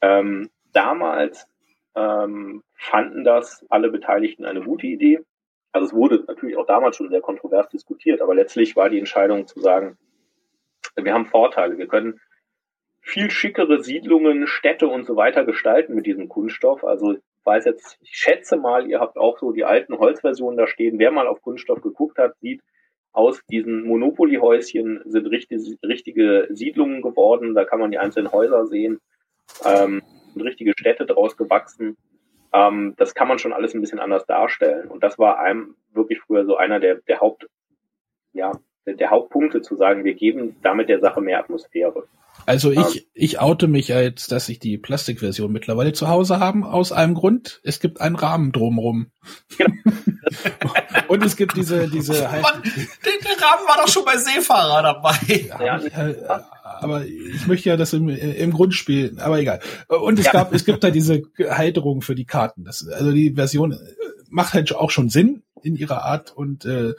Ähm, damals ähm, fanden das alle Beteiligten eine gute Idee. Also es wurde natürlich auch damals schon sehr kontrovers diskutiert, aber letztlich war die Entscheidung zu sagen, wir haben Vorteile, wir können viel schickere Siedlungen, Städte und so weiter gestalten mit diesem Kunststoff. Also ich weiß jetzt, ich schätze mal, ihr habt auch so die alten Holzversionen da stehen. Wer mal auf Kunststoff geguckt hat, sieht, aus diesen Monopoly-Häuschen sind richtige, richtige Siedlungen geworden. Da kann man die einzelnen Häuser sehen. Ähm, sind richtige Städte draus gewachsen. Ähm, das kann man schon alles ein bisschen anders darstellen. Und das war einem wirklich früher so einer der, der Haupt, ja, der, der Hauptpunkte zu sagen, wir geben damit der Sache mehr Atmosphäre. Also ich, ich oute mich ja jetzt, dass ich die Plastikversion mittlerweile zu Hause haben, aus einem Grund. Es gibt einen Rahmen drumrum. Genau. <laughs> Und es gibt diese, diese halt. <laughs> Mann, der, der, Rahmen war doch schon bei Seefahrer dabei. Ja, ja. Aber ich möchte ja das im, im Grundspiel, aber egal. Und es ja. gab, es gibt da diese Halterung für die Karten. Das, also die Version macht halt auch schon Sinn in ihrer Art und äh,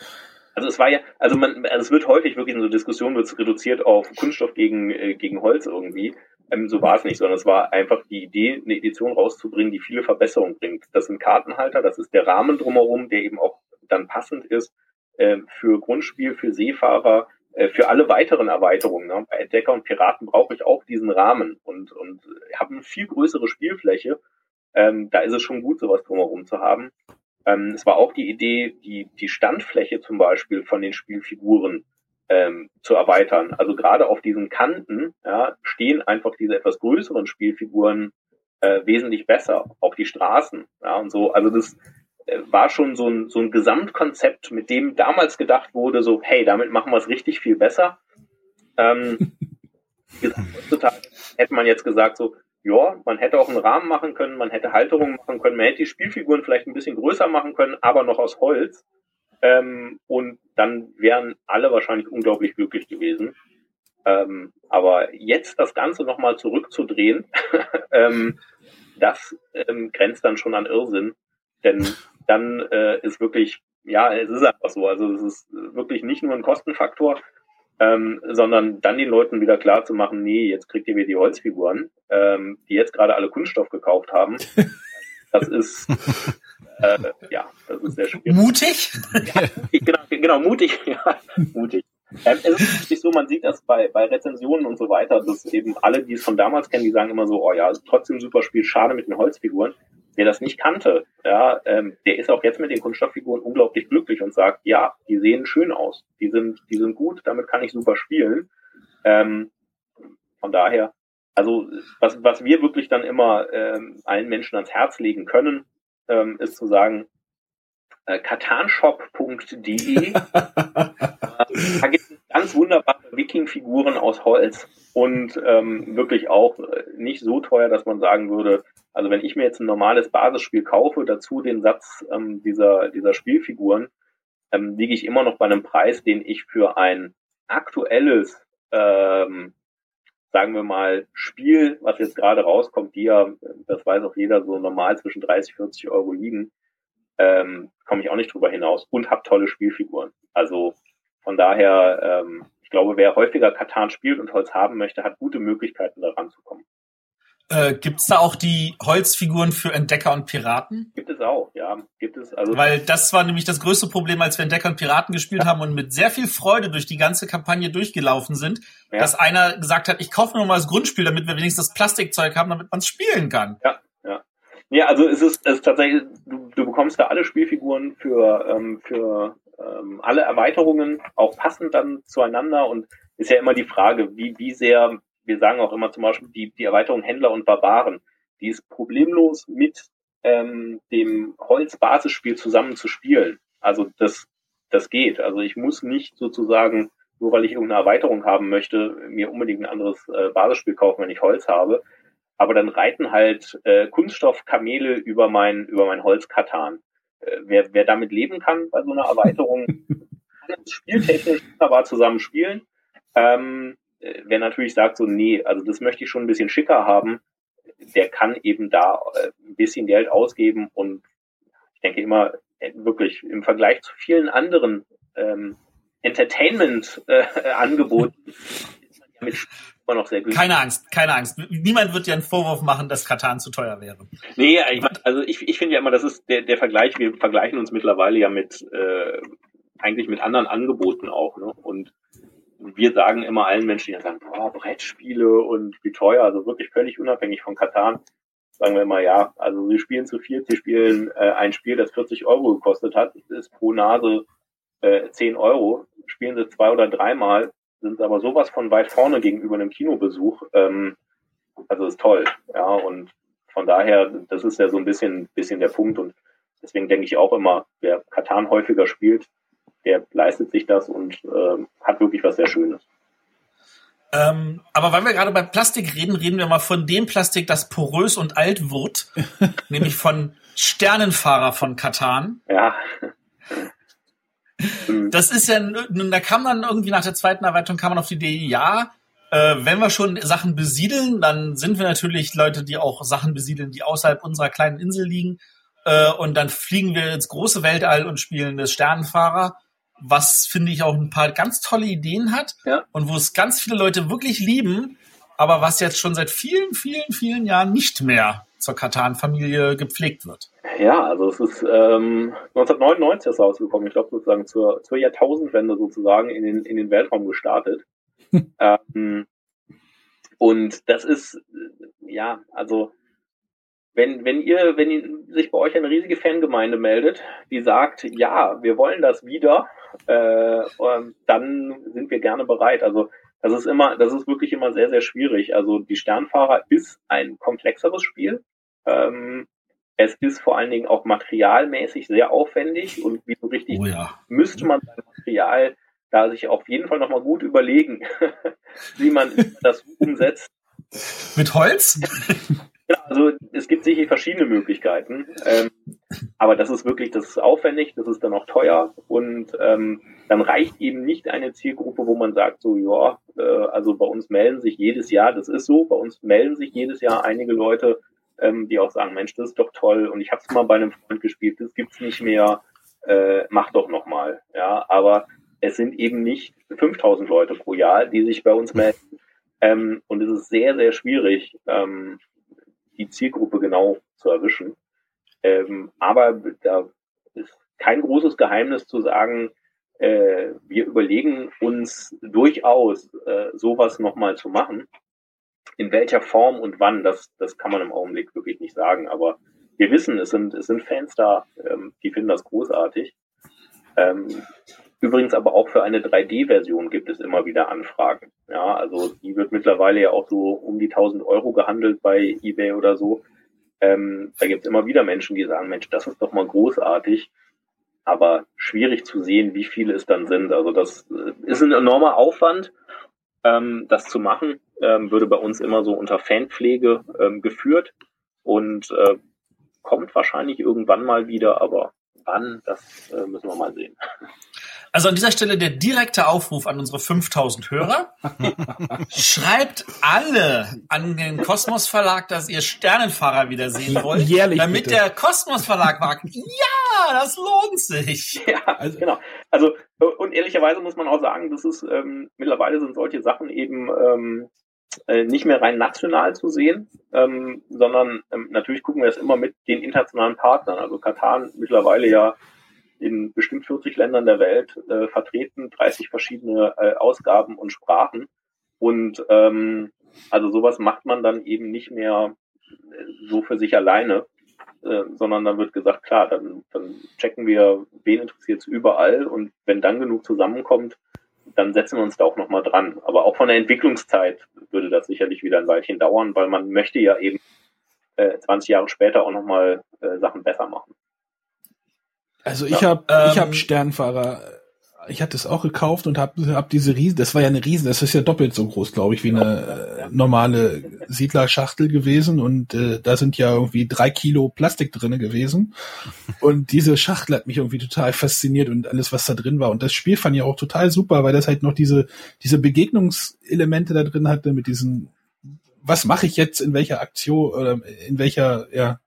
also es war ja, also man, also es wird häufig wirklich in so Diskussionen wird es reduziert auf Kunststoff gegen, äh, gegen Holz irgendwie. Ähm, so war es nicht, sondern es war einfach die Idee, eine Edition rauszubringen, die viele Verbesserungen bringt. Das sind Kartenhalter, das ist der Rahmen drumherum, der eben auch dann passend ist äh, für Grundspiel, für Seefahrer, äh, für alle weiteren Erweiterungen. Ne? Bei Entdecker und Piraten brauche ich auch diesen Rahmen und, und habe eine viel größere Spielfläche. Ähm, da ist es schon gut, sowas drumherum zu haben. Ähm, es war auch die Idee, die, die Standfläche zum Beispiel von den Spielfiguren ähm, zu erweitern. Also gerade auf diesen Kanten ja, stehen einfach diese etwas größeren Spielfiguren äh, wesentlich besser. Auch die Straßen ja, und so. Also das äh, war schon so ein, so ein Gesamtkonzept, mit dem damals gedacht wurde, so, hey, damit machen wir es richtig viel besser. Ähm, <laughs> heutzutage hätte man jetzt gesagt, so, ja, man hätte auch einen Rahmen machen können, man hätte Halterungen machen können, man hätte die Spielfiguren vielleicht ein bisschen größer machen können, aber noch aus Holz. Ähm, und dann wären alle wahrscheinlich unglaublich glücklich gewesen. Ähm, aber jetzt das Ganze nochmal zurückzudrehen, <laughs> ähm, das ähm, grenzt dann schon an Irrsinn. Denn dann äh, ist wirklich, ja, es ist einfach so. Also es ist wirklich nicht nur ein Kostenfaktor, ähm, sondern dann den Leuten wieder klar zu machen, nee, jetzt kriegt ihr wieder die Holzfiguren, ähm, die jetzt gerade alle Kunststoff gekauft haben. Das ist <laughs> äh, ja, das ist sehr schwierig. Mutig? Ja, genau, genau, mutig, <laughs> ja, mutig. Ähm, es ist wirklich so, man sieht das bei, bei Rezensionen und so weiter, dass eben alle, die es von damals kennen, die sagen immer so, oh ja, trotzdem super Spiel, schade mit den Holzfiguren. Wer das nicht kannte, ja, ähm, der ist auch jetzt mit den Kunststofffiguren unglaublich glücklich und sagt, ja, die sehen schön aus, die sind, die sind gut, damit kann ich super spielen. Ähm, von daher, also was, was wir wirklich dann immer ähm, allen Menschen ans Herz legen können, ähm, ist zu sagen, äh, katanshop.de. <laughs> da gibt es ganz wunderbare Wiking-Figuren aus Holz und ähm, wirklich auch äh, nicht so teuer, dass man sagen würde, also wenn ich mir jetzt ein normales Basisspiel kaufe, dazu den Satz ähm, dieser, dieser Spielfiguren, ähm, liege ich immer noch bei einem Preis, den ich für ein aktuelles, ähm, sagen wir mal, Spiel, was jetzt gerade rauskommt, die ja, das weiß auch jeder, so normal zwischen 30, 40 Euro liegen, ähm, komme ich auch nicht drüber hinaus und habe tolle Spielfiguren. Also von daher, ähm, ich glaube, wer häufiger Katan spielt und Holz haben möchte, hat gute Möglichkeiten, daran zu kommen. Äh, Gibt es da auch die Holzfiguren für Entdecker und Piraten? Gibt es auch, ja. Gibt es also. Weil das war nämlich das größte Problem, als wir Entdecker und Piraten gespielt ja. haben und mit sehr viel Freude durch die ganze Kampagne durchgelaufen sind, ja. dass einer gesagt hat, ich kaufe mir mal das Grundspiel, damit wir wenigstens das Plastikzeug haben, damit man es spielen kann. Ja, ja. Ja, also es ist, es ist tatsächlich, du, du bekommst da alle Spielfiguren für, ähm, für ähm, alle Erweiterungen auch passen dann zueinander und ist ja immer die Frage, wie, wie sehr, wir sagen auch immer zum Beispiel die, die Erweiterung Händler und Barbaren, die ist problemlos mit ähm, dem Holz-Basisspiel zusammen zu spielen. Also das, das geht. Also ich muss nicht sozusagen, nur weil ich irgendeine Erweiterung haben möchte, mir unbedingt ein anderes äh, Basisspiel kaufen, wenn ich Holz habe. Aber dann reiten halt äh, Kunststoffkamele über mein, über mein Holzkatan. Äh, wer, wer damit leben kann bei so einer Erweiterung, <laughs> kann es spieltechnisch wunderbar zusammen spielen. Ähm, äh, wer natürlich sagt so, nee, also das möchte ich schon ein bisschen schicker haben, der kann eben da äh, ein bisschen Geld ausgeben und ich denke immer äh, wirklich im Vergleich zu vielen anderen ähm, Entertainment-Angeboten äh, <laughs> mit immer noch sehr günstig. Keine Angst, keine Angst. Niemand wird ja einen Vorwurf machen, dass Katan zu teuer wäre. Nee, ich mein, also ich, ich finde ja immer, das ist der, der Vergleich, wir vergleichen uns mittlerweile ja mit äh, eigentlich mit anderen Angeboten auch. Ne? Und wir sagen immer allen Menschen, die sagen, boah, Brettspiele und wie teuer, also wirklich völlig unabhängig von Katan, sagen wir immer, ja, also sie spielen zu viert, sie spielen äh, ein Spiel, das 40 Euro gekostet hat, ist pro Nase äh, 10 Euro, spielen sie zwei oder dreimal, sind aber sowas von weit vorne gegenüber einem Kinobesuch, ähm, also ist toll, ja, und von daher, das ist ja so ein bisschen, bisschen der Punkt und deswegen denke ich auch immer, wer Katan häufiger spielt, der leistet sich das und äh, hat wirklich was sehr Schönes. Ähm, aber weil wir gerade bei Plastik reden, reden wir mal von dem Plastik, das porös und alt wird, <laughs> nämlich von Sternenfahrer von Katan. Ja. <laughs> Das ist ja, da kam dann irgendwie nach der zweiten Erweiterung kam man auf die Idee, ja, äh, wenn wir schon Sachen besiedeln, dann sind wir natürlich Leute, die auch Sachen besiedeln, die außerhalb unserer kleinen Insel liegen. Äh, und dann fliegen wir ins große Weltall und spielen das Sternenfahrer was finde ich auch ein paar ganz tolle Ideen hat ja. und wo es ganz viele Leute wirklich lieben, aber was jetzt schon seit vielen, vielen, vielen Jahren nicht mehr zur Katan-Familie gepflegt wird. Ja, also es ist ähm, 1999 ist rausgekommen, ich glaube sozusagen zur, zur Jahrtausendwende sozusagen in den, in den Weltraum gestartet. <laughs> ähm, und das ist, ja, also wenn, wenn ihr, wenn sich bei euch eine riesige Fangemeinde meldet, die sagt, ja, wir wollen das wieder, äh, dann sind wir gerne bereit. Also das ist immer, das ist wirklich immer sehr, sehr schwierig. Also die Sternfahrer ist ein komplexeres Spiel. Ähm, es ist vor allen Dingen auch materialmäßig sehr aufwendig und wie so richtig oh ja. müsste man sein Material da sich auf jeden Fall nochmal gut überlegen, <laughs> wie man das umsetzt. Mit Holz? <laughs> Also es gibt sicher verschiedene Möglichkeiten, ähm, aber das ist wirklich, das ist aufwendig, das ist dann auch teuer und ähm, dann reicht eben nicht eine Zielgruppe, wo man sagt, so ja, äh, also bei uns melden sich jedes Jahr, das ist so, bei uns melden sich jedes Jahr einige Leute, ähm, die auch sagen, Mensch, das ist doch toll und ich habe es mal bei einem Freund gespielt, das gibt's nicht mehr, äh, mach doch noch mal, ja, aber es sind eben nicht 5000 Leute pro Jahr, die sich bei uns melden. Ähm, und es ist sehr, sehr schwierig, ähm, die Zielgruppe genau zu erwischen. Ähm, aber da ist kein großes Geheimnis zu sagen, äh, wir überlegen uns durchaus, äh, sowas nochmal zu machen. In welcher Form und wann, das, das kann man im Augenblick wirklich nicht sagen. Aber wir wissen, es sind, es sind Fans da, ähm, die finden das großartig. Ähm, übrigens aber auch für eine 3D-Version gibt es immer wieder Anfragen. Ja, also die wird mittlerweile ja auch so um die 1000 Euro gehandelt bei eBay oder so. Ähm, da gibt es immer wieder Menschen, die sagen, Mensch, das ist doch mal großartig, aber schwierig zu sehen, wie viele es dann sind. Also das äh, ist ein enormer Aufwand, ähm, das zu machen. Ähm, würde bei uns immer so unter Fanpflege ähm, geführt und äh, kommt wahrscheinlich irgendwann mal wieder, aber wann, das äh, müssen wir mal sehen. <laughs> Also an dieser Stelle der direkte Aufruf an unsere 5000 Hörer. Schreibt alle an den Kosmos Verlag, dass ihr Sternenfahrer wiedersehen wollt. Jährlich damit bitte. der Kosmos Verlag sagt, ja, das lohnt sich. Ja, also, genau. Also, und ehrlicherweise muss man auch sagen, das ist, ähm, mittlerweile sind solche Sachen eben, ähm, äh, nicht mehr rein national zu sehen, ähm, sondern ähm, natürlich gucken wir es immer mit den internationalen Partnern. Also Katar mittlerweile ja in bestimmt 40 Ländern der Welt äh, vertreten, 30 verschiedene äh, Ausgaben und Sprachen. Und ähm, also sowas macht man dann eben nicht mehr äh, so für sich alleine. äh, sondern dann wird gesagt, klar, dann, dann checken wir, wen interessiert es überall und wenn dann genug zusammenkommt, dann setzen wir uns da auch nochmal dran. Aber auch von der Entwicklungszeit würde das sicherlich wieder ein Weilchen dauern, weil man möchte ja eben äh, 20 Jahre später auch nochmal äh, Sachen besser machen. Also ich ja. habe ähm, ich hab Sternfahrer ich hatte es auch gekauft und habe hab diese riesen, das war ja eine riesen, das ist ja doppelt so groß, glaube ich, wie eine äh, normale Siedlerschachtel gewesen und äh, da sind ja irgendwie drei Kilo Plastik drinne gewesen <laughs> und diese Schachtel hat mich irgendwie total fasziniert und alles, was da drin war und das Spiel fand ich auch total super, weil das halt noch diese diese Begegnungselemente da drin hatte mit diesen, was mache ich jetzt in welcher Aktion oder in welcher ja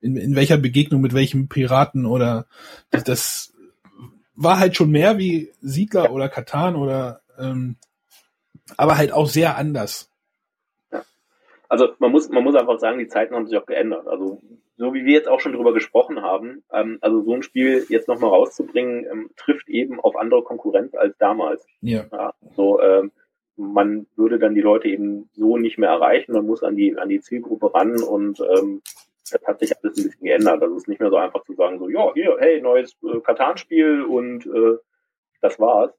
in, in welcher Begegnung mit welchem Piraten oder das, war halt schon mehr wie Siedler oder Katan oder ähm, aber halt auch sehr anders. Ja. Also man muss, man muss einfach sagen, die Zeiten haben sich auch geändert. Also so wie wir jetzt auch schon drüber gesprochen haben, ähm, also so ein Spiel jetzt nochmal rauszubringen, ähm, trifft eben auf andere Konkurrenz als damals. Ja. ja so, ähm, man würde dann die Leute eben so nicht mehr erreichen, man muss an die, an die Zielgruppe ran und ähm, das hat sich alles ein bisschen geändert. Also es ist nicht mehr so einfach zu sagen, so, ja, hier, hey, neues äh, Katan-Spiel und äh, das war's.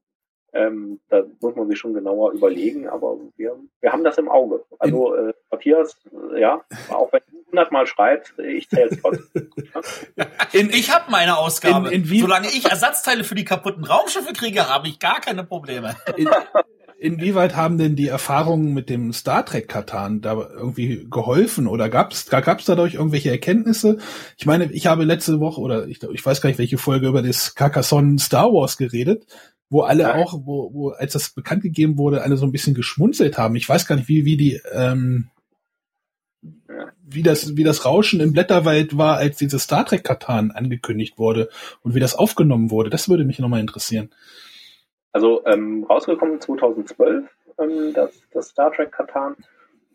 Ähm, da muss man sich schon genauer überlegen, aber wir, wir haben das im Auge. Also äh, Matthias, äh, ja, auch wenn du hundertmal schreibst, ich zähle es trotzdem. <laughs> ich habe meine Ausgabe. In, in Solange ich Ersatzteile für die kaputten Raumschiffe kriege, habe ich gar keine Probleme. In, inwieweit haben denn die Erfahrungen mit dem Star Trek Katan da irgendwie geholfen oder gab es gab's dadurch irgendwelche Erkenntnisse? Ich meine, ich habe letzte Woche oder ich, ich weiß gar nicht welche Folge über das Carcassonne Star Wars geredet, wo alle ja. auch, wo, wo als das bekannt gegeben wurde, alle so ein bisschen geschmunzelt haben. Ich weiß gar nicht, wie wie die ähm, wie das, wie das Rauschen im Blätterwald war, als dieses Star Trek Katan angekündigt wurde und wie das aufgenommen wurde. Das würde mich nochmal interessieren. Also ähm, rausgekommen 2012, ähm, das, das Star Trek Katan.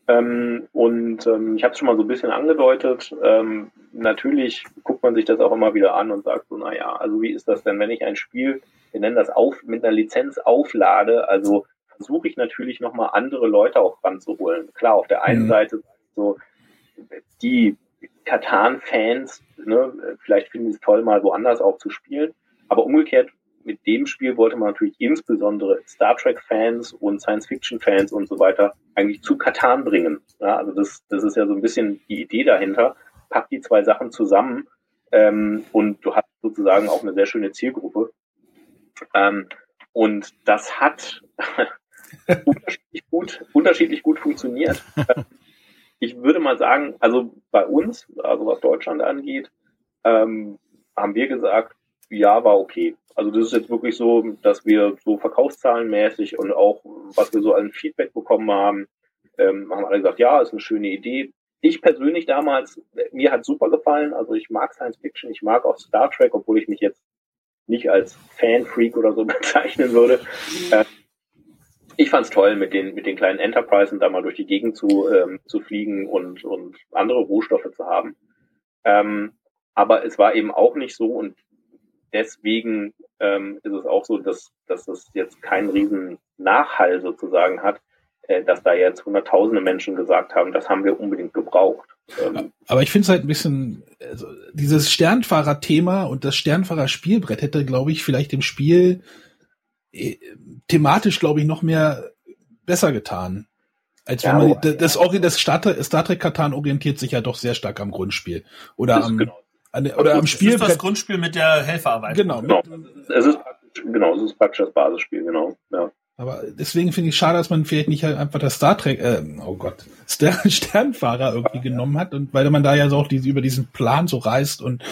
Ähm, und ähm, ich habe es schon mal so ein bisschen angedeutet. Ähm, natürlich guckt man sich das auch immer wieder an und sagt so, naja, also wie ist das denn, wenn ich ein Spiel, wir nennen das auf, mit einer Lizenz auflade, also versuche ich natürlich nochmal andere Leute auch ranzuholen. Klar, auf der einen mhm. Seite so die Katan-Fans, ne, vielleicht finden sie es toll, mal woanders auch zu spielen. Aber umgekehrt mit dem Spiel wollte man natürlich insbesondere Star Trek-Fans und Science-Fiction-Fans und so weiter eigentlich zu Katan bringen. Ja, also das, das ist ja so ein bisschen die Idee dahinter. Pack die zwei Sachen zusammen ähm, und du hast sozusagen auch eine sehr schöne Zielgruppe. Ähm, und das hat <laughs> unterschiedlich gut, unterschiedlich gut funktioniert. <laughs> ich würde mal sagen, also bei uns, also was Deutschland angeht, ähm, haben wir gesagt, ja, war okay. Also das ist jetzt wirklich so, dass wir so verkaufszahlenmäßig und auch was wir so an Feedback bekommen haben, ähm, haben alle gesagt, ja, ist eine schöne Idee. Ich persönlich damals, mir hat super gefallen. Also ich mag Science Fiction, ich mag auch Star Trek, obwohl ich mich jetzt nicht als Fan-Freak oder so <laughs> bezeichnen würde. Äh, ich fand's toll, mit den, mit den kleinen Enterprisen da mal durch die Gegend zu, ähm, zu fliegen und, und andere Rohstoffe zu haben. Ähm, aber es war eben auch nicht so und deswegen ähm, ist es auch so, dass, dass es jetzt keinen riesen Nachhall sozusagen hat, äh, dass da jetzt hunderttausende Menschen gesagt haben, das haben wir unbedingt gebraucht. Ähm, Aber ich finde es halt ein bisschen, also dieses Sternfahrer-Thema und das Sternfahrer-Spielbrett hätte, glaube ich, vielleicht dem Spiel äh, thematisch, glaube ich, noch mehr besser getan. Als ja, wenn man, das, das, das Star, Star Trek Katan orientiert sich ja doch sehr stark am Grundspiel. Oder am, genau an, oder am Spiel. Das ist das Grundspiel mit der Helferarbeit. Genau. Genau. Es ist, genau, es ist praktisch das Basisspiel, genau. Ja. Aber deswegen finde ich schade, dass man vielleicht nicht halt einfach das Star Trek, äh, oh Gott, Stern <laughs> Sternfahrer irgendwie genommen hat und weil man da ja so auch diese, über diesen Plan so reist und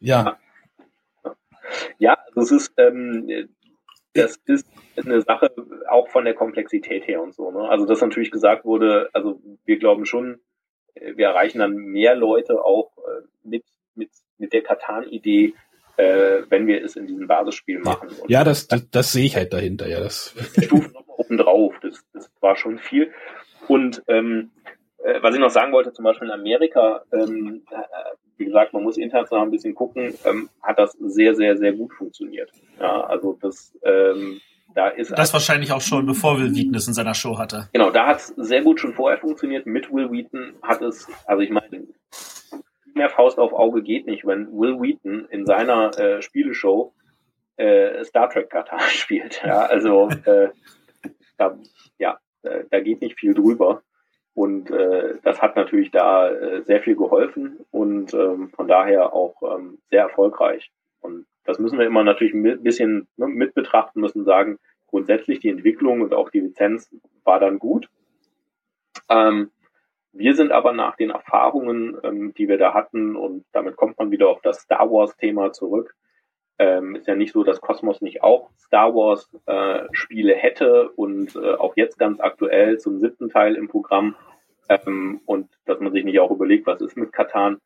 ja. Ja, das ist, ähm, das ist eine Sache auch von der Komplexität her und so. Ne? Also dass natürlich gesagt wurde, also wir glauben schon, äh, wir erreichen dann mehr Leute auch äh, mit mit, mit der Katan-Idee, äh, wenn wir es in diesem Basisspiel machen. Und ja, das, das, das sehe ich halt dahinter, ja. Das Stufen nochmal oben drauf, das, das war schon viel. Und ähm, äh, was ich noch sagen wollte, zum Beispiel in Amerika, ähm, äh, wie gesagt, man muss international ein bisschen gucken, ähm, hat das sehr, sehr, sehr gut funktioniert. Ja, also das, ähm, da ist das also, wahrscheinlich auch schon, bevor Will Wheaton es in seiner Show hatte. Genau, da hat es sehr gut schon vorher funktioniert. Mit Will Wheaton hat es, also ich meine, mehr Faust auf Auge geht nicht, wenn Will Wheaton in seiner äh, Spieleshow äh, Star Trek Katar <laughs> spielt. Ja, also äh, da, ja, da geht nicht viel drüber. Und äh, das hat natürlich da äh, sehr viel geholfen und ähm, von daher auch ähm, sehr erfolgreich. Und das müssen wir immer natürlich ein bisschen ne, mit betrachten, müssen sagen, grundsätzlich die Entwicklung und auch die Lizenz war dann gut. Ähm, wir sind aber nach den Erfahrungen, ähm, die wir da hatten, und damit kommt man wieder auf das Star Wars-Thema zurück, ähm, ist ja nicht so, dass Cosmos nicht auch Star Wars äh, Spiele hätte und äh, auch jetzt ganz aktuell zum siebten Teil im Programm ähm, und dass man sich nicht auch überlegt, was ist mit Katan.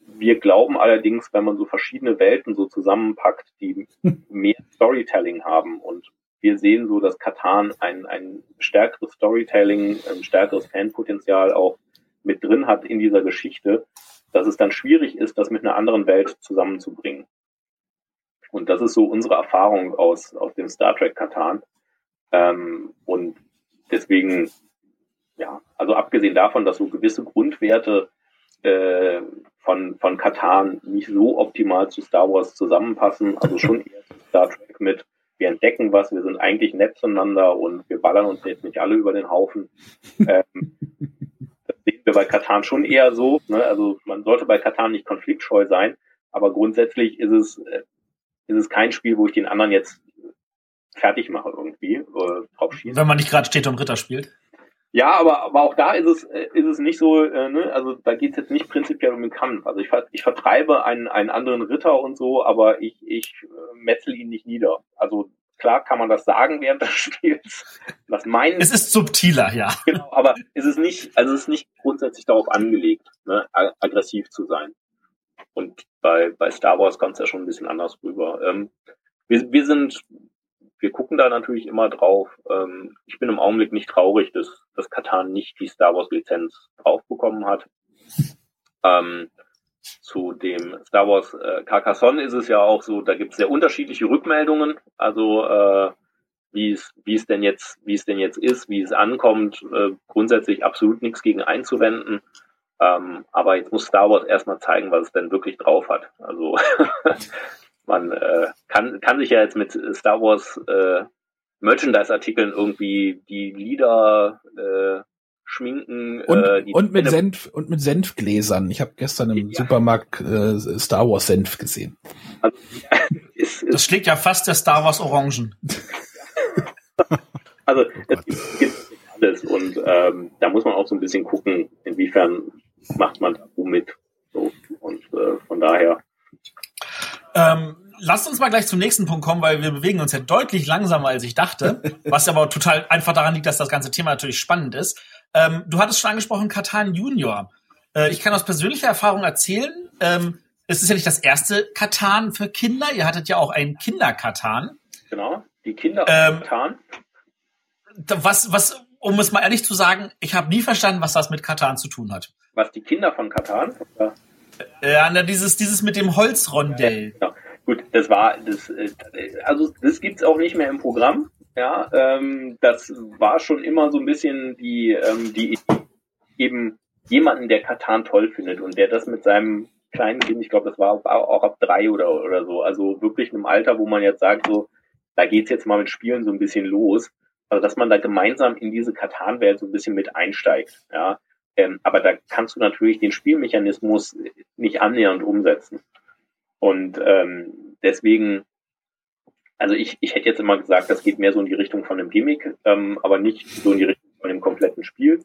Wir glauben allerdings, wenn man so verschiedene Welten so zusammenpackt, die mehr Storytelling haben und wir sehen so, dass Katan ein, ein stärkeres Storytelling, ein stärkeres Fanpotenzial auch mit drin hat in dieser Geschichte, dass es dann schwierig ist, das mit einer anderen Welt zusammenzubringen. Und das ist so unsere Erfahrung aus, aus dem Star Trek Katan. Ähm, und deswegen, ja, also abgesehen davon, dass so gewisse Grundwerte äh, von, von Katan nicht so optimal zu Star Wars zusammenpassen, also schon eher zu Star Trek mit, wir entdecken was, wir sind eigentlich nett zueinander und wir ballern uns jetzt nicht alle über den Haufen. Ähm, wir bei Katan schon eher so. Ne? Also man sollte bei Katan nicht konfliktscheu sein, aber grundsätzlich ist es äh, ist es kein Spiel, wo ich den anderen jetzt fertig mache irgendwie, äh, drauf schieße. Wenn man nicht gerade steht und Ritter spielt. Ja, aber, aber auch da ist es, äh, ist es nicht so, äh, ne? also da geht es jetzt nicht prinzipiell um den Kampf. Also ich, ich vertreibe einen, einen anderen Ritter und so, aber ich, ich äh, metzel ihn nicht nieder. Also klar kann man das sagen während des Spiels. Was meinen, es ist subtiler, ja. Genau, aber es ist nicht, also es ist nicht grundsätzlich darauf angelegt, ne, aggressiv zu sein. Und bei, bei Star Wars kommt es ja schon ein bisschen anders rüber. Ähm, wir, wir sind, wir gucken da natürlich immer drauf. Ähm, ich bin im Augenblick nicht traurig, dass, dass Katan nicht die Star Wars Lizenz draufbekommen hat. Ähm, zu dem Star Wars äh, Carcassonne ist es ja auch so, da gibt es sehr unterschiedliche Rückmeldungen. Also äh, wie es wie es denn jetzt wie es denn jetzt ist, wie es ankommt, äh, grundsätzlich absolut nichts gegen einzuwenden. Ähm, aber jetzt muss Star Wars erstmal zeigen, was es denn wirklich drauf hat. Also <laughs> man äh, kann, kann sich ja jetzt mit Star Wars äh, Merchandise-Artikeln irgendwie die Lieder äh, schminken. Und, äh, die und mit Senf und mit Senfgläsern. Ich habe gestern im ja. Supermarkt äh, Star Wars Senf gesehen. Also, <laughs> ist, das schlägt ja fast der Star Wars Orangen. <laughs> also es gibt, gibt alles und ähm, da muss man auch so ein bisschen gucken, inwiefern macht man da womit. So, und äh, von daher. Ähm, lasst uns mal gleich zum nächsten Punkt kommen, weil wir bewegen uns ja deutlich langsamer, als ich dachte. <laughs> was aber total einfach daran liegt, dass das ganze Thema natürlich spannend ist. Ähm, du hattest schon angesprochen, Katan Junior. Äh, ich kann aus persönlicher Erfahrung erzählen, ähm, es ist ja nicht das erste Katan für Kinder. Ihr hattet ja auch einen Kinder-Katan. Genau, die Kinder-Katan. Ähm, was, was, um es mal ehrlich zu sagen, ich habe nie verstanden, was das mit Katan zu tun hat. Was die Kinder von Katan? Ja, na, dieses, dieses mit dem Holzrondell. Ja, gut, das war das, äh, also das gibt's auch nicht mehr im Programm. Ja, ähm, das war schon immer so ein bisschen die, ähm, die eben jemanden, der Katan toll findet und der das mit seinem kleinen Kind, ich glaube, das war auch ab drei oder, oder so, also wirklich in einem Alter, wo man jetzt sagt, so, da geht's jetzt mal mit Spielen so ein bisschen los. Also dass man da gemeinsam in diese Katan-Welt so ein bisschen mit einsteigt. Ja, ähm, aber da kannst du natürlich den Spielmechanismus nicht annähernd umsetzen. Und ähm, deswegen, also ich, ich hätte jetzt immer gesagt, das geht mehr so in die Richtung von einem Gimmick, ähm, aber nicht so in die Richtung von dem kompletten Spiel.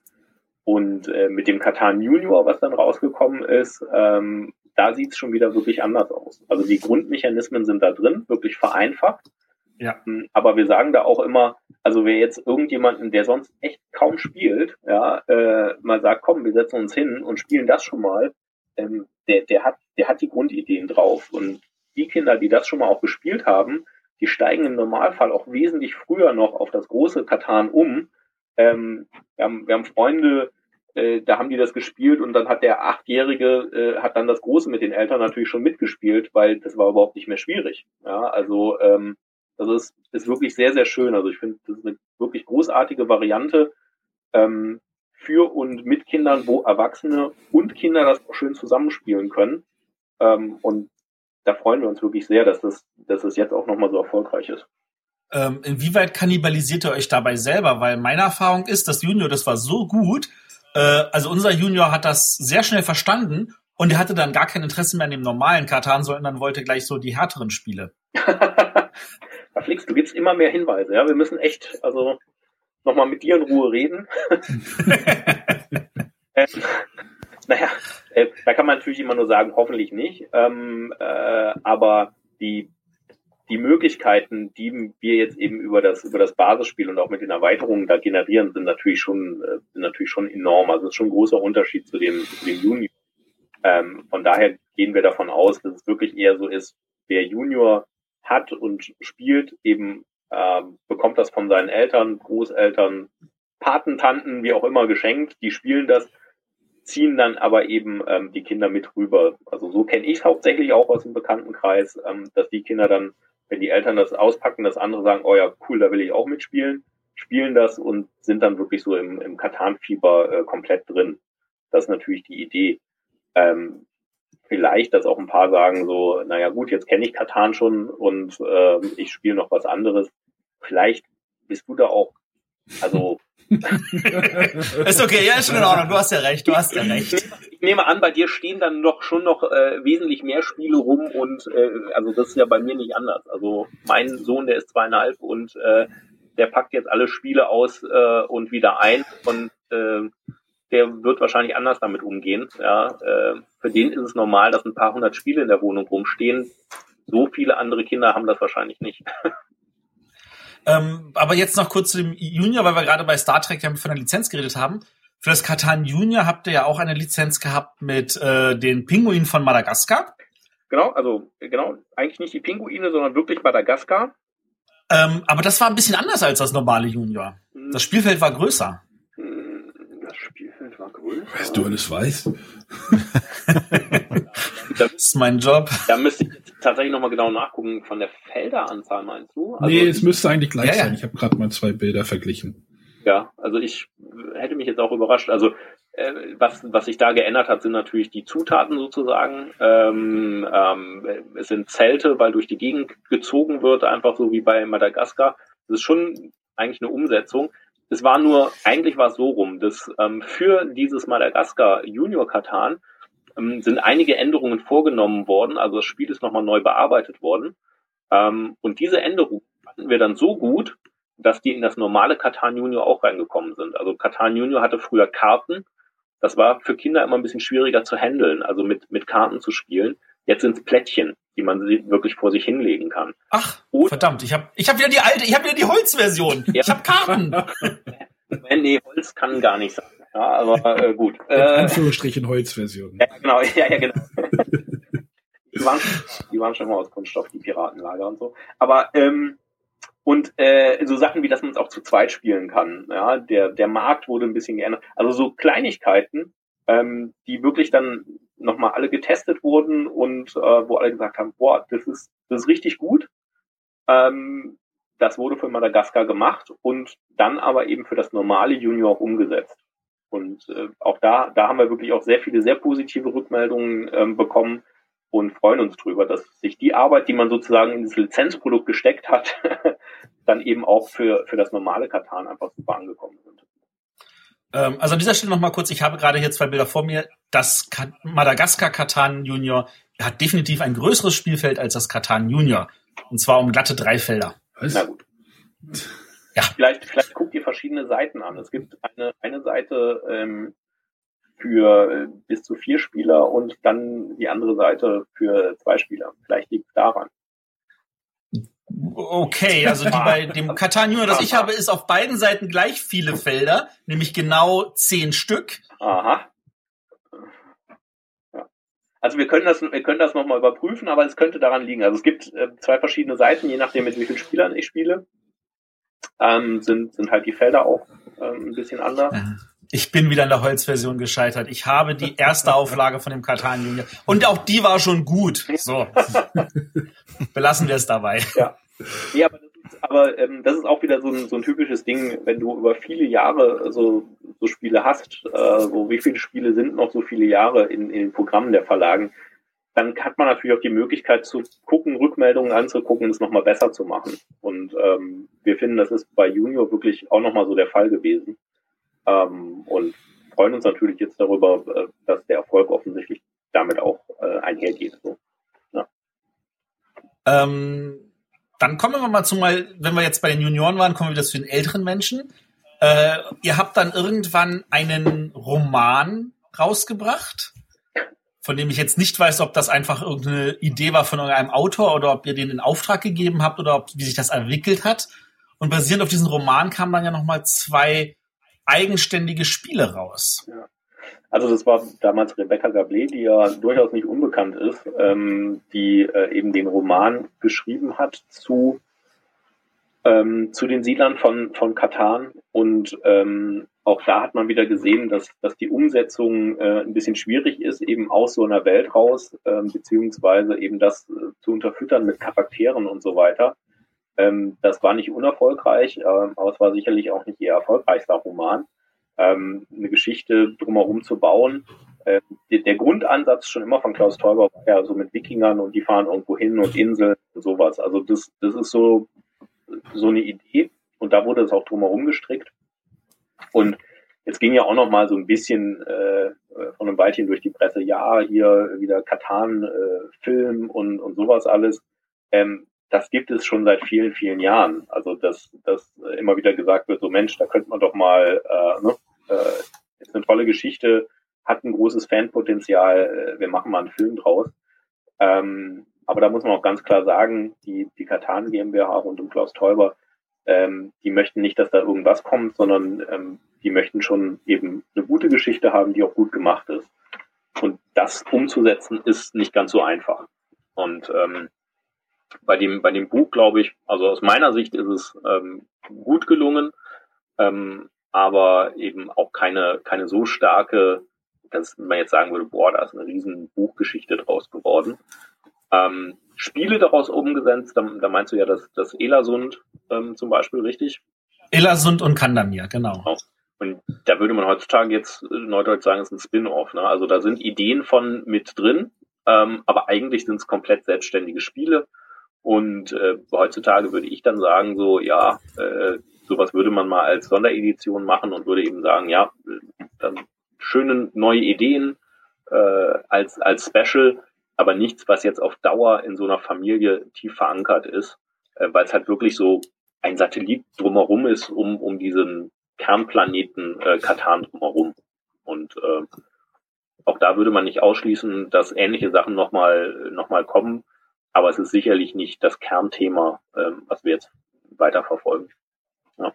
Und äh, mit dem Katan Junior, was dann rausgekommen ist, ähm, da sieht es schon wieder wirklich anders aus. Also die Grundmechanismen sind da drin, wirklich vereinfacht. Ja. Ähm, aber wir sagen da auch immer, also wer jetzt irgendjemanden, der sonst echt kaum spielt, ja, äh, mal sagt, komm, wir setzen uns hin und spielen das schon mal, ähm, der, der hat, der hat die Grundideen drauf. Und die Kinder, die das schon mal auch gespielt haben, die steigen im Normalfall auch wesentlich früher noch auf das große Katan um. Ähm, wir, haben, wir haben Freunde, äh, da haben die das gespielt und dann hat der Achtjährige, äh, hat dann das Große mit den Eltern natürlich schon mitgespielt, weil das war überhaupt nicht mehr schwierig. Ja, also ähm, also es ist wirklich sehr, sehr schön. Also ich finde, das ist eine wirklich großartige Variante. Ähm, für und mit Kindern, wo Erwachsene und Kinder das auch schön zusammenspielen können. Ähm, und da freuen wir uns wirklich sehr, dass das, dass das jetzt auch nochmal so erfolgreich ist. Ähm, inwieweit kannibalisiert ihr euch dabei selber? Weil meine Erfahrung ist, dass Junior, das war so gut, äh, also unser Junior hat das sehr schnell verstanden und er hatte dann gar kein Interesse mehr an dem normalen Katan, sondern wollte gleich so die härteren Spiele. <laughs> Flix, du gibst immer mehr Hinweise, ja. Wir müssen echt, also nochmal mit dir in Ruhe reden. <laughs> <laughs> äh, naja, äh, da kann man natürlich immer nur sagen, hoffentlich nicht. Ähm, äh, aber die, die Möglichkeiten, die wir jetzt eben über das, über das Basisspiel und auch mit den Erweiterungen da generieren, sind natürlich schon, äh, sind natürlich schon enorm. Also es ist schon ein großer Unterschied zu dem, zu dem Junior. Ähm, von daher gehen wir davon aus, dass es wirklich eher so ist, wer Junior hat und spielt, eben ähm, bekommt das von seinen Eltern, Großeltern, Patentanten, wie auch immer geschenkt. Die spielen das, ziehen dann aber eben ähm, die Kinder mit rüber. Also so kenne ich hauptsächlich auch aus dem Bekanntenkreis, ähm, dass die Kinder dann, wenn die Eltern das auspacken, das andere sagen, oh ja, cool, da will ich auch mitspielen, spielen das und sind dann wirklich so im, im Katan-Fieber äh, komplett drin. Das ist natürlich die Idee. Ähm, vielleicht, dass auch ein paar sagen so, naja gut, jetzt kenne ich Katan schon und äh, ich spiele noch was anderes. Vielleicht bist du da auch, also <laughs> ist okay, ja, ist schon in Ordnung. Du hast ja recht, du hast ja recht. Ich nehme an, bei dir stehen dann noch schon noch äh, wesentlich mehr Spiele rum und äh, also das ist ja bei mir nicht anders. Also mein Sohn, der ist zweieinhalb und äh, der packt jetzt alle Spiele aus äh, und wieder ein und äh, der wird wahrscheinlich anders damit umgehen. Ja, äh, für den ist es normal, dass ein paar hundert Spiele in der Wohnung rumstehen. So viele andere Kinder haben das wahrscheinlich nicht. <laughs> Ähm, aber jetzt noch kurz zu dem Junior, weil wir gerade bei Star Trek ja von der Lizenz geredet haben. Für das Katan Junior habt ihr ja auch eine Lizenz gehabt mit äh, den Pinguinen von Madagaskar. Genau, also genau, eigentlich nicht die Pinguine, sondern wirklich Madagaskar. Ähm, aber das war ein bisschen anders als das normale Junior. Das Spielfeld war größer. Das Spielfeld war größer. Was du alles weißt. <laughs> das ist mein Job. Da müsste ich tatsächlich nochmal genau nachgucken. Von der Felderanzahl meinst du? Also nee, es müsste eigentlich gleich ja, sein. Ich habe gerade mal zwei Bilder verglichen. Ja, also ich hätte mich jetzt auch überrascht. Also äh, was, was sich da geändert hat, sind natürlich die Zutaten sozusagen. Ähm, ähm, es sind Zelte, weil durch die Gegend gezogen wird, einfach so wie bei Madagaskar. Das ist schon eigentlich eine Umsetzung. Es war nur, eigentlich war es so rum, dass ähm, für dieses Madagaskar Junior Katan ähm, sind einige Änderungen vorgenommen worden. Also das Spiel ist nochmal neu bearbeitet worden. Ähm, und diese Änderungen fanden wir dann so gut, dass die in das normale Katan Junior auch reingekommen sind. Also Katan Junior hatte früher Karten. Das war für Kinder immer ein bisschen schwieriger zu handeln, also mit, mit Karten zu spielen. Jetzt sind es Plättchen, die man wirklich vor sich hinlegen kann. Ach, Und, verdammt, ich habe ich hab wieder die alte, ich habe wieder die Holzversion. Ja. Ich habe Karten. <laughs> nee, Holz kann gar nicht sein. Ja, aber äh, gut. <laughs> In äh, Anführungsstrichen Holzversion. Ja, genau, <laughs> ja, ja, genau. die, waren, die waren schon mal aus Kunststoff, die Piratenlager und so. Aber ähm, und äh, so Sachen wie, dass man es auch zu zweit spielen kann. Ja, der der Markt wurde ein bisschen geändert. Also so Kleinigkeiten, ähm, die wirklich dann nochmal alle getestet wurden und äh, wo alle gesagt haben, boah, das ist das ist richtig gut. Ähm, das wurde für Madagaskar gemacht und dann aber eben für das normale Junior auch umgesetzt. Und äh, auch da, da haben wir wirklich auch sehr viele sehr positive Rückmeldungen ähm, bekommen und freuen uns drüber, dass sich die Arbeit, die man sozusagen in das Lizenzprodukt gesteckt hat, <laughs> dann eben auch für, für das normale Katan einfach super angekommen sind. Ähm, also an dieser Stelle nochmal kurz, ich habe gerade hier zwei Bilder vor mir. Das Madagaskar Katan Junior hat definitiv ein größeres Spielfeld als das Katan Junior. Und zwar um glatte drei Felder. Was? Na gut. <laughs> Ja. Vielleicht, vielleicht guckt ihr verschiedene Seiten an. Es gibt eine, eine Seite ähm, für äh, bis zu vier Spieler und dann die andere Seite für zwei Spieler. Vielleicht liegt es daran. Okay, also die bei dem Junior, das ich habe, ist auf beiden Seiten gleich viele Felder, nämlich genau zehn Stück. Aha. Ja. Also wir können das, wir können das nochmal überprüfen, aber es könnte daran liegen. Also es gibt äh, zwei verschiedene Seiten, je nachdem mit wie vielen Spielern ich spiele ähm, sind, sind halt die Felder auch ähm, ein bisschen anders. Ich bin wieder in der Holzversion gescheitert. Ich habe die erste <laughs> Auflage von dem Katan Junior und auch die war schon gut. So. <laughs> Belassen wir es dabei. Ja. Ja, aber das aber ähm, das ist auch wieder so ein, so ein typisches Ding, wenn du über viele Jahre so, so Spiele hast, äh, so wie viele Spiele sind noch so viele Jahre in, in den Programmen der Verlagen, dann hat man natürlich auch die Möglichkeit zu gucken, Rückmeldungen anzugucken es nochmal besser zu machen. Und ähm, wir finden, das ist bei Junior wirklich auch nochmal so der Fall gewesen. Ähm, und freuen uns natürlich jetzt darüber, äh, dass der Erfolg offensichtlich damit auch äh, einhergeht. So. Ja. Ähm, dann kommen wir mal zu mal, wenn wir jetzt bei den Junioren waren, kommen wir wieder zu den älteren Menschen. Äh, ihr habt dann irgendwann einen Roman rausgebracht von dem ich jetzt nicht weiß, ob das einfach irgendeine Idee war von irgendeinem Autor oder ob ihr den in Auftrag gegeben habt oder ob, wie sich das entwickelt hat. Und basierend auf diesem Roman kamen dann ja nochmal zwei eigenständige Spiele raus. Ja. Also das war damals Rebecca Gablé, die ja durchaus nicht unbekannt ist, ähm, die äh, eben den Roman geschrieben hat zu ähm, zu den Siedlern von von Katan und ähm, auch da hat man wieder gesehen, dass, dass die Umsetzung äh, ein bisschen schwierig ist, eben aus so einer Welt raus, äh, beziehungsweise eben das äh, zu unterfüttern mit Charakteren und so weiter. Ähm, das war nicht unerfolgreich, äh, aber es war sicherlich auch nicht ihr erfolgreichster Roman. Ähm, eine Geschichte drumherum zu bauen. Äh, der, der Grundansatz schon immer von Klaus Teuber war ja so mit Wikingern und die fahren irgendwo hin und Inseln und sowas. Also das, das ist so, so eine Idee und da wurde es auch drumherum gestrickt. Und jetzt ging ja auch noch mal so ein bisschen äh, von einem Weilchen durch die Presse, ja, hier wieder Katan-Film äh, und, und sowas alles. Ähm, das gibt es schon seit vielen, vielen Jahren. Also dass, dass immer wieder gesagt wird, so Mensch, da könnte man doch mal, äh, ne, äh, ist eine tolle Geschichte, hat ein großes Fanpotenzial, äh, wir machen mal einen Film draus. Ähm, aber da muss man auch ganz klar sagen, die, die Katan GmbH rund um Klaus Teuber, ähm, die möchten nicht, dass da irgendwas kommt, sondern ähm, die möchten schon eben eine gute Geschichte haben, die auch gut gemacht ist. Und das umzusetzen ist nicht ganz so einfach. Und ähm, bei dem bei dem Buch glaube ich, also aus meiner Sicht ist es ähm, gut gelungen, ähm, aber eben auch keine keine so starke, dass man jetzt sagen würde, boah, da ist eine riesen Buchgeschichte draus geworden. Ähm, Spiele daraus umgesetzt, da, da meinst du ja das, das Elasund ähm, zum Beispiel, richtig? Elasund und Kandamir, genau. genau. Und da würde man heutzutage jetzt äh, neudeutsch sagen, es ist ein Spin-off. Ne? Also da sind Ideen von mit drin, ähm, aber eigentlich sind es komplett selbstständige Spiele. Und äh, heutzutage würde ich dann sagen, so, ja, äh, sowas würde man mal als Sonderedition machen und würde eben sagen, ja, dann schöne neue Ideen äh, als, als Special aber nichts, was jetzt auf Dauer in so einer Familie tief verankert ist, äh, weil es halt wirklich so ein Satellit drumherum ist, um, um diesen Kernplaneten äh, Katan drumherum. Und äh, auch da würde man nicht ausschließen, dass ähnliche Sachen nochmal noch mal kommen, aber es ist sicherlich nicht das Kernthema, äh, was wir jetzt weiter verfolgen. Ja.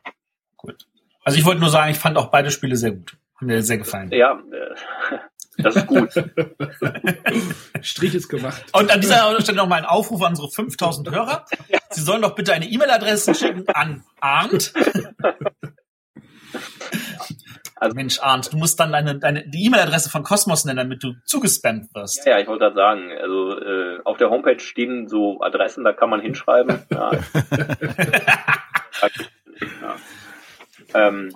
Gut. Also ich wollte nur sagen, ich fand auch beide Spiele sehr gut. Haben mir sehr gefallen. Ja, äh, das ist gut. <laughs> Strich ist gemacht. Und an dieser Stelle nochmal ein Aufruf an unsere 5000 Hörer. Sie sollen doch bitte eine E-Mail-Adresse schicken an Arndt. Also, Mensch, Arndt, du musst dann deine, deine, die E-Mail-Adresse von Cosmos nennen, damit du zugespammt wirst. Ja, ja ich wollte gerade sagen, also äh, auf der Homepage stehen so Adressen, da kann man hinschreiben. Ja. <laughs> ja. Ähm,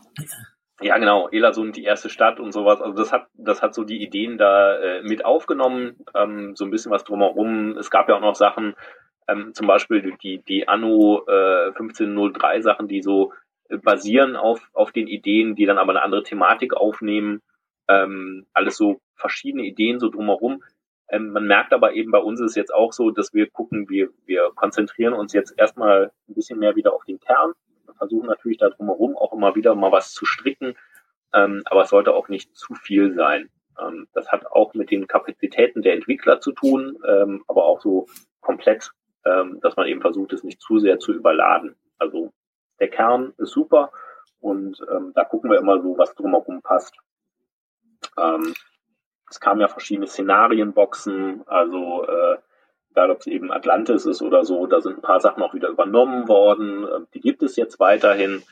ja, genau, Elasund, die erste Stadt und sowas. Also das hat, das hat so die Ideen da äh, mit aufgenommen, ähm, so ein bisschen was drumherum. Es gab ja auch noch Sachen, ähm, zum Beispiel die, die Anno äh, 1503 Sachen, die so äh, basieren auf, auf den Ideen, die dann aber eine andere Thematik aufnehmen. Ähm, alles so verschiedene Ideen so drumherum. Ähm, man merkt aber eben bei uns ist es jetzt auch so, dass wir gucken, wir, wir konzentrieren uns jetzt erstmal ein bisschen mehr wieder auf den Kern versuchen natürlich da drumherum auch immer wieder mal was zu stricken, ähm, aber es sollte auch nicht zu viel sein. Ähm, das hat auch mit den Kapazitäten der Entwickler zu tun, ähm, aber auch so komplett, ähm, dass man eben versucht, es nicht zu sehr zu überladen. Also der Kern ist super und ähm, da gucken wir immer so, was drumherum passt. Ähm, es kamen ja verschiedene Szenarienboxen, also äh, egal ob es eben Atlantis ist oder so, da sind ein paar Sachen auch wieder übernommen worden. Ähm, die gibt es jetzt weiterhin.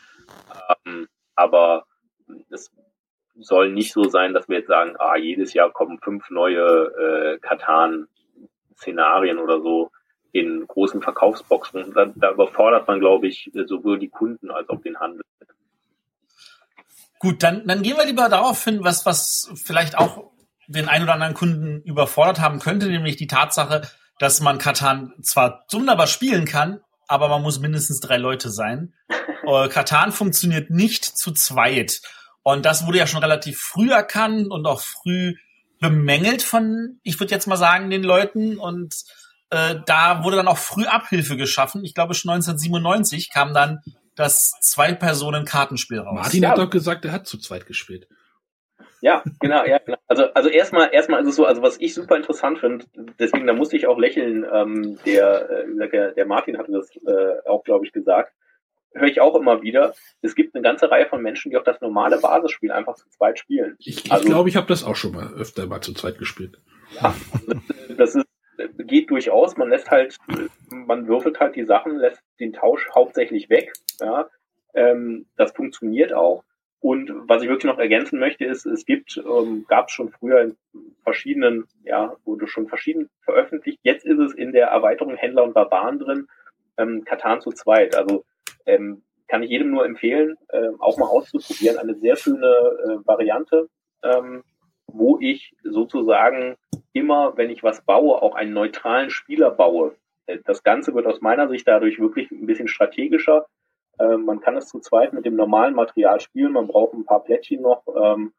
Ähm, aber es soll nicht so sein, dass wir jetzt sagen, ah, jedes Jahr kommen fünf neue äh, Katan-Szenarien oder so. in großen Verkaufsboxen. Da, da überfordert man, glaube ich, sowohl die Kunden als auch den Handel. Gut, dann, dann gehen wir lieber darauf hin, was, was vielleicht auch den ein oder anderen Kunden überfordert haben könnte, nämlich die Tatsache, dass man Katan zwar wunderbar spielen kann, aber man muss mindestens drei Leute sein. <laughs> Äh, Katan funktioniert nicht zu zweit. Und das wurde ja schon relativ früh erkannt und auch früh bemängelt von, ich würde jetzt mal sagen, den Leuten. Und äh, da wurde dann auch früh Abhilfe geschaffen. Ich glaube, schon 1997 kam dann das Zwei-Personen-Kartenspiel raus. Martin ja. hat doch gesagt, er hat zu zweit gespielt. Ja, genau, ja, genau. Also, also erstmal, erstmal ist es so, also was ich super interessant finde, deswegen, da musste ich auch lächeln, ähm, der, äh, der, der Martin hatte das äh, auch, glaube ich, gesagt, höre ich auch immer wieder, es gibt eine ganze Reihe von Menschen, die auch das normale Basisspiel einfach zu zweit spielen. Ich glaube, also, ich, glaub, ich habe das auch schon mal öfter mal zu zweit gespielt. Ja, das ist, geht durchaus, man lässt halt, man würfelt halt die Sachen, lässt den Tausch hauptsächlich weg, ja, ähm, das funktioniert auch. Und was ich wirklich noch ergänzen möchte, ist, es gibt, ähm, gab es schon früher in verschiedenen, ja, wurde schon verschieden veröffentlicht. Jetzt ist es in der Erweiterung Händler und Barbaren drin, ähm, Katan zu zweit. Also ähm, kann ich jedem nur empfehlen, äh, auch mal auszuprobieren. Eine sehr schöne äh, Variante, ähm, wo ich sozusagen immer, wenn ich was baue, auch einen neutralen Spieler baue. Äh, das Ganze wird aus meiner Sicht dadurch wirklich ein bisschen strategischer ähm, man kann es zu zweit mit dem normalen Material spielen. Man braucht ein paar Plättchen noch, ähm,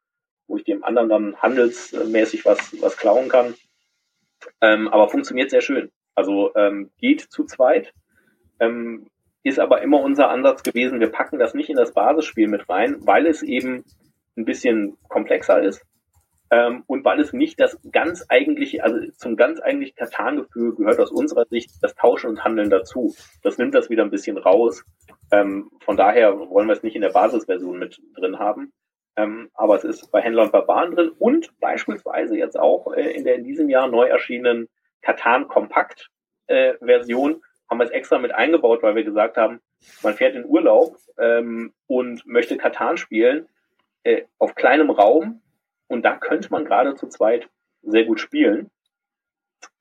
wo ich dem anderen dann handelsmäßig was, was klauen kann. Ähm, aber funktioniert sehr schön. Also ähm, geht zu zweit. Ähm, ist aber immer unser Ansatz gewesen, wir packen das nicht in das Basisspiel mit rein, weil es eben ein bisschen komplexer ist. Ähm, und weil es nicht das ganz eigentliche, also zum ganz eigentlichen Katan-Gefühl gehört aus unserer Sicht das Tauschen und Handeln dazu. Das nimmt das wieder ein bisschen raus. Ähm, von daher wollen wir es nicht in der Basisversion mit drin haben. Ähm, aber es ist bei Händler und Barbaren drin und beispielsweise jetzt auch äh, in der in diesem Jahr neu erschienenen Katan Kompakt äh, Version haben wir es extra mit eingebaut, weil wir gesagt haben, man fährt in Urlaub ähm, und möchte Katan spielen äh, auf kleinem Raum und da könnte man gerade zu zweit sehr gut spielen,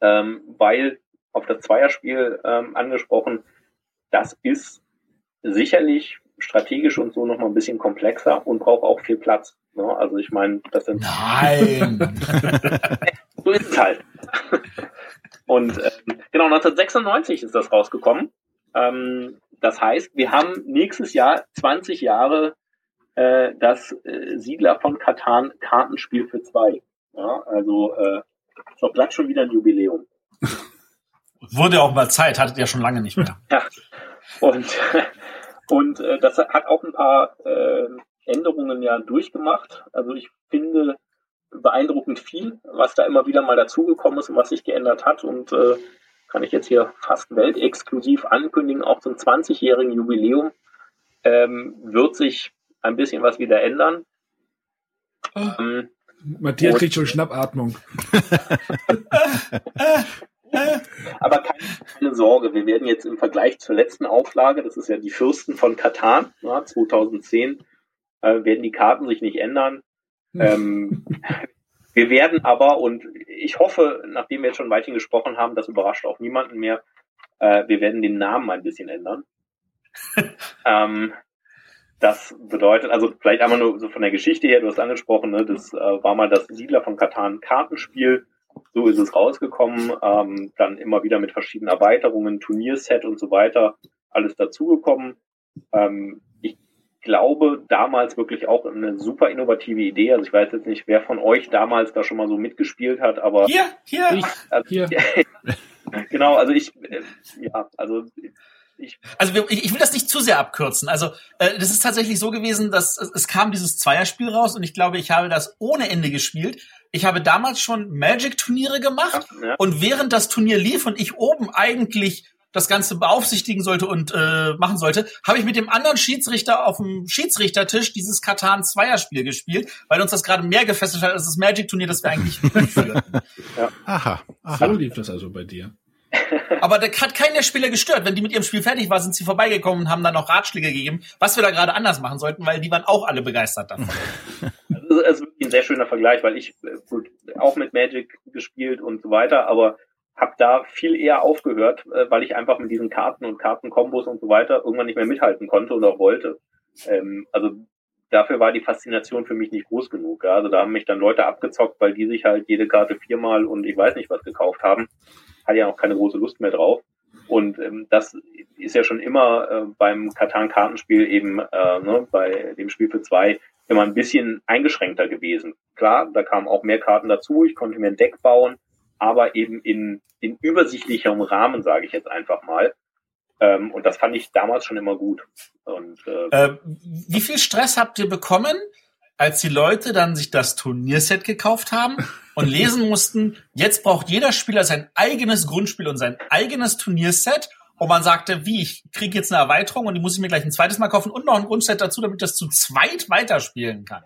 ähm, weil auf das Zweierspiel ähm, angesprochen, das ist sicherlich strategisch und so nochmal ein bisschen komplexer und braucht auch viel Platz. Ne? Also ich meine, das sind. Nein! <laughs> so ist es halt. und äh, genau, 1996 ist das rausgekommen. Ähm, das heißt, wir haben nächstes Jahr 20 Jahre äh, das äh, Siedler von Katan Kartenspiel für zwei. Ja, also äh, so bleibt schon wieder ein Jubiläum. <laughs> Wurde auch mal Zeit, hattet ihr schon lange nicht mehr. <laughs> ja. Und <laughs> und äh, das hat auch ein paar äh, Änderungen ja durchgemacht. Also ich finde beeindruckend viel, was da immer wieder mal dazugekommen ist und was sich geändert hat. Und äh, kann ich jetzt hier fast weltexklusiv ankündigen, auch zum 20-jährigen Jubiläum ähm, wird sich ein bisschen was wieder ändern. Oh. Ähm, Matthias kriegt schon Schnappatmung. <laughs> Aber keine, keine, Sorge, wir werden jetzt im Vergleich zur letzten Auflage, das ist ja die Fürsten von Katan, ja, 2010, äh, werden die Karten sich nicht ändern. ähm, <laughs> wir werden aber, und ich hoffe, nachdem wir jetzt schon weithin gesprochen haben, das überrascht auch niemanden mehr, äh, wir werden den Namen ein bisschen ändern. <laughs> ähm, das bedeutet, also vielleicht einmal nur so von der Geschichte her, du hast angesprochen, ne, das äh, war mal das Siedler von Katan Kartenspiel so ist es rausgekommen. Ähm, dann immer wieder mit verschiedenen Erweiterungen, Turnierset und so weiter, alles dazugekommen. Ähm, ich glaube, damals wirklich auch eine super innovative Idee. Also ich weiß jetzt nicht, wer von euch damals da schon mal so mitgespielt hat, aber hier, hier, also, hier. <laughs> genau, also ich, äh, ja, also ich, also ich, ich will das nicht zu sehr abkürzen. Also äh, das ist tatsächlich so gewesen, dass es, es kam dieses Zweierspiel raus und ich glaube, ich habe das ohne Ende gespielt. Ich habe damals schon Magic-Turniere gemacht ja. und während das Turnier lief und ich oben eigentlich das Ganze beaufsichtigen sollte und äh, machen sollte, habe ich mit dem anderen Schiedsrichter auf dem Schiedsrichtertisch dieses Katan Zweierspiel gespielt, weil uns das gerade mehr gefesselt hat als das Magic Turnier, das wir eigentlich <laughs> führen. ja. Aha, aha. So lief das also bei dir. <laughs> Aber da hat keinen der Spieler gestört. Wenn die mit ihrem Spiel fertig war, sind sie vorbeigekommen und haben dann noch Ratschläge gegeben, was wir da gerade anders machen sollten, weil die waren auch alle begeistert davon. <laughs> Also, es ist wirklich ein sehr schöner Vergleich, weil ich äh, gut, auch mit Magic gespielt und so weiter, aber habe da viel eher aufgehört, äh, weil ich einfach mit diesen Karten und Kartenkombos und so weiter irgendwann nicht mehr mithalten konnte oder wollte. Ähm, also dafür war die Faszination für mich nicht groß genug. Ja. Also da haben mich dann Leute abgezockt, weil die sich halt jede Karte viermal und ich weiß nicht was gekauft haben. Hatte ja auch keine große Lust mehr drauf. Und ähm, das ist ja schon immer äh, beim Katan-Kartenspiel eben, äh, ne, bei dem Spiel für zwei, immer ein bisschen eingeschränkter gewesen. Klar, da kamen auch mehr Karten dazu, ich konnte mir ein Deck bauen, aber eben in, in übersichtlicherem Rahmen, sage ich jetzt einfach mal. Ähm, und das fand ich damals schon immer gut. Und, äh, äh, wie viel Stress habt ihr bekommen, als die Leute dann sich das Turnierset gekauft haben und <laughs> lesen mussten, jetzt braucht jeder Spieler sein eigenes Grundspiel und sein eigenes Turnierset und man sagte, wie, ich kriege jetzt eine Erweiterung und die muss ich mir gleich ein zweites Mal kaufen und noch ein Grundset dazu, damit ich das zu zweit weiterspielen kann.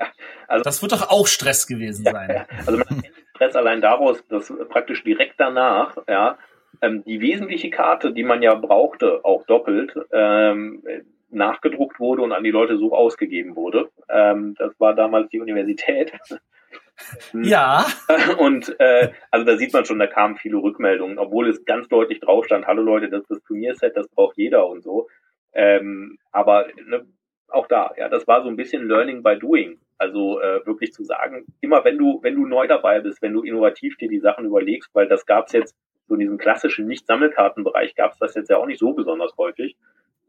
also, das wird doch auch Stress gewesen sein. Ja, also man kennt <laughs> Stress allein daraus, dass praktisch direkt danach, ja, ähm, die wesentliche Karte, die man ja brauchte, auch doppelt, ähm, nachgedruckt wurde und an die Leute so ausgegeben wurde. Ähm, das war damals die Universität. <laughs> Ja. <laughs> Und äh, also da sieht man schon, da kamen viele Rückmeldungen, obwohl es ganz deutlich drauf stand, hallo Leute, das ist das Turnierset, das braucht jeder und so. Ähm, aber ne, auch da, ja, das war so ein bisschen Learning by Doing. Also äh, wirklich zu sagen, immer wenn du, wenn du neu dabei bist, wenn du innovativ dir die Sachen überlegst, weil das gab's jetzt so in diesem klassischen Nicht-Sammelkartenbereich gab's das jetzt ja auch nicht so besonders häufig,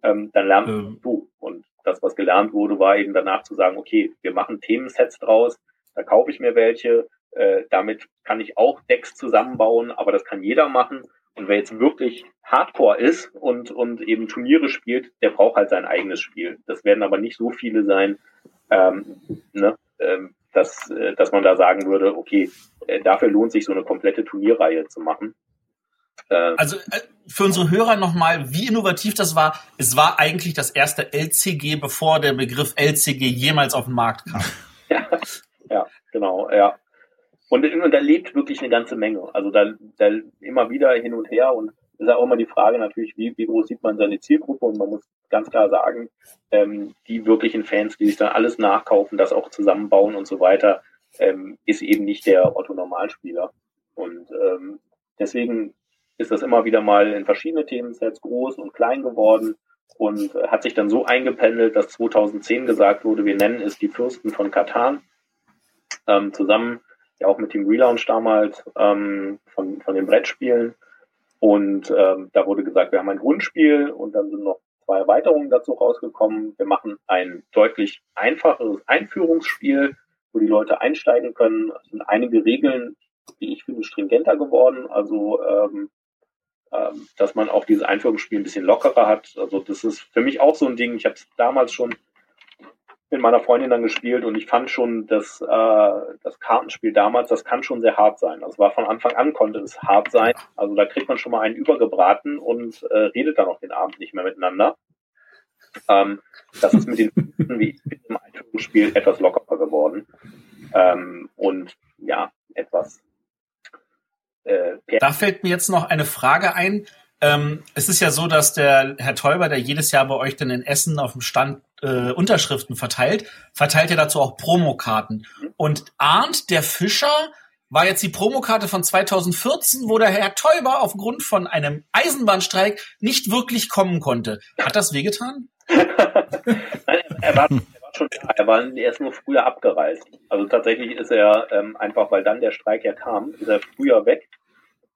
ähm, dann lernst ähm. du. Und das, was gelernt wurde, war eben danach zu sagen, okay, wir machen Themensets draus, da kaufe ich mir welche. Äh, damit kann ich auch Decks zusammenbauen, aber das kann jeder machen. Und wer jetzt wirklich Hardcore ist und, und eben Turniere spielt, der braucht halt sein eigenes Spiel. Das werden aber nicht so viele sein, ähm, ne, ähm, dass, äh, dass man da sagen würde, okay, äh, dafür lohnt sich so eine komplette Turnierreihe zu machen. Äh, also äh, für unsere Hörer nochmal, wie innovativ das war. Es war eigentlich das erste LCG, bevor der Begriff LCG jemals auf den Markt kam. <laughs> ja, ja, genau, ja. Und, und da lebt wirklich eine ganze Menge. Also da, da immer wieder hin und her und ist auch immer die Frage natürlich, wie, wie groß sieht man seine Zielgruppe und man muss ganz klar sagen, ähm, die wirklichen Fans, die sich dann alles nachkaufen, das auch zusammenbauen und so weiter, ähm, ist eben nicht der Otto Normalspieler. Und ähm, deswegen ist das immer wieder mal in verschiedene Themensets groß und klein geworden und hat sich dann so eingependelt, dass 2010 gesagt wurde, wir nennen es die Fürsten von Katan ähm, zusammen, ja auch mit dem Relaunch damals ähm, von, von den Brettspielen. Und ähm, da wurde gesagt, wir haben ein Grundspiel und dann sind noch zwei Erweiterungen dazu rausgekommen. Wir machen ein deutlich einfacheres Einführungsspiel, wo die Leute einsteigen können. Es sind einige Regeln, die ich finde, stringenter geworden. Also ähm, ähm, dass man auch dieses Einführungsspiel ein bisschen lockerer hat. Also das ist für mich auch so ein Ding. Ich habe es damals schon mit meiner Freundin dann gespielt und ich fand schon, dass äh, das Kartenspiel damals, das kann schon sehr hart sein. Also war von Anfang an konnte es hart sein. Also da kriegt man schon mal einen übergebraten und äh, redet dann auch den Abend nicht mehr miteinander. Ähm, das ist mit den wie im Einführungsspiel etwas lockerer geworden ähm, und ja etwas. Äh, da fällt mir jetzt noch eine Frage ein. Ähm, es ist ja so, dass der Herr Teuber, der jedes Jahr bei euch dann in Essen auf dem Stand äh, Unterschriften verteilt, verteilt ja dazu auch Promokarten. Und Arndt, der Fischer, war jetzt die Promokarte von 2014, wo der Herr Teuber aufgrund von einem Eisenbahnstreik nicht wirklich kommen konnte. Hat das wehgetan? <laughs> Er war, er war schon. Er war erst nur früher abgereist. Also tatsächlich ist er ähm, einfach, weil dann der Streik ja kam, ist er früher weg.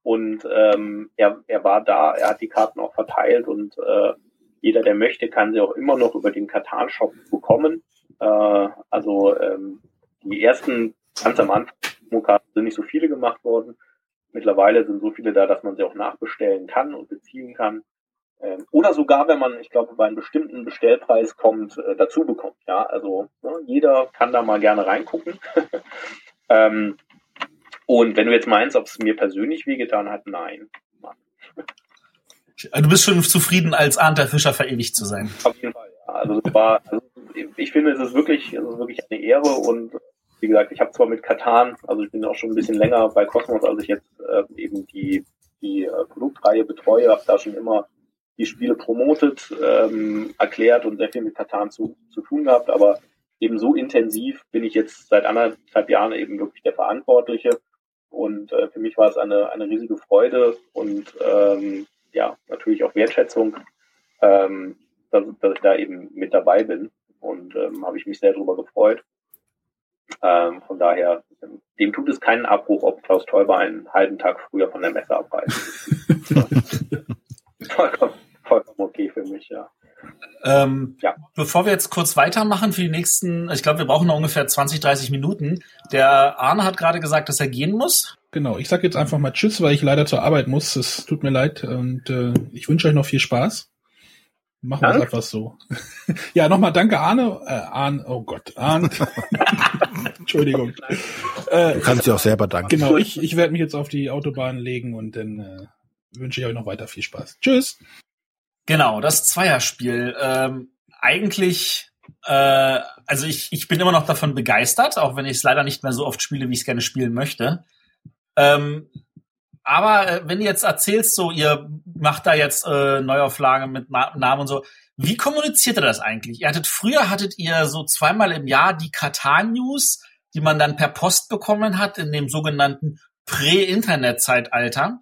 Und ähm, er, er war da, er hat die Karten auch verteilt und äh, jeder, der möchte, kann sie auch immer noch über den Katan-Shop bekommen. Äh, also ähm, die ersten, ganz am Anfang, sind nicht so viele gemacht worden. Mittlerweile sind so viele da, dass man sie auch nachbestellen kann und beziehen kann. Ähm, oder sogar, wenn man, ich glaube, bei einem bestimmten Bestellpreis kommt, äh, dazu bekommt. Ja, also ne, jeder kann da mal gerne reingucken. <laughs> ähm, und wenn du jetzt meinst, ob es mir persönlich wehgetan hat, nein. Du bist schon zufrieden, als Arndt der Fischer verewigt zu sein. Auf jeden Fall, ja. Also es war, also ich finde, es ist wirklich, es ist wirklich eine Ehre und wie gesagt, ich habe zwar mit Katan, also ich bin auch schon ein bisschen länger bei Cosmos, als ich jetzt äh, eben die, die äh, Produktreihe betreue, habe da schon immer die Spiele promotet, ähm, erklärt und sehr viel mit Katan zu, zu tun gehabt, aber eben so intensiv bin ich jetzt seit anderthalb Jahren eben wirklich der Verantwortliche Und äh, für mich war es eine, eine riesige Freude und ähm, ja, natürlich auch Wertschätzung, ähm, dass, dass ich da eben mit dabei bin. Und ähm, habe ich mich sehr darüber gefreut. Ähm, von daher, dem tut es keinen Abbruch, ob Klaus Teuber einen halben Tag früher von der Messe abreist. <laughs> vollkommen, vollkommen okay für mich, ja. Ähm, ja. Bevor wir jetzt kurz weitermachen für die nächsten, ich glaube, wir brauchen noch ungefähr 20, 30 Minuten. Der Arne hat gerade gesagt, dass er gehen muss. Genau, ich sage jetzt einfach mal Tschüss, weil ich leider zur Arbeit muss. Es tut mir leid und äh, ich wünsche euch noch viel Spaß. Machen wir es einfach so. <laughs> ja, nochmal danke Arne. Äh, Arne, oh Gott, Arne. <laughs> Entschuldigung. Äh, du kannst dir auch selber danken. Genau, ich, ich werde mich jetzt auf die Autobahn legen und dann äh, wünsche ich euch noch weiter viel Spaß. Tschüss. Genau, das Zweierspiel. Ähm, eigentlich, äh, also ich, ich bin immer noch davon begeistert, auch wenn ich es leider nicht mehr so oft spiele, wie ich es gerne spielen möchte. Ähm, aber äh, wenn du jetzt erzählst, so ihr macht da jetzt äh, Neuauflagen mit Na Namen und so, wie kommuniziert ihr das eigentlich? Ihr hattet früher hattet ihr so zweimal im Jahr die Katan News, die man dann per Post bekommen hat in dem sogenannten Prä-Internet-Zeitalter.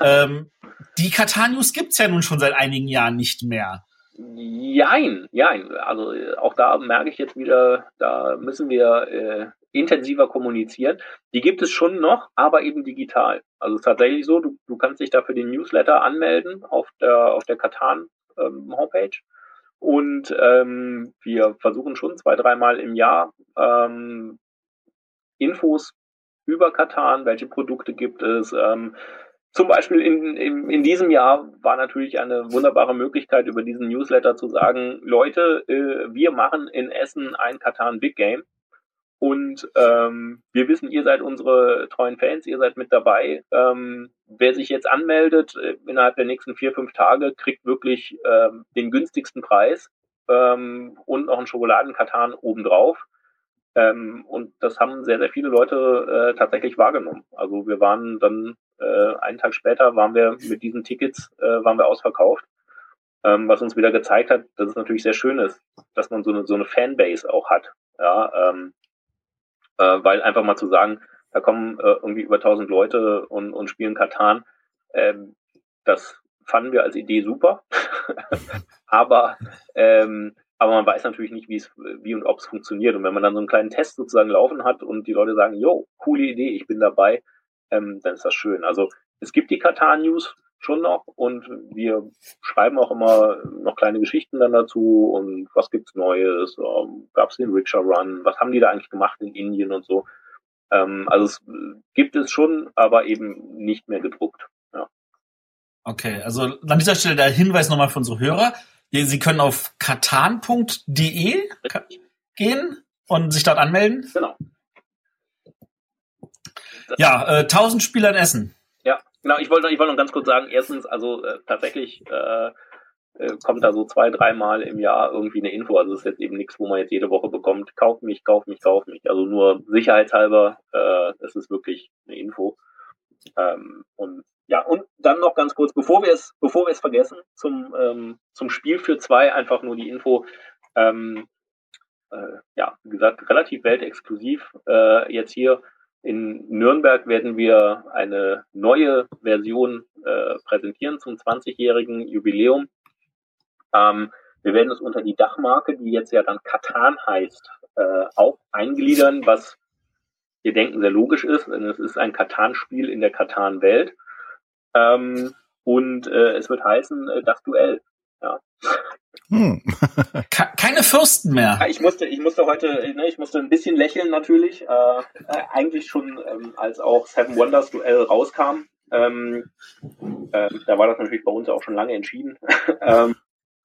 Ähm, die Katar-News gibt's ja nun schon seit einigen Jahren nicht mehr. Jein, jein. Also auch da merke ich jetzt wieder, da müssen wir äh, intensiver kommunizieren. Die gibt es schon noch, aber eben digital. Also es ist tatsächlich so, du, du kannst dich da für den Newsletter anmelden auf der auf der Katan ähm, Homepage. Und ähm, wir versuchen schon zwei, dreimal im Jahr ähm, Infos über Katan, welche Produkte gibt es, ähm, zum Beispiel in, in, in diesem Jahr war natürlich eine wunderbare Möglichkeit, über diesen Newsletter zu sagen, Leute, äh, wir machen in Essen ein Katan Big Game. Und ähm, wir wissen, ihr seid unsere treuen Fans, ihr seid mit dabei. Ähm, wer sich jetzt anmeldet, äh, innerhalb der nächsten vier, fünf Tage, kriegt wirklich ähm, den günstigsten Preis ähm, und noch einen Schokoladenkatan obendrauf. Ähm, und das haben sehr, sehr viele Leute äh, tatsächlich wahrgenommen. Also wir waren dann äh, einen Tag später waren wir mit diesen Tickets äh, waren wir ausverkauft, ähm, was uns wieder gezeigt hat, dass es natürlich sehr schön ist, dass man so eine so eine Fanbase auch hat, ja, ähm, äh, weil einfach mal zu sagen, da kommen äh, irgendwie über 1000 Leute und, und spielen Katan, ähm, das fanden wir als Idee super, <laughs> aber ähm, aber man weiß natürlich nicht, wie es, wie und ob es funktioniert. Und wenn man dann so einen kleinen Test sozusagen laufen hat und die Leute sagen, jo, coole Idee, ich bin dabei, ähm, dann ist das schön. Also es gibt die Katar News schon noch und wir schreiben auch immer noch kleine Geschichten dann dazu und was gibt's Neues, ähm, gab es den Rickshaw Run, was haben die da eigentlich gemacht in Indien und so. Ähm, also es gibt es schon, aber eben nicht mehr gedruckt. Ja. Okay, also an dieser Stelle der Hinweis nochmal für unsere Hörer. Sie können auf katan.de gehen und sich dort anmelden. Genau. Ja, äh, 1000 Spieler in Essen. Ja, genau. Ich wollte, ich wollte noch ganz kurz sagen, erstens, also äh, tatsächlich äh, äh, kommt da so zwei, dreimal im Jahr irgendwie eine Info. Also es ist jetzt eben nichts, wo man jetzt jede Woche bekommt, kauf mich, kauf mich, kauf mich. Also nur sicherheitshalber, äh, es ist wirklich eine Info. Ähm, und ja, und dann noch ganz kurz, bevor wir es, bevor wir es vergessen, zum, ähm, zum Spiel für zwei einfach nur die Info. Ähm, äh, ja, wie gesagt, relativ weltexklusiv. Äh, jetzt hier in Nürnberg werden wir eine neue Version äh, präsentieren zum 20-jährigen Jubiläum. Ähm, wir werden es unter die Dachmarke, die jetzt ja dann Katan heißt, äh, auch eingliedern, was wir denken sehr logisch ist, denn es ist ein Katan-Spiel in der Katan-Welt. Ähm, und äh, es wird heißen äh, das Duell. Ja. Hm. <laughs> Keine Fürsten mehr. Ich musste, ich musste heute, ne, ich musste ein bisschen lächeln natürlich. Äh, äh, eigentlich schon, ähm, als auch Seven Wonders Duell rauskam. Ähm, äh, da war das natürlich bei uns auch schon lange entschieden. <laughs> ähm,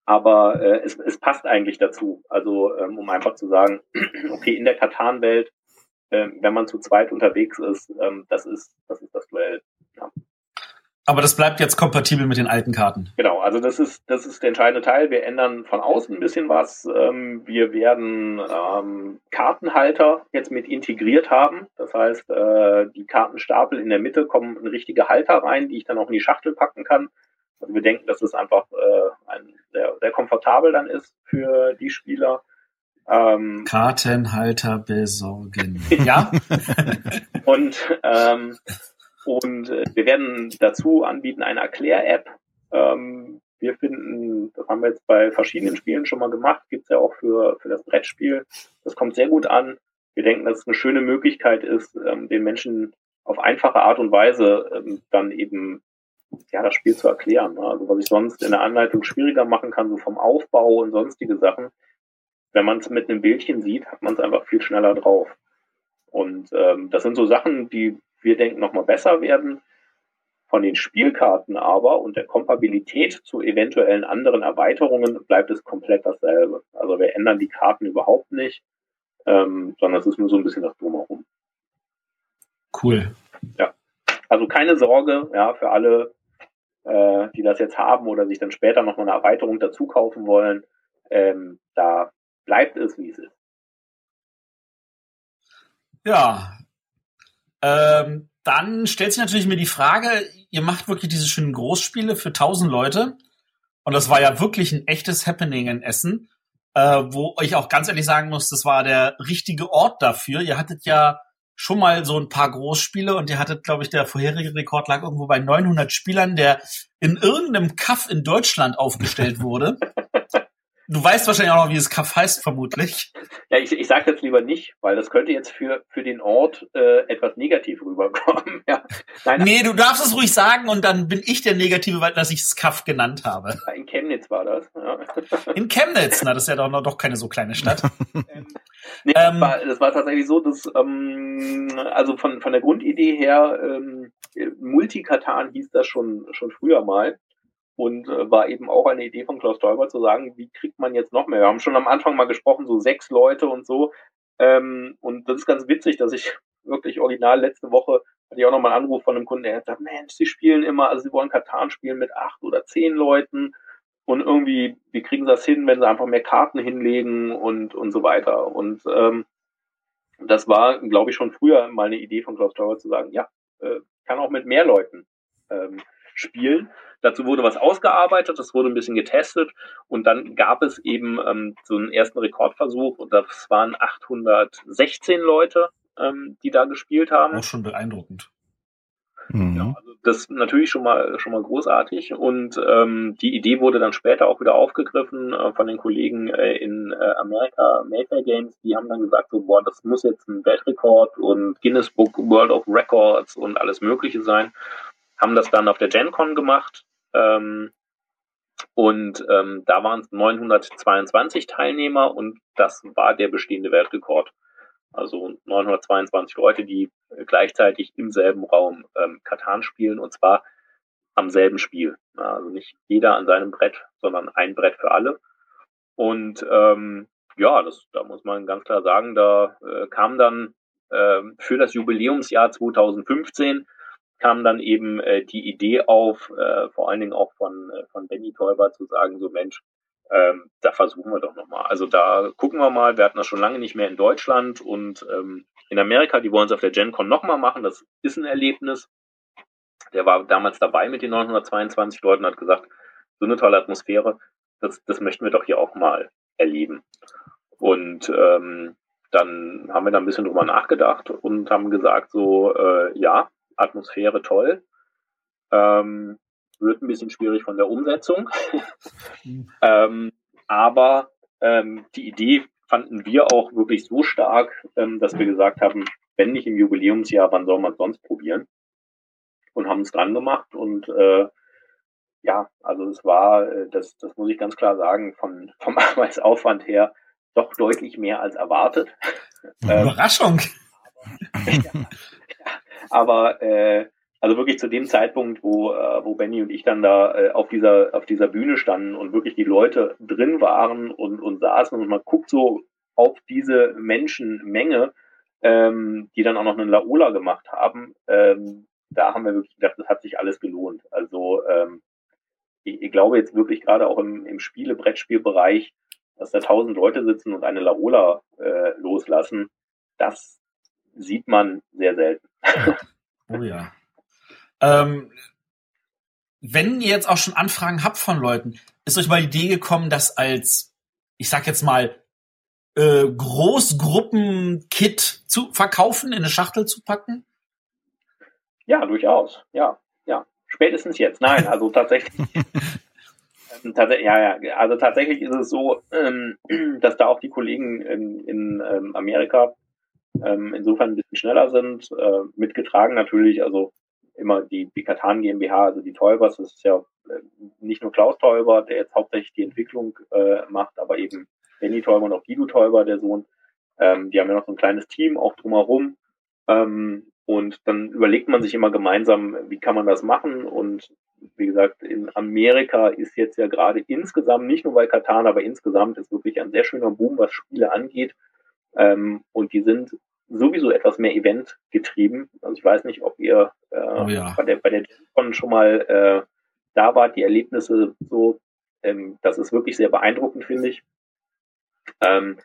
aber äh, es, es passt eigentlich dazu. Also ähm, um einfach zu sagen, <clears throat> okay, in der Katan-Welt, äh, wenn man zu zweit unterwegs ist, ähm, das ist das ist das Duell. Aber das bleibt jetzt kompatibel mit den alten Karten. Genau, also das ist, das ist der entscheidende Teil. Wir ändern von außen ein bisschen was. Ähm, wir werden ähm, Kartenhalter jetzt mit integriert haben. Das heißt, äh, die Kartenstapel in der Mitte kommen in richtige Halter rein, die ich dann auch in die Schachtel packen kann. Also wir denken, dass es einfach äh, ein, sehr, sehr komfortabel dann ist für die Spieler. Ähm, Kartenhalter besorgen. <laughs> Ja. und ähm, und äh, wir werden dazu anbieten eine Erklär-App. Ähm, wir finden, das haben wir jetzt bei verschiedenen Spielen schon mal gemacht, gibt's ja auch für, für das Brettspiel. Das kommt sehr gut an. Wir denken, dass es eine schöne Möglichkeit ist, ähm, den Menschen auf einfache Art und Weise ähm, dann eben ja das Spiel zu erklären. Also was ich sonst in der Anleitung schwieriger machen kann, so vom Aufbau und sonstige Sachen, wenn man es mit einem Bildchen sieht, hat man es einfach viel schneller drauf. Und ähm, das sind so Sachen, die wir denken nochmal besser werden. Von den Spielkarten aber und der Kompatibilität zu eventuellen anderen Erweiterungen bleibt es komplett dasselbe. Also wir ändern die Karten überhaupt nicht, ähm, sondern es ist nur so ein bisschen das Drumherum. Cool. Ja. Also keine Sorge, ja, für alle, äh, die das jetzt haben oder sich dann später nochmal eine Erweiterung dazu kaufen wollen. Ähm, da bleibt es, wie es ist. Ja. Ähm, dann stellt sich natürlich mir die Frage, ihr macht wirklich diese schönen Großspiele für tausend Leute. Und das war ja wirklich ein echtes Happening in Essen, äh, wo ich auch ganz ehrlich sagen muss, das war der richtige Ort dafür. Ihr hattet ja schon mal so ein paar Großspiele und ihr hattet, glaube ich, der vorherige Rekord lag irgendwo bei 900 Spielern, der in irgendeinem Kaff in Deutschland aufgestellt wurde. <laughs> Du weißt wahrscheinlich auch noch, wie das Kaff heißt, vermutlich. Ja, ich, ich sage jetzt lieber nicht, weil das könnte jetzt für, für den Ort äh, etwas negativ rüberkommen. <laughs> ja. Nein, nee, du darfst es ruhig sagen und dann bin ich der Negative, weil dass ich das Kaff genannt habe. In Chemnitz war das. Ja. In Chemnitz, na, das ist ja doch, noch, doch keine so kleine Stadt. ähm, <laughs> nee, das, ähm, war, das war tatsächlich so, dass ähm, also von, von der Grundidee her, ähm, Multikatan hieß das schon, schon früher mal und äh, war eben auch eine Idee von Klaus Teuber zu sagen, wie kriegt man jetzt noch mehr? Wir haben schon am Anfang mal gesprochen, so sechs Leute und so. Ähm, und das ist ganz witzig, dass ich <laughs> wirklich original letzte Woche hatte ich auch nochmal einen Anruf von einem Kunden, der hat gesagt, Mensch, sie spielen immer, also sie wollen Katan spielen mit acht oder zehn Leuten und irgendwie, wie kriegen sie das hin, wenn sie einfach mehr Karten hinlegen und, und so weiter. Und ähm, das war, glaube ich, schon früher mal eine Idee von Klaus Teuber zu sagen, ja, äh, kann auch mit mehr Leuten ähm, spielen. Dazu wurde was ausgearbeitet, das wurde ein bisschen getestet und dann gab es eben ähm, so einen ersten Rekordversuch und das waren 816 Leute, ähm, die da gespielt haben. Auch schon beeindruckend. Mhm. Ja, also das ist natürlich schon mal schon mal großartig und ähm, die Idee wurde dann später auch wieder aufgegriffen äh, von den Kollegen äh, in äh, Amerika, Mayfair Games. Die haben dann gesagt so, boah, das muss jetzt ein Weltrekord und Guinness Book World of Records und alles Mögliche sein haben das dann auf der GenCon gemacht. Ähm, und ähm, da waren es 922 Teilnehmer und das war der bestehende Weltrekord. Also 922 Leute, die gleichzeitig im selben Raum ähm, Katan spielen und zwar am selben Spiel. Also nicht jeder an seinem Brett, sondern ein Brett für alle. Und ähm, ja, das, da muss man ganz klar sagen, da äh, kam dann äh, für das Jubiläumsjahr 2015 kam dann eben äh, die Idee auf, äh, vor allen Dingen auch von, äh, von Benny Teuber zu sagen, so Mensch, ähm, da versuchen wir doch nochmal. Also da gucken wir mal, wir hatten das schon lange nicht mehr in Deutschland und ähm, in Amerika, die wollen es auf der GenCon nochmal machen, das ist ein Erlebnis. Der war damals dabei mit den 922 Leuten, hat gesagt, so eine tolle Atmosphäre, das, das möchten wir doch hier auch mal erleben. Und ähm, dann haben wir da ein bisschen drüber nachgedacht und haben gesagt, so, äh, ja, Atmosphäre toll. Ähm, wird ein bisschen schwierig von der Umsetzung. <laughs> Ähm, aber ähm, die Idee fanden wir auch wirklich so stark, ähm, dass wir gesagt haben, wenn nicht im Jubiläumsjahr, wann soll man es sonst probieren? Und haben es dran gemacht und äh, ja, also es war, äh, das, das muss ich ganz klar sagen, von, vom <laughs> Arbeitsaufwand her doch deutlich mehr als erwartet. <laughs> Überraschung. Ja, aber äh, also wirklich zu dem Zeitpunkt, wo, äh, wo Benny und ich dann da äh, auf dieser auf dieser Bühne standen und wirklich die Leute drin waren und, und saßen und man guckt so auf diese Menschenmenge, ähm, die dann auch noch einen Laola gemacht haben, ähm, da haben wir wirklich gedacht, das hat sich alles gelohnt. Also ähm, ich, ich glaube jetzt wirklich gerade auch im, im Spiele-Brettspielbereich, dass da tausend Leute sitzen und eine Laola äh, loslassen, das sieht man sehr selten. <laughs> oh ja. Ähm, wenn ihr jetzt auch schon Anfragen habt von Leuten, ist euch mal die Idee gekommen, das als, ich sag jetzt mal, äh, Großgruppen-Kit zu verkaufen, in eine Schachtel zu packen? Ja, durchaus. Ja, ja. Spätestens jetzt. Nein, also <laughs> tatsächlich. ähm, tats ja, ja, also tatsächlich ist es so, ähm, <clears throat> dass da auch die Kollegen in, in ähm, Amerika ähm, insofern ein bisschen schneller sind, äh, mitgetragen natürlich, also immer die, die Katan GmbH, also die Täubers, das ist ja äh, nicht nur Klaus Täuber, der jetzt hauptsächlich die Entwicklung äh, macht, aber eben Benny Täuber und auch Guido Täuber, der Sohn. Ähm, die haben ja noch so ein kleines Team auch drumherum. Ähm, und dann überlegt man sich immer gemeinsam, wie kann man das machen. Und wie gesagt, in Amerika ist jetzt ja gerade insgesamt, nicht nur bei Katan, aber insgesamt ist wirklich ein sehr schöner Boom, was Spiele angeht. Ähm, und die sind sowieso etwas mehr Event getrieben. Also ich weiß nicht, ob ihr äh, oh ja. bei der bei der Con schon mal äh, da wart, die Erlebnisse so. Ähm, das ist wirklich sehr beeindruckend, finde ich. Ähm,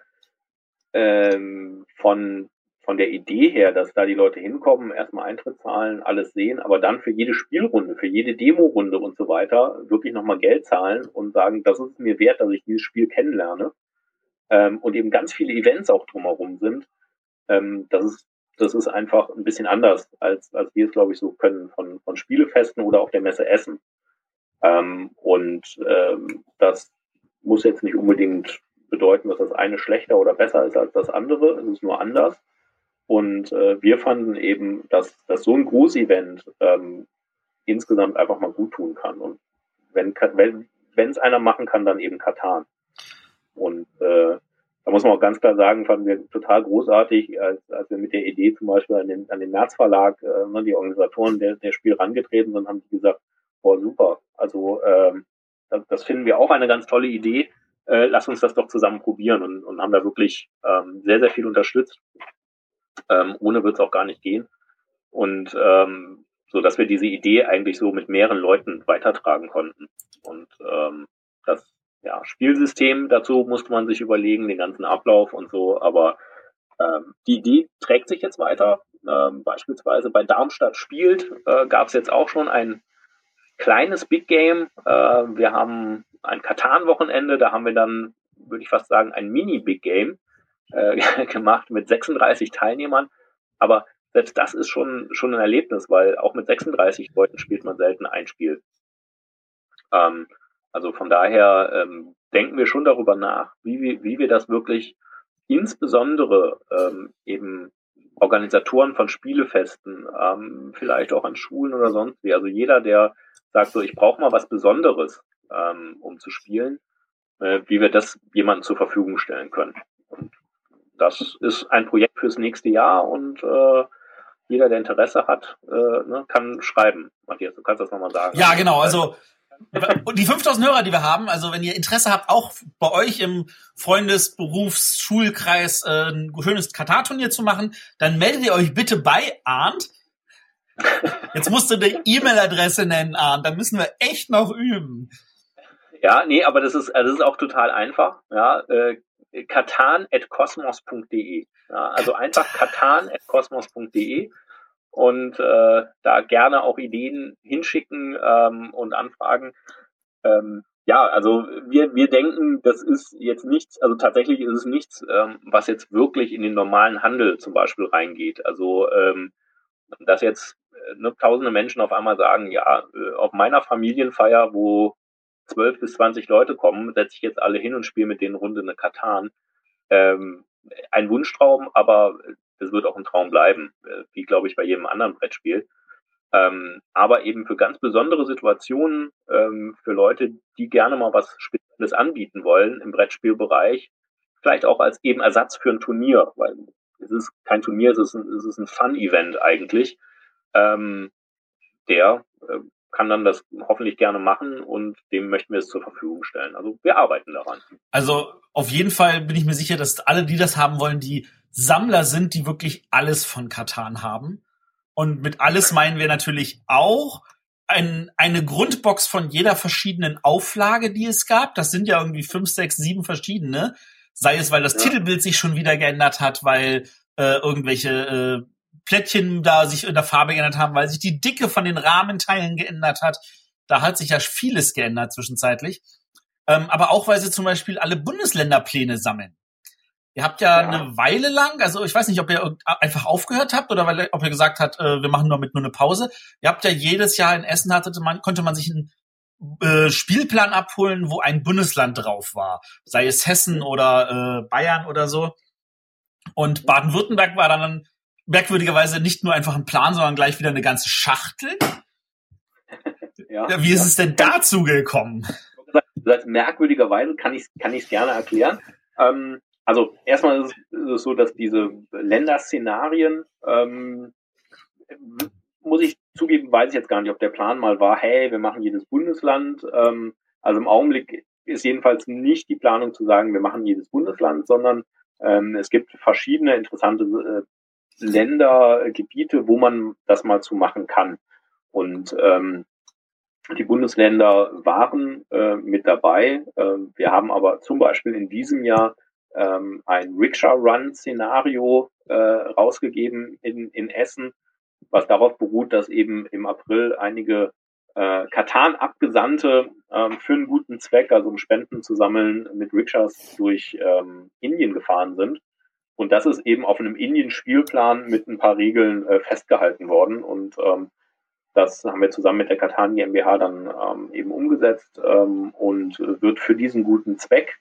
ähm, von von der Idee her, dass da die Leute hinkommen, erstmal Eintritt zahlen, alles sehen, aber dann für jede Spielrunde, für jede Demo-Runde und so weiter wirklich nochmal Geld zahlen und sagen, das ist mir wert, dass ich dieses Spiel kennenlerne. Ähm, und eben ganz viele Events auch drumherum sind. Ähm, das ist das ist einfach ein bisschen anders, als, als wir es, glaube ich, so können von, von Spielefesten oder auf der Messe Essen. Ähm, und ähm, das muss jetzt nicht unbedingt bedeuten, dass das eine schlechter oder besser ist als das andere. Es ist nur anders. Und äh, wir fanden eben, dass, dass so ein Großevent ähm, insgesamt einfach mal gut tun kann. Und wenn wenn wenn es einer machen kann, dann eben Katan. Und äh, da muss man auch ganz klar sagen, fanden wir total großartig, als, als wir mit der Idee zum Beispiel an den, an den März Verlag, äh, ne, die Organisatoren der, der Spiel rangetreten sind, haben die gesagt, boah, super. Also ähm, das, das finden wir auch eine ganz tolle Idee. Äh, lass uns das doch zusammen probieren und, und haben da wirklich ähm, sehr, sehr viel unterstützt. Ähm, ohne wird es auch gar nicht gehen. Und ähm, so dass wir diese Idee eigentlich so mit mehreren Leuten weitertragen konnten. Und ähm, das ja, Spielsystem dazu musste man sich überlegen, den ganzen Ablauf und so, aber ähm, die Idee trägt sich jetzt weiter. Ähm, beispielsweise bei Darmstadt spielt äh, gab es jetzt auch schon ein kleines Big Game. Äh, wir haben ein Katan-Wochenende, da haben wir dann, würde ich fast sagen, ein Mini-Big Game äh, <laughs> gemacht mit 36 Teilnehmern. Aber selbst das ist schon, schon ein Erlebnis, weil auch mit 36 Leuten spielt man selten ein Spiel. Ähm, also von daher ähm, denken wir schon darüber nach, wie, wir, wie wir das wirklich insbesondere ähm, eben Organisatoren von Spielefesten, ähm, vielleicht auch an Schulen oder sonst wie. Also jeder, der sagt so, ich brauche mal was Besonderes, ähm, um zu spielen, äh, wie wir das jemandem zur Verfügung stellen können. Und das ist ein Projekt fürs nächste Jahr und äh, jeder, der Interesse hat, äh, ne, kann schreiben. Matthias, du kannst das nochmal sagen. Ja, genau. Also und die 5000 Hörer, die wir haben, also wenn ihr Interesse habt, auch bei euch im Freundes-, Berufs-, Schulkreis äh, ein schönes Katar-Turnier zu machen, dann meldet ihr euch bitte bei Arndt. Jetzt musst du die E-Mail-Adresse nennen, Arndt. Da müssen wir echt noch üben. Ja, nee, aber das ist, also das ist auch total einfach. Ja, äh, katan.kosmos.de. Ja, also einfach katan.kosmos.de und äh, da gerne auch Ideen hinschicken ähm, und anfragen. Ähm, ja, also wir, wir denken, das ist jetzt nichts, also tatsächlich ist es nichts, ähm, was jetzt wirklich in den normalen Handel zum Beispiel reingeht. Also ähm, dass jetzt äh, ne, tausende Menschen auf einmal sagen, ja, äh, auf meiner Familienfeier, wo zwölf bis zwanzig Leute kommen, setze ich jetzt alle hin und spiele mit denen Runde eine Katan. Ähm, ein Wunschtraum, aber das wird auch ein Traum bleiben, äh, wie glaube ich bei jedem anderen Brettspiel. Ähm, aber eben für ganz besondere Situationen, ähm, für Leute, die gerne mal was Spezielles anbieten wollen im Brettspielbereich, vielleicht auch als eben Ersatz für ein Turnier, weil es ist kein Turnier, es ist ein, es ein Fun-Event eigentlich. Ähm, der äh, kann dann das hoffentlich gerne machen und dem möchten wir es zur Verfügung stellen. Also wir arbeiten daran. Also auf jeden Fall bin ich mir sicher, dass alle, die das haben wollen, die Sammler sind, die wirklich alles von Katan haben. Und mit alles meinen wir natürlich auch ein, eine Grundbox von jeder verschiedenen Auflage, die es gab. Das sind ja irgendwie fünf, sechs, sieben verschiedene. Sei es, weil das ja. Titelbild sich schon wieder geändert hat, weil äh, irgendwelche äh, Plättchen da sich in der Farbe geändert haben, weil sich die Dicke von den Rahmenteilen geändert hat. Da hat sich ja vieles geändert zwischenzeitlich. Ähm, aber auch, weil sie zum Beispiel alle Bundesländerpläne sammeln. Ihr habt ja, ja, eine Weile lang, also ich weiß nicht, ob ihr einfach aufgehört habt oder weil, ob ihr gesagt habt, äh, wir machen nur mit nur eine Pause. Ihr habt ja jedes Jahr in Essen hatte man, konnte man sich einen äh, Spielplan abholen, wo ein Bundesland drauf war, sei es Hessen oder äh, Bayern oder so. Und Baden-Württemberg war dann merkwürdigerweise nicht nur einfach ein Plan, sondern gleich wieder eine ganze Schachtel. <laughs> Ja, ja wie ist ja. es denn dazu gekommen? merkwürdigerweise kann ich kann ich gerne erklären. Ähm, also erstmal ist es so, dass diese Länderszenarien, ähm, muss ich zugeben, weiß ich jetzt gar nicht, ob der Plan mal war, hey, wir machen jedes Bundesland. Ähm, also im Augenblick ist jedenfalls nicht die Planung zu sagen, wir machen jedes Bundesland, sondern ähm, es gibt verschiedene interessante äh, Länder, Gebiete, wo man das mal zu machen kann. Und ähm, die Bundesländer waren äh, mit dabei. Äh, wir haben aber zum Beispiel in diesem Jahr ähm, ein Rickshaw-Run-Szenario äh, rausgegeben in, in Essen, was darauf beruht, dass eben im April einige äh, Katan-Abgesandte ähm, für einen guten Zweck, also um Spenden zu sammeln, mit Rickshaws durch ähm, Indien gefahren sind. Und das ist eben auf einem Indien-Spielplan mit ein paar Regeln äh, festgehalten worden. Und ähm, das haben wir zusammen mit der Katan GmbH dann ähm, eben umgesetzt ähm, und wird für diesen guten Zweck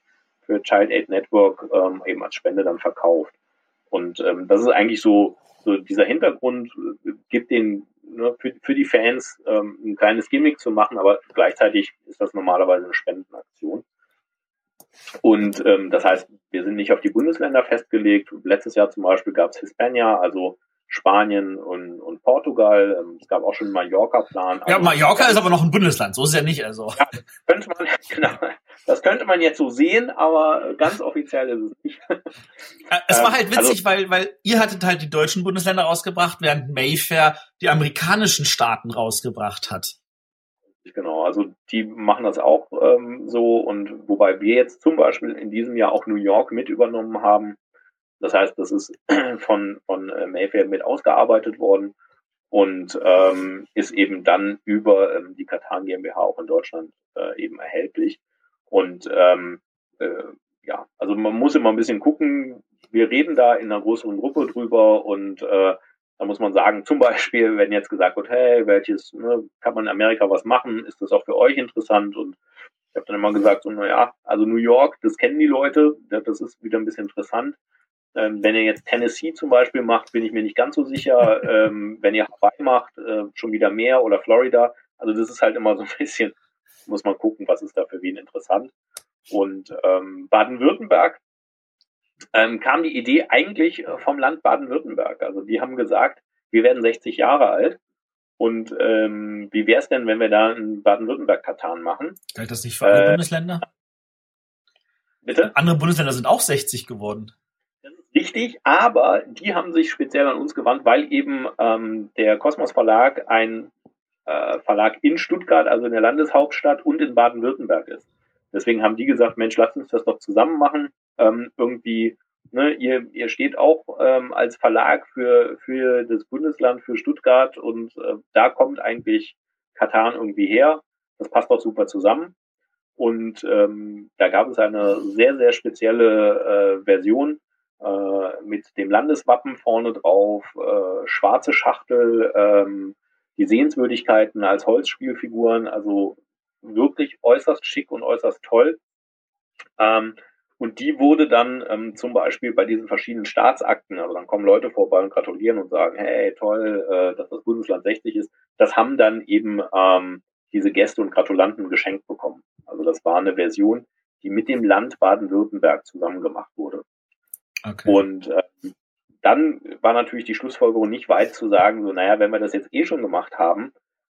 für Child Aid Network ähm, eben als Spende dann verkauft. Und ähm, das ist eigentlich so, so dieser Hintergrund, äh, gibt den ne, für, für die Fans ähm, ein kleines Gimmick zu machen, aber gleichzeitig ist das normalerweise eine Spendenaktion. Und ähm, das heißt, wir sind nicht auf die Bundesländer festgelegt. Letztes Jahr zum Beispiel gab es Hispania, also Spanien und, und Portugal. Ähm, es gab auch schon einen Mallorca-Plan. Ja, also, Mallorca ist aber noch ein Bundesland, so ist es ja nicht. Also. Ja, könnte man, <laughs> genau, das könnte man jetzt so sehen, aber ganz offiziell ist es nicht. Äh, es war halt ähm, witzig, also, weil, weil ihr hattet halt die deutschen Bundesländer rausgebracht, während Mayfair die amerikanischen Staaten rausgebracht hat. Genau, also die machen das auch ähm, so und wobei wir jetzt zum Beispiel in diesem Jahr auch New York mit übernommen haben, das heißt, das ist <clears throat> von, von äh, Mayfair mit ausgearbeitet worden und ähm, ist eben dann über ähm, die Katan GmbH auch in Deutschland äh, eben erhältlich. Und ähm, äh, ja, also man muss immer ein bisschen gucken. Wir reden da in einer größeren Gruppe drüber und äh, da muss man sagen, zum Beispiel, wenn jetzt gesagt wird, hey, welches, ne, kann man in Amerika was machen, ist das auch für euch interessant? Und ich habe dann immer gesagt, so, naja, also New York, das kennen die Leute, das ist wieder ein bisschen interessant. Ähm, wenn ihr jetzt Tennessee zum Beispiel macht, bin ich mir nicht ganz so sicher. <laughs> ähm, wenn ihr Hawaii macht, äh, schon wieder mehr oder Florida. Also das ist halt immer so ein <laughs> bisschen, muss man gucken, was ist da für wen interessant. Und ähm, Baden-Württemberg ähm, kam die Idee eigentlich äh, vom Land Baden-Württemberg. Also die haben gesagt, wir werden 60 Jahre alt. Und ähm, wie wäre es denn, wenn wir da in Baden-Württemberg-Katan machen? Galt das nicht für alle äh, Bundesländer? Bitte? Andere Bundesländer sind auch 60 geworden. Richtig, aber die haben sich speziell an uns gewandt, weil eben ähm, der Kosmos Verlag ein äh, Verlag in Stuttgart, also in der Landeshauptstadt und in Baden-Württemberg ist. Deswegen haben die gesagt, Mensch, lasst uns das doch zusammen machen. Ähm, irgendwie, ne, ihr, ihr steht auch ähm, als Verlag für, für das Bundesland, für Stuttgart und äh, da kommt eigentlich Katan irgendwie her. Das passt doch super zusammen. Und ähm, da gab es eine sehr, sehr spezielle äh, Version, mit dem Landeswappen vorne drauf, äh, schwarze Schachtel, ähm, die Sehenswürdigkeiten als Holzspielfiguren, also wirklich äußerst schick und äußerst toll. Ähm, und die wurde dann ähm, zum Beispiel bei diesen verschiedenen Staatsakten, also dann kommen Leute vorbei und gratulieren und sagen, hey, toll, äh, dass das Bundesland 60 ist. Das haben dann eben ähm, diese Gäste und Gratulanten geschenkt bekommen. Also das war eine Version, die mit dem Land Baden-Württemberg zusammen gemacht wurde. Okay. Und äh, dann war natürlich die Schlussfolgerung nicht weit zu sagen, so, naja, wenn wir das jetzt eh schon gemacht haben,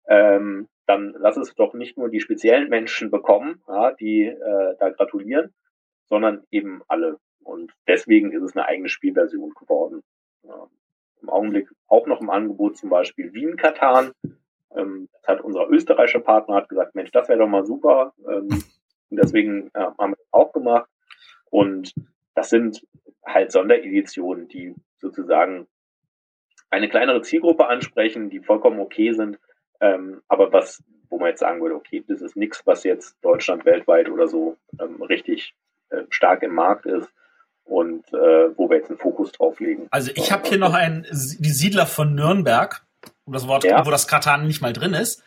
ähm, dann lass es doch nicht nur die speziellen Menschen bekommen, ja, die äh, da gratulieren, sondern eben alle. Und deswegen ist es eine eigene Spielversion geworden. Ja, Im Augenblick auch noch im Angebot zum Beispiel Wien Katan. Ähm, das hat unser österreichischer Partner hat gesagt, Mensch, das wäre doch mal super. Ähm, und deswegen äh, haben wir das auch gemacht. Und das sind halt Sondereditionen, die sozusagen eine kleinere Zielgruppe ansprechen, die vollkommen okay sind, ähm, aber was, wo man jetzt sagen würde, okay, das ist nichts, was jetzt Deutschland weltweit oder so ähm, richtig äh, stark im Markt ist. und äh, wo wir jetzt einen Fokus drauf legen. Also ich habe hier noch einen, die Siedler von Nürnberg, um das Wort, ja. wo das Katan nicht mal drin ist.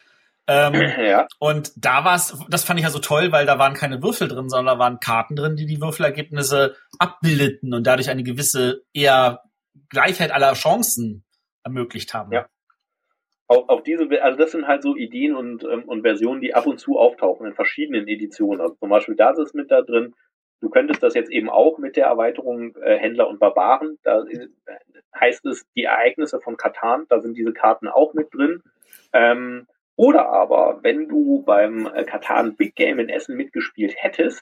Ähm, <clears throat> ja. Und da war es, das fand ich ja so toll, weil da waren keine Würfel drin, sondern da waren Karten drin, die die Würfelergebnisse abbildeten und dadurch eine gewisse eher Gleichheit aller Chancen ermöglicht haben. Ja. Auch, auch diese, also das sind halt so Ideen und, ähm, und Versionen, die ab und zu auftauchen in verschiedenen Editionen. Also zum Beispiel das ist mit da drin. Du könntest das jetzt eben auch mit der Erweiterung äh, Händler und Barbaren. Da äh, heißt es die Ereignisse von Katan, da sind diese Karten auch mit drin. Ähm, oder aber, wenn du beim äh, Katan Big Game in Essen mitgespielt hättest,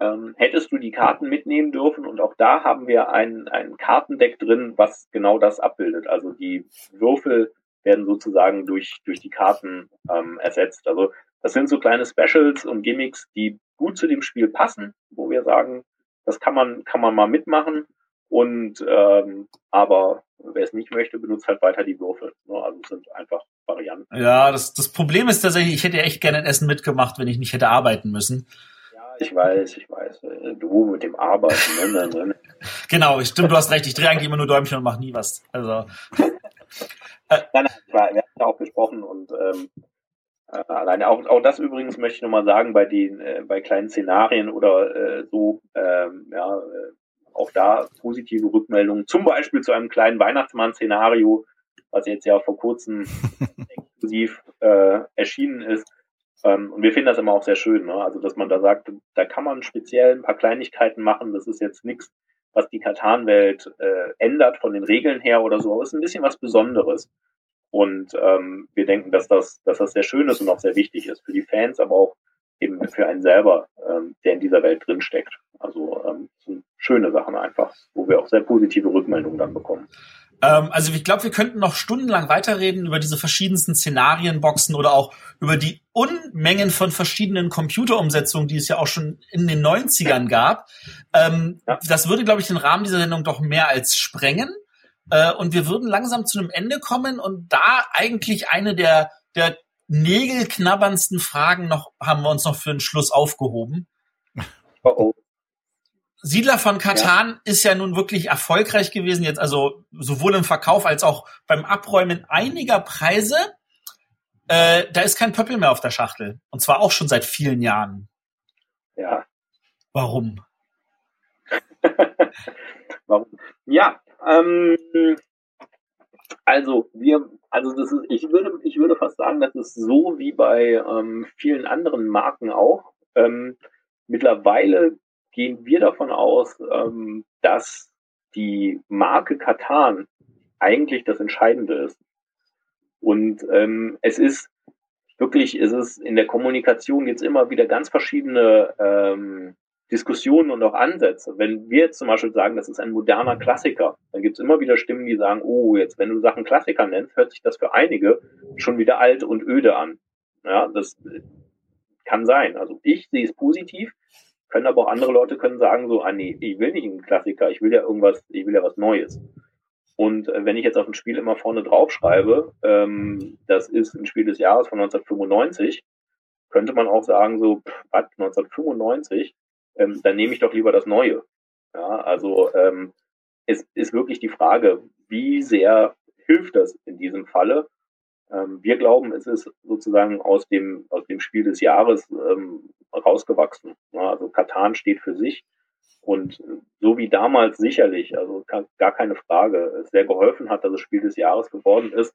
ähm, hättest du die Karten mitnehmen dürfen und auch da haben wir ein, ein Kartendeck drin, was genau das abbildet. Also die Würfel werden sozusagen durch, durch die Karten ähm, ersetzt. Also das sind so kleine Specials und Gimmicks, die gut zu dem Spiel passen, wo wir sagen, das kann man, kann man mal mitmachen. Und ähm, aber wer es nicht möchte, benutzt halt weiter die Würfel. Ne? Also es sind einfach Varianten. Ja, das, das Problem ist tatsächlich, ich hätte echt gerne ein Essen mitgemacht, wenn ich nicht hätte arbeiten müssen. Ja, ich weiß, ich weiß. Du mit dem Arbeiten. Ne, ne, ne. <laughs> genau, stimmt, du hast recht. Ich drehe eigentlich immer nur Däumchen und mache nie was. Also. äh, <laughs> nein, nein, wir haben ja auch gesprochen und ähm, äh, alleine auch, auch das übrigens möchte ich nochmal sagen, bei den, äh, bei kleinen Szenarien oder äh, so, ähm, ja, äh, auch da positive Rückmeldungen, zum Beispiel zu einem kleinen Weihnachtsmann-Szenario, was jetzt ja vor kurzem <laughs> exklusiv äh, erschienen ist. Ähm, und wir finden das immer auch sehr schön, ne? also dass man da sagt, da kann man speziell ein paar Kleinigkeiten machen. Das ist jetzt nichts, was die Katan-Welt äh, ändert von den Regeln her oder so, aber es ist ein bisschen was Besonderes. Und ähm, wir denken, dass das, dass das sehr schön ist und auch sehr wichtig ist für die Fans, aber auch eben für einen selber, ähm, der in dieser Welt drinsteckt. Also ähm, sind schöne Sachen einfach, wo wir auch sehr positive Rückmeldungen dann bekommen. Ähm, also ich glaube, wir könnten noch stundenlang weiterreden über diese verschiedensten Szenarienboxen oder auch über die Unmengen von verschiedenen Computerumsetzungen, die es ja auch schon in den 90ern gab. Ähm, ja. Das würde, glaube ich, den Rahmen dieser Sendung doch mehr als sprengen. Äh, und wir würden langsam zu einem Ende kommen und da eigentlich eine der, der nägelknabberndsten Fragen noch haben wir uns noch für den Schluss aufgehoben. Oh oh. Siedler von Katan ja. ist ja nun wirklich erfolgreich gewesen, jetzt also sowohl im Verkauf als auch beim Abräumen einiger Preise. Äh, da ist kein Pöppel mehr auf der Schachtel. Und zwar auch schon seit vielen Jahren. Ja. Warum? <laughs> Warum? Ja, ähm, also wir, also das ist, ich würde, ich würde fast sagen, das ist so wie bei ähm, vielen anderen Marken auch. Ähm, mittlerweile gehen wir davon aus, ähm, dass die Marke Katan eigentlich das Entscheidende ist. Und ähm, es ist wirklich, es ist in der Kommunikation jetzt immer wieder ganz verschiedene ähm, Diskussionen und auch Ansätze. Wenn wir jetzt zum Beispiel sagen, das ist ein moderner Klassiker, dann gibt es immer wieder Stimmen, die sagen, oh, jetzt wenn du Sachen Klassiker nennst, hört sich das für einige schon wieder alt und öde an. Ja, das kann sein. Also ich sehe es positiv können aber auch andere Leute können sagen so, ah nee, ich will nicht einen Klassiker, ich will ja irgendwas, ich will ja was Neues. Und äh, wenn ich jetzt auf ein Spiel immer vorne drauf schreibe, ähm, das ist ein Spiel des Jahres von 1995, könnte man auch sagen so, pff, was, 1995, ähm, dann nehme ich doch lieber das Neue. Ja, also ähm, es ist wirklich die Frage, wie sehr hilft das in diesem Falle? Ähm, wir glauben, es ist sozusagen aus dem, aus dem Spiel des Jahres ähm, rausgewachsen. Also Katan steht für sich und so wie damals sicherlich, also gar keine Frage, es sehr geholfen hat, dass es Spiel des Jahres geworden ist,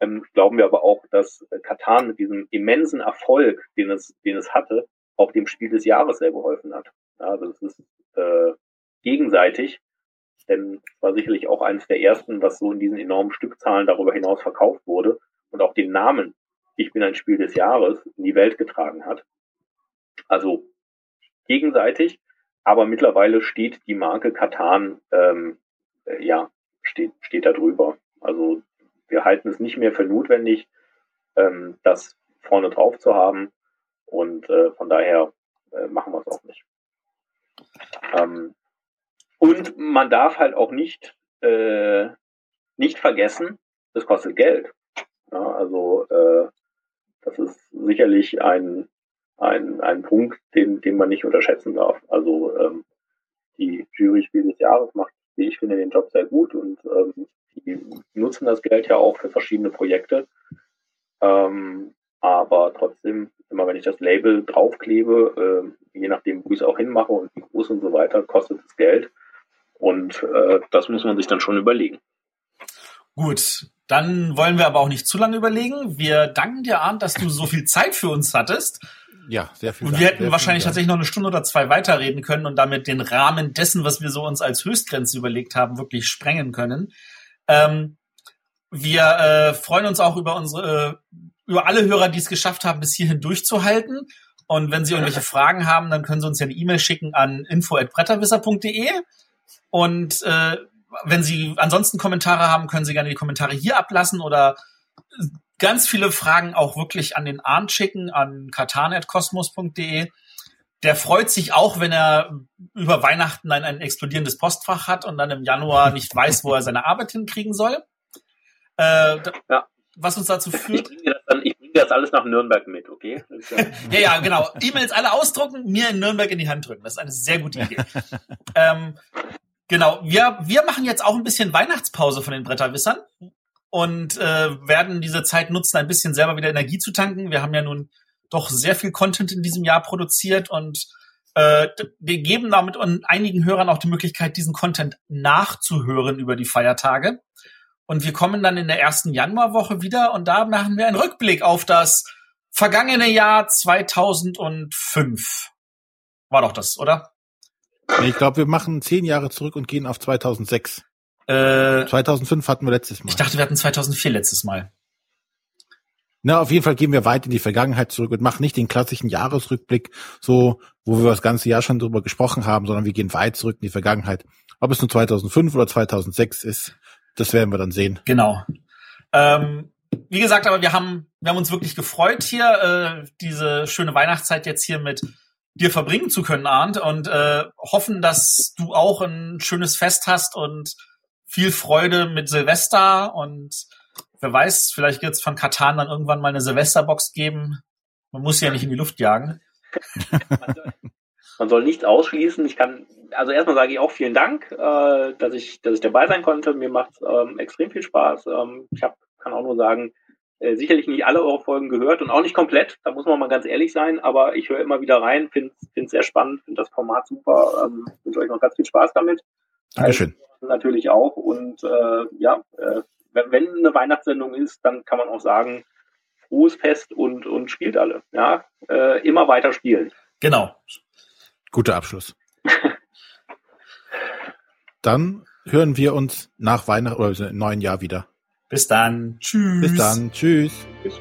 ähm, glauben wir aber auch, dass Katan mit diesem immensen Erfolg, den es, den es hatte, auch dem Spiel des Jahres sehr geholfen hat. also es ist äh, gegenseitig, denn es war sicherlich auch eines der ersten, was so in diesen enormen Stückzahlen darüber hinaus verkauft wurde und auch den Namen Ich bin ein Spiel des Jahres in die Welt getragen hat. Also gegenseitig, aber mittlerweile steht die Marke Katan, ähm, äh, ja, steht, steht da drüber. Also wir halten es nicht mehr für notwendig, ähm, das vorne drauf zu haben und äh, von daher äh, machen wir es auch nicht. Ähm, und man darf halt auch nicht, äh, nicht vergessen, das kostet Geld. Ja, also äh, das ist sicherlich ein, ein, ein Punkt, den, den man nicht unterschätzen darf. Also ähm, die Jury Spiel des Jahres macht, wie ich finde, den Job sehr gut und ähm, die nutzen das Geld ja auch für verschiedene Projekte. Ähm, aber trotzdem, immer wenn ich das Label draufklebe, äh, je nachdem, wo ich es auch hinmache und wie groß und so weiter, kostet es Geld. Und äh, das muss man sich dann schon überlegen. Gut, dann wollen wir aber auch nicht zu lange überlegen. Wir danken dir, Arndt, dass du so viel Zeit für uns hattest. Ja, sehr viel. Und wir hätten wahrscheinlich tatsächlich noch eine Stunde oder zwei weiterreden können und damit den Rahmen dessen, was wir so uns als Höchstgrenze überlegt haben, wirklich sprengen können. Ähm, wir äh, freuen uns auch über unsere, äh, über alle Hörer, die es geschafft haben, bis hierhin durchzuhalten. Und wenn Sie irgendwelche <laughs> Fragen haben, dann können Sie uns ja eine E-Mail schicken an info@bretterwisser.de. Und äh, wenn Sie ansonsten Kommentare haben, können Sie gerne die Kommentare hier ablassen oder ganz viele Fragen auch wirklich an den Arndt schicken, an katan.kosmos.de. Der freut sich auch, wenn er über Weihnachten ein, ein explodierendes Postfach hat und dann im Januar nicht weiß, wo er seine Arbeit hinkriegen soll. Äh, ja. Was uns dazu führt. Ich bringe, das, dann, ich bringe das alles nach Nürnberg mit, okay? <laughs> ja, ja, genau. E-Mails alle ausdrucken, mir in Nürnberg in die Hand drücken. Das ist eine sehr gute Idee. <laughs> ähm, genau. Wir, wir machen jetzt auch ein bisschen Weihnachtspause von den Bretterwissern und äh, werden diese Zeit nutzen, ein bisschen selber wieder Energie zu tanken. Wir haben ja nun doch sehr viel Content in diesem Jahr produziert und äh, wir geben damit einigen Hörern auch die Möglichkeit, diesen Content nachzuhören über die Feiertage. Und wir kommen dann in der ersten Januarwoche wieder und da machen wir einen Rückblick auf das vergangene Jahr 2005. War doch das, oder? Ich glaube, wir machen zehn Jahre zurück und gehen auf 2006. Äh, 2005 hatten wir letztes Mal. Ich dachte, wir hatten 2004 letztes Mal. Na, auf jeden Fall gehen wir weit in die Vergangenheit zurück und machen nicht den klassischen Jahresrückblick, so, wo wir das ganze Jahr schon drüber gesprochen haben, sondern wir gehen weit zurück in die Vergangenheit. Ob es nur 2005 oder 2006 ist, das werden wir dann sehen. Genau. Ähm, wie gesagt, aber wir haben, wir haben uns wirklich gefreut, hier äh, diese schöne Weihnachtszeit jetzt hier mit dir verbringen zu können, Arndt, und äh, hoffen, dass du auch ein schönes Fest hast und viel Freude mit Silvester und wer weiß, vielleicht wird es von Katan dann irgendwann mal eine Silvesterbox geben. Man muss sie ja nicht in die Luft jagen. <laughs> man soll nichts ausschließen. Ich kann, also erstmal sage ich auch vielen Dank, äh, dass ich, dass ich dabei sein konnte. Mir macht ähm, extrem viel Spaß. Ähm, ich hab, kann auch nur sagen, äh, sicherlich nicht alle eure Folgen gehört und auch nicht komplett. Da muss man mal ganz ehrlich sein. Aber ich höre immer wieder rein, finde es sehr spannend, finde das Format super. Ähm, wünsche euch noch ganz viel Spaß damit. Dankeschön. Also, natürlich auch. Und äh, ja, äh, wenn, wenn eine Weihnachtssendung ist, dann kann man auch sagen, frohes Fest und, und spielt alle. Ja, äh, immer weiter spielen. Genau. Guter Abschluss. Dann hören wir uns nach Weihnachten oder im neuen Jahr wieder. Bis dann. Tschüss. Bis dann. Tschüss. Tschüss.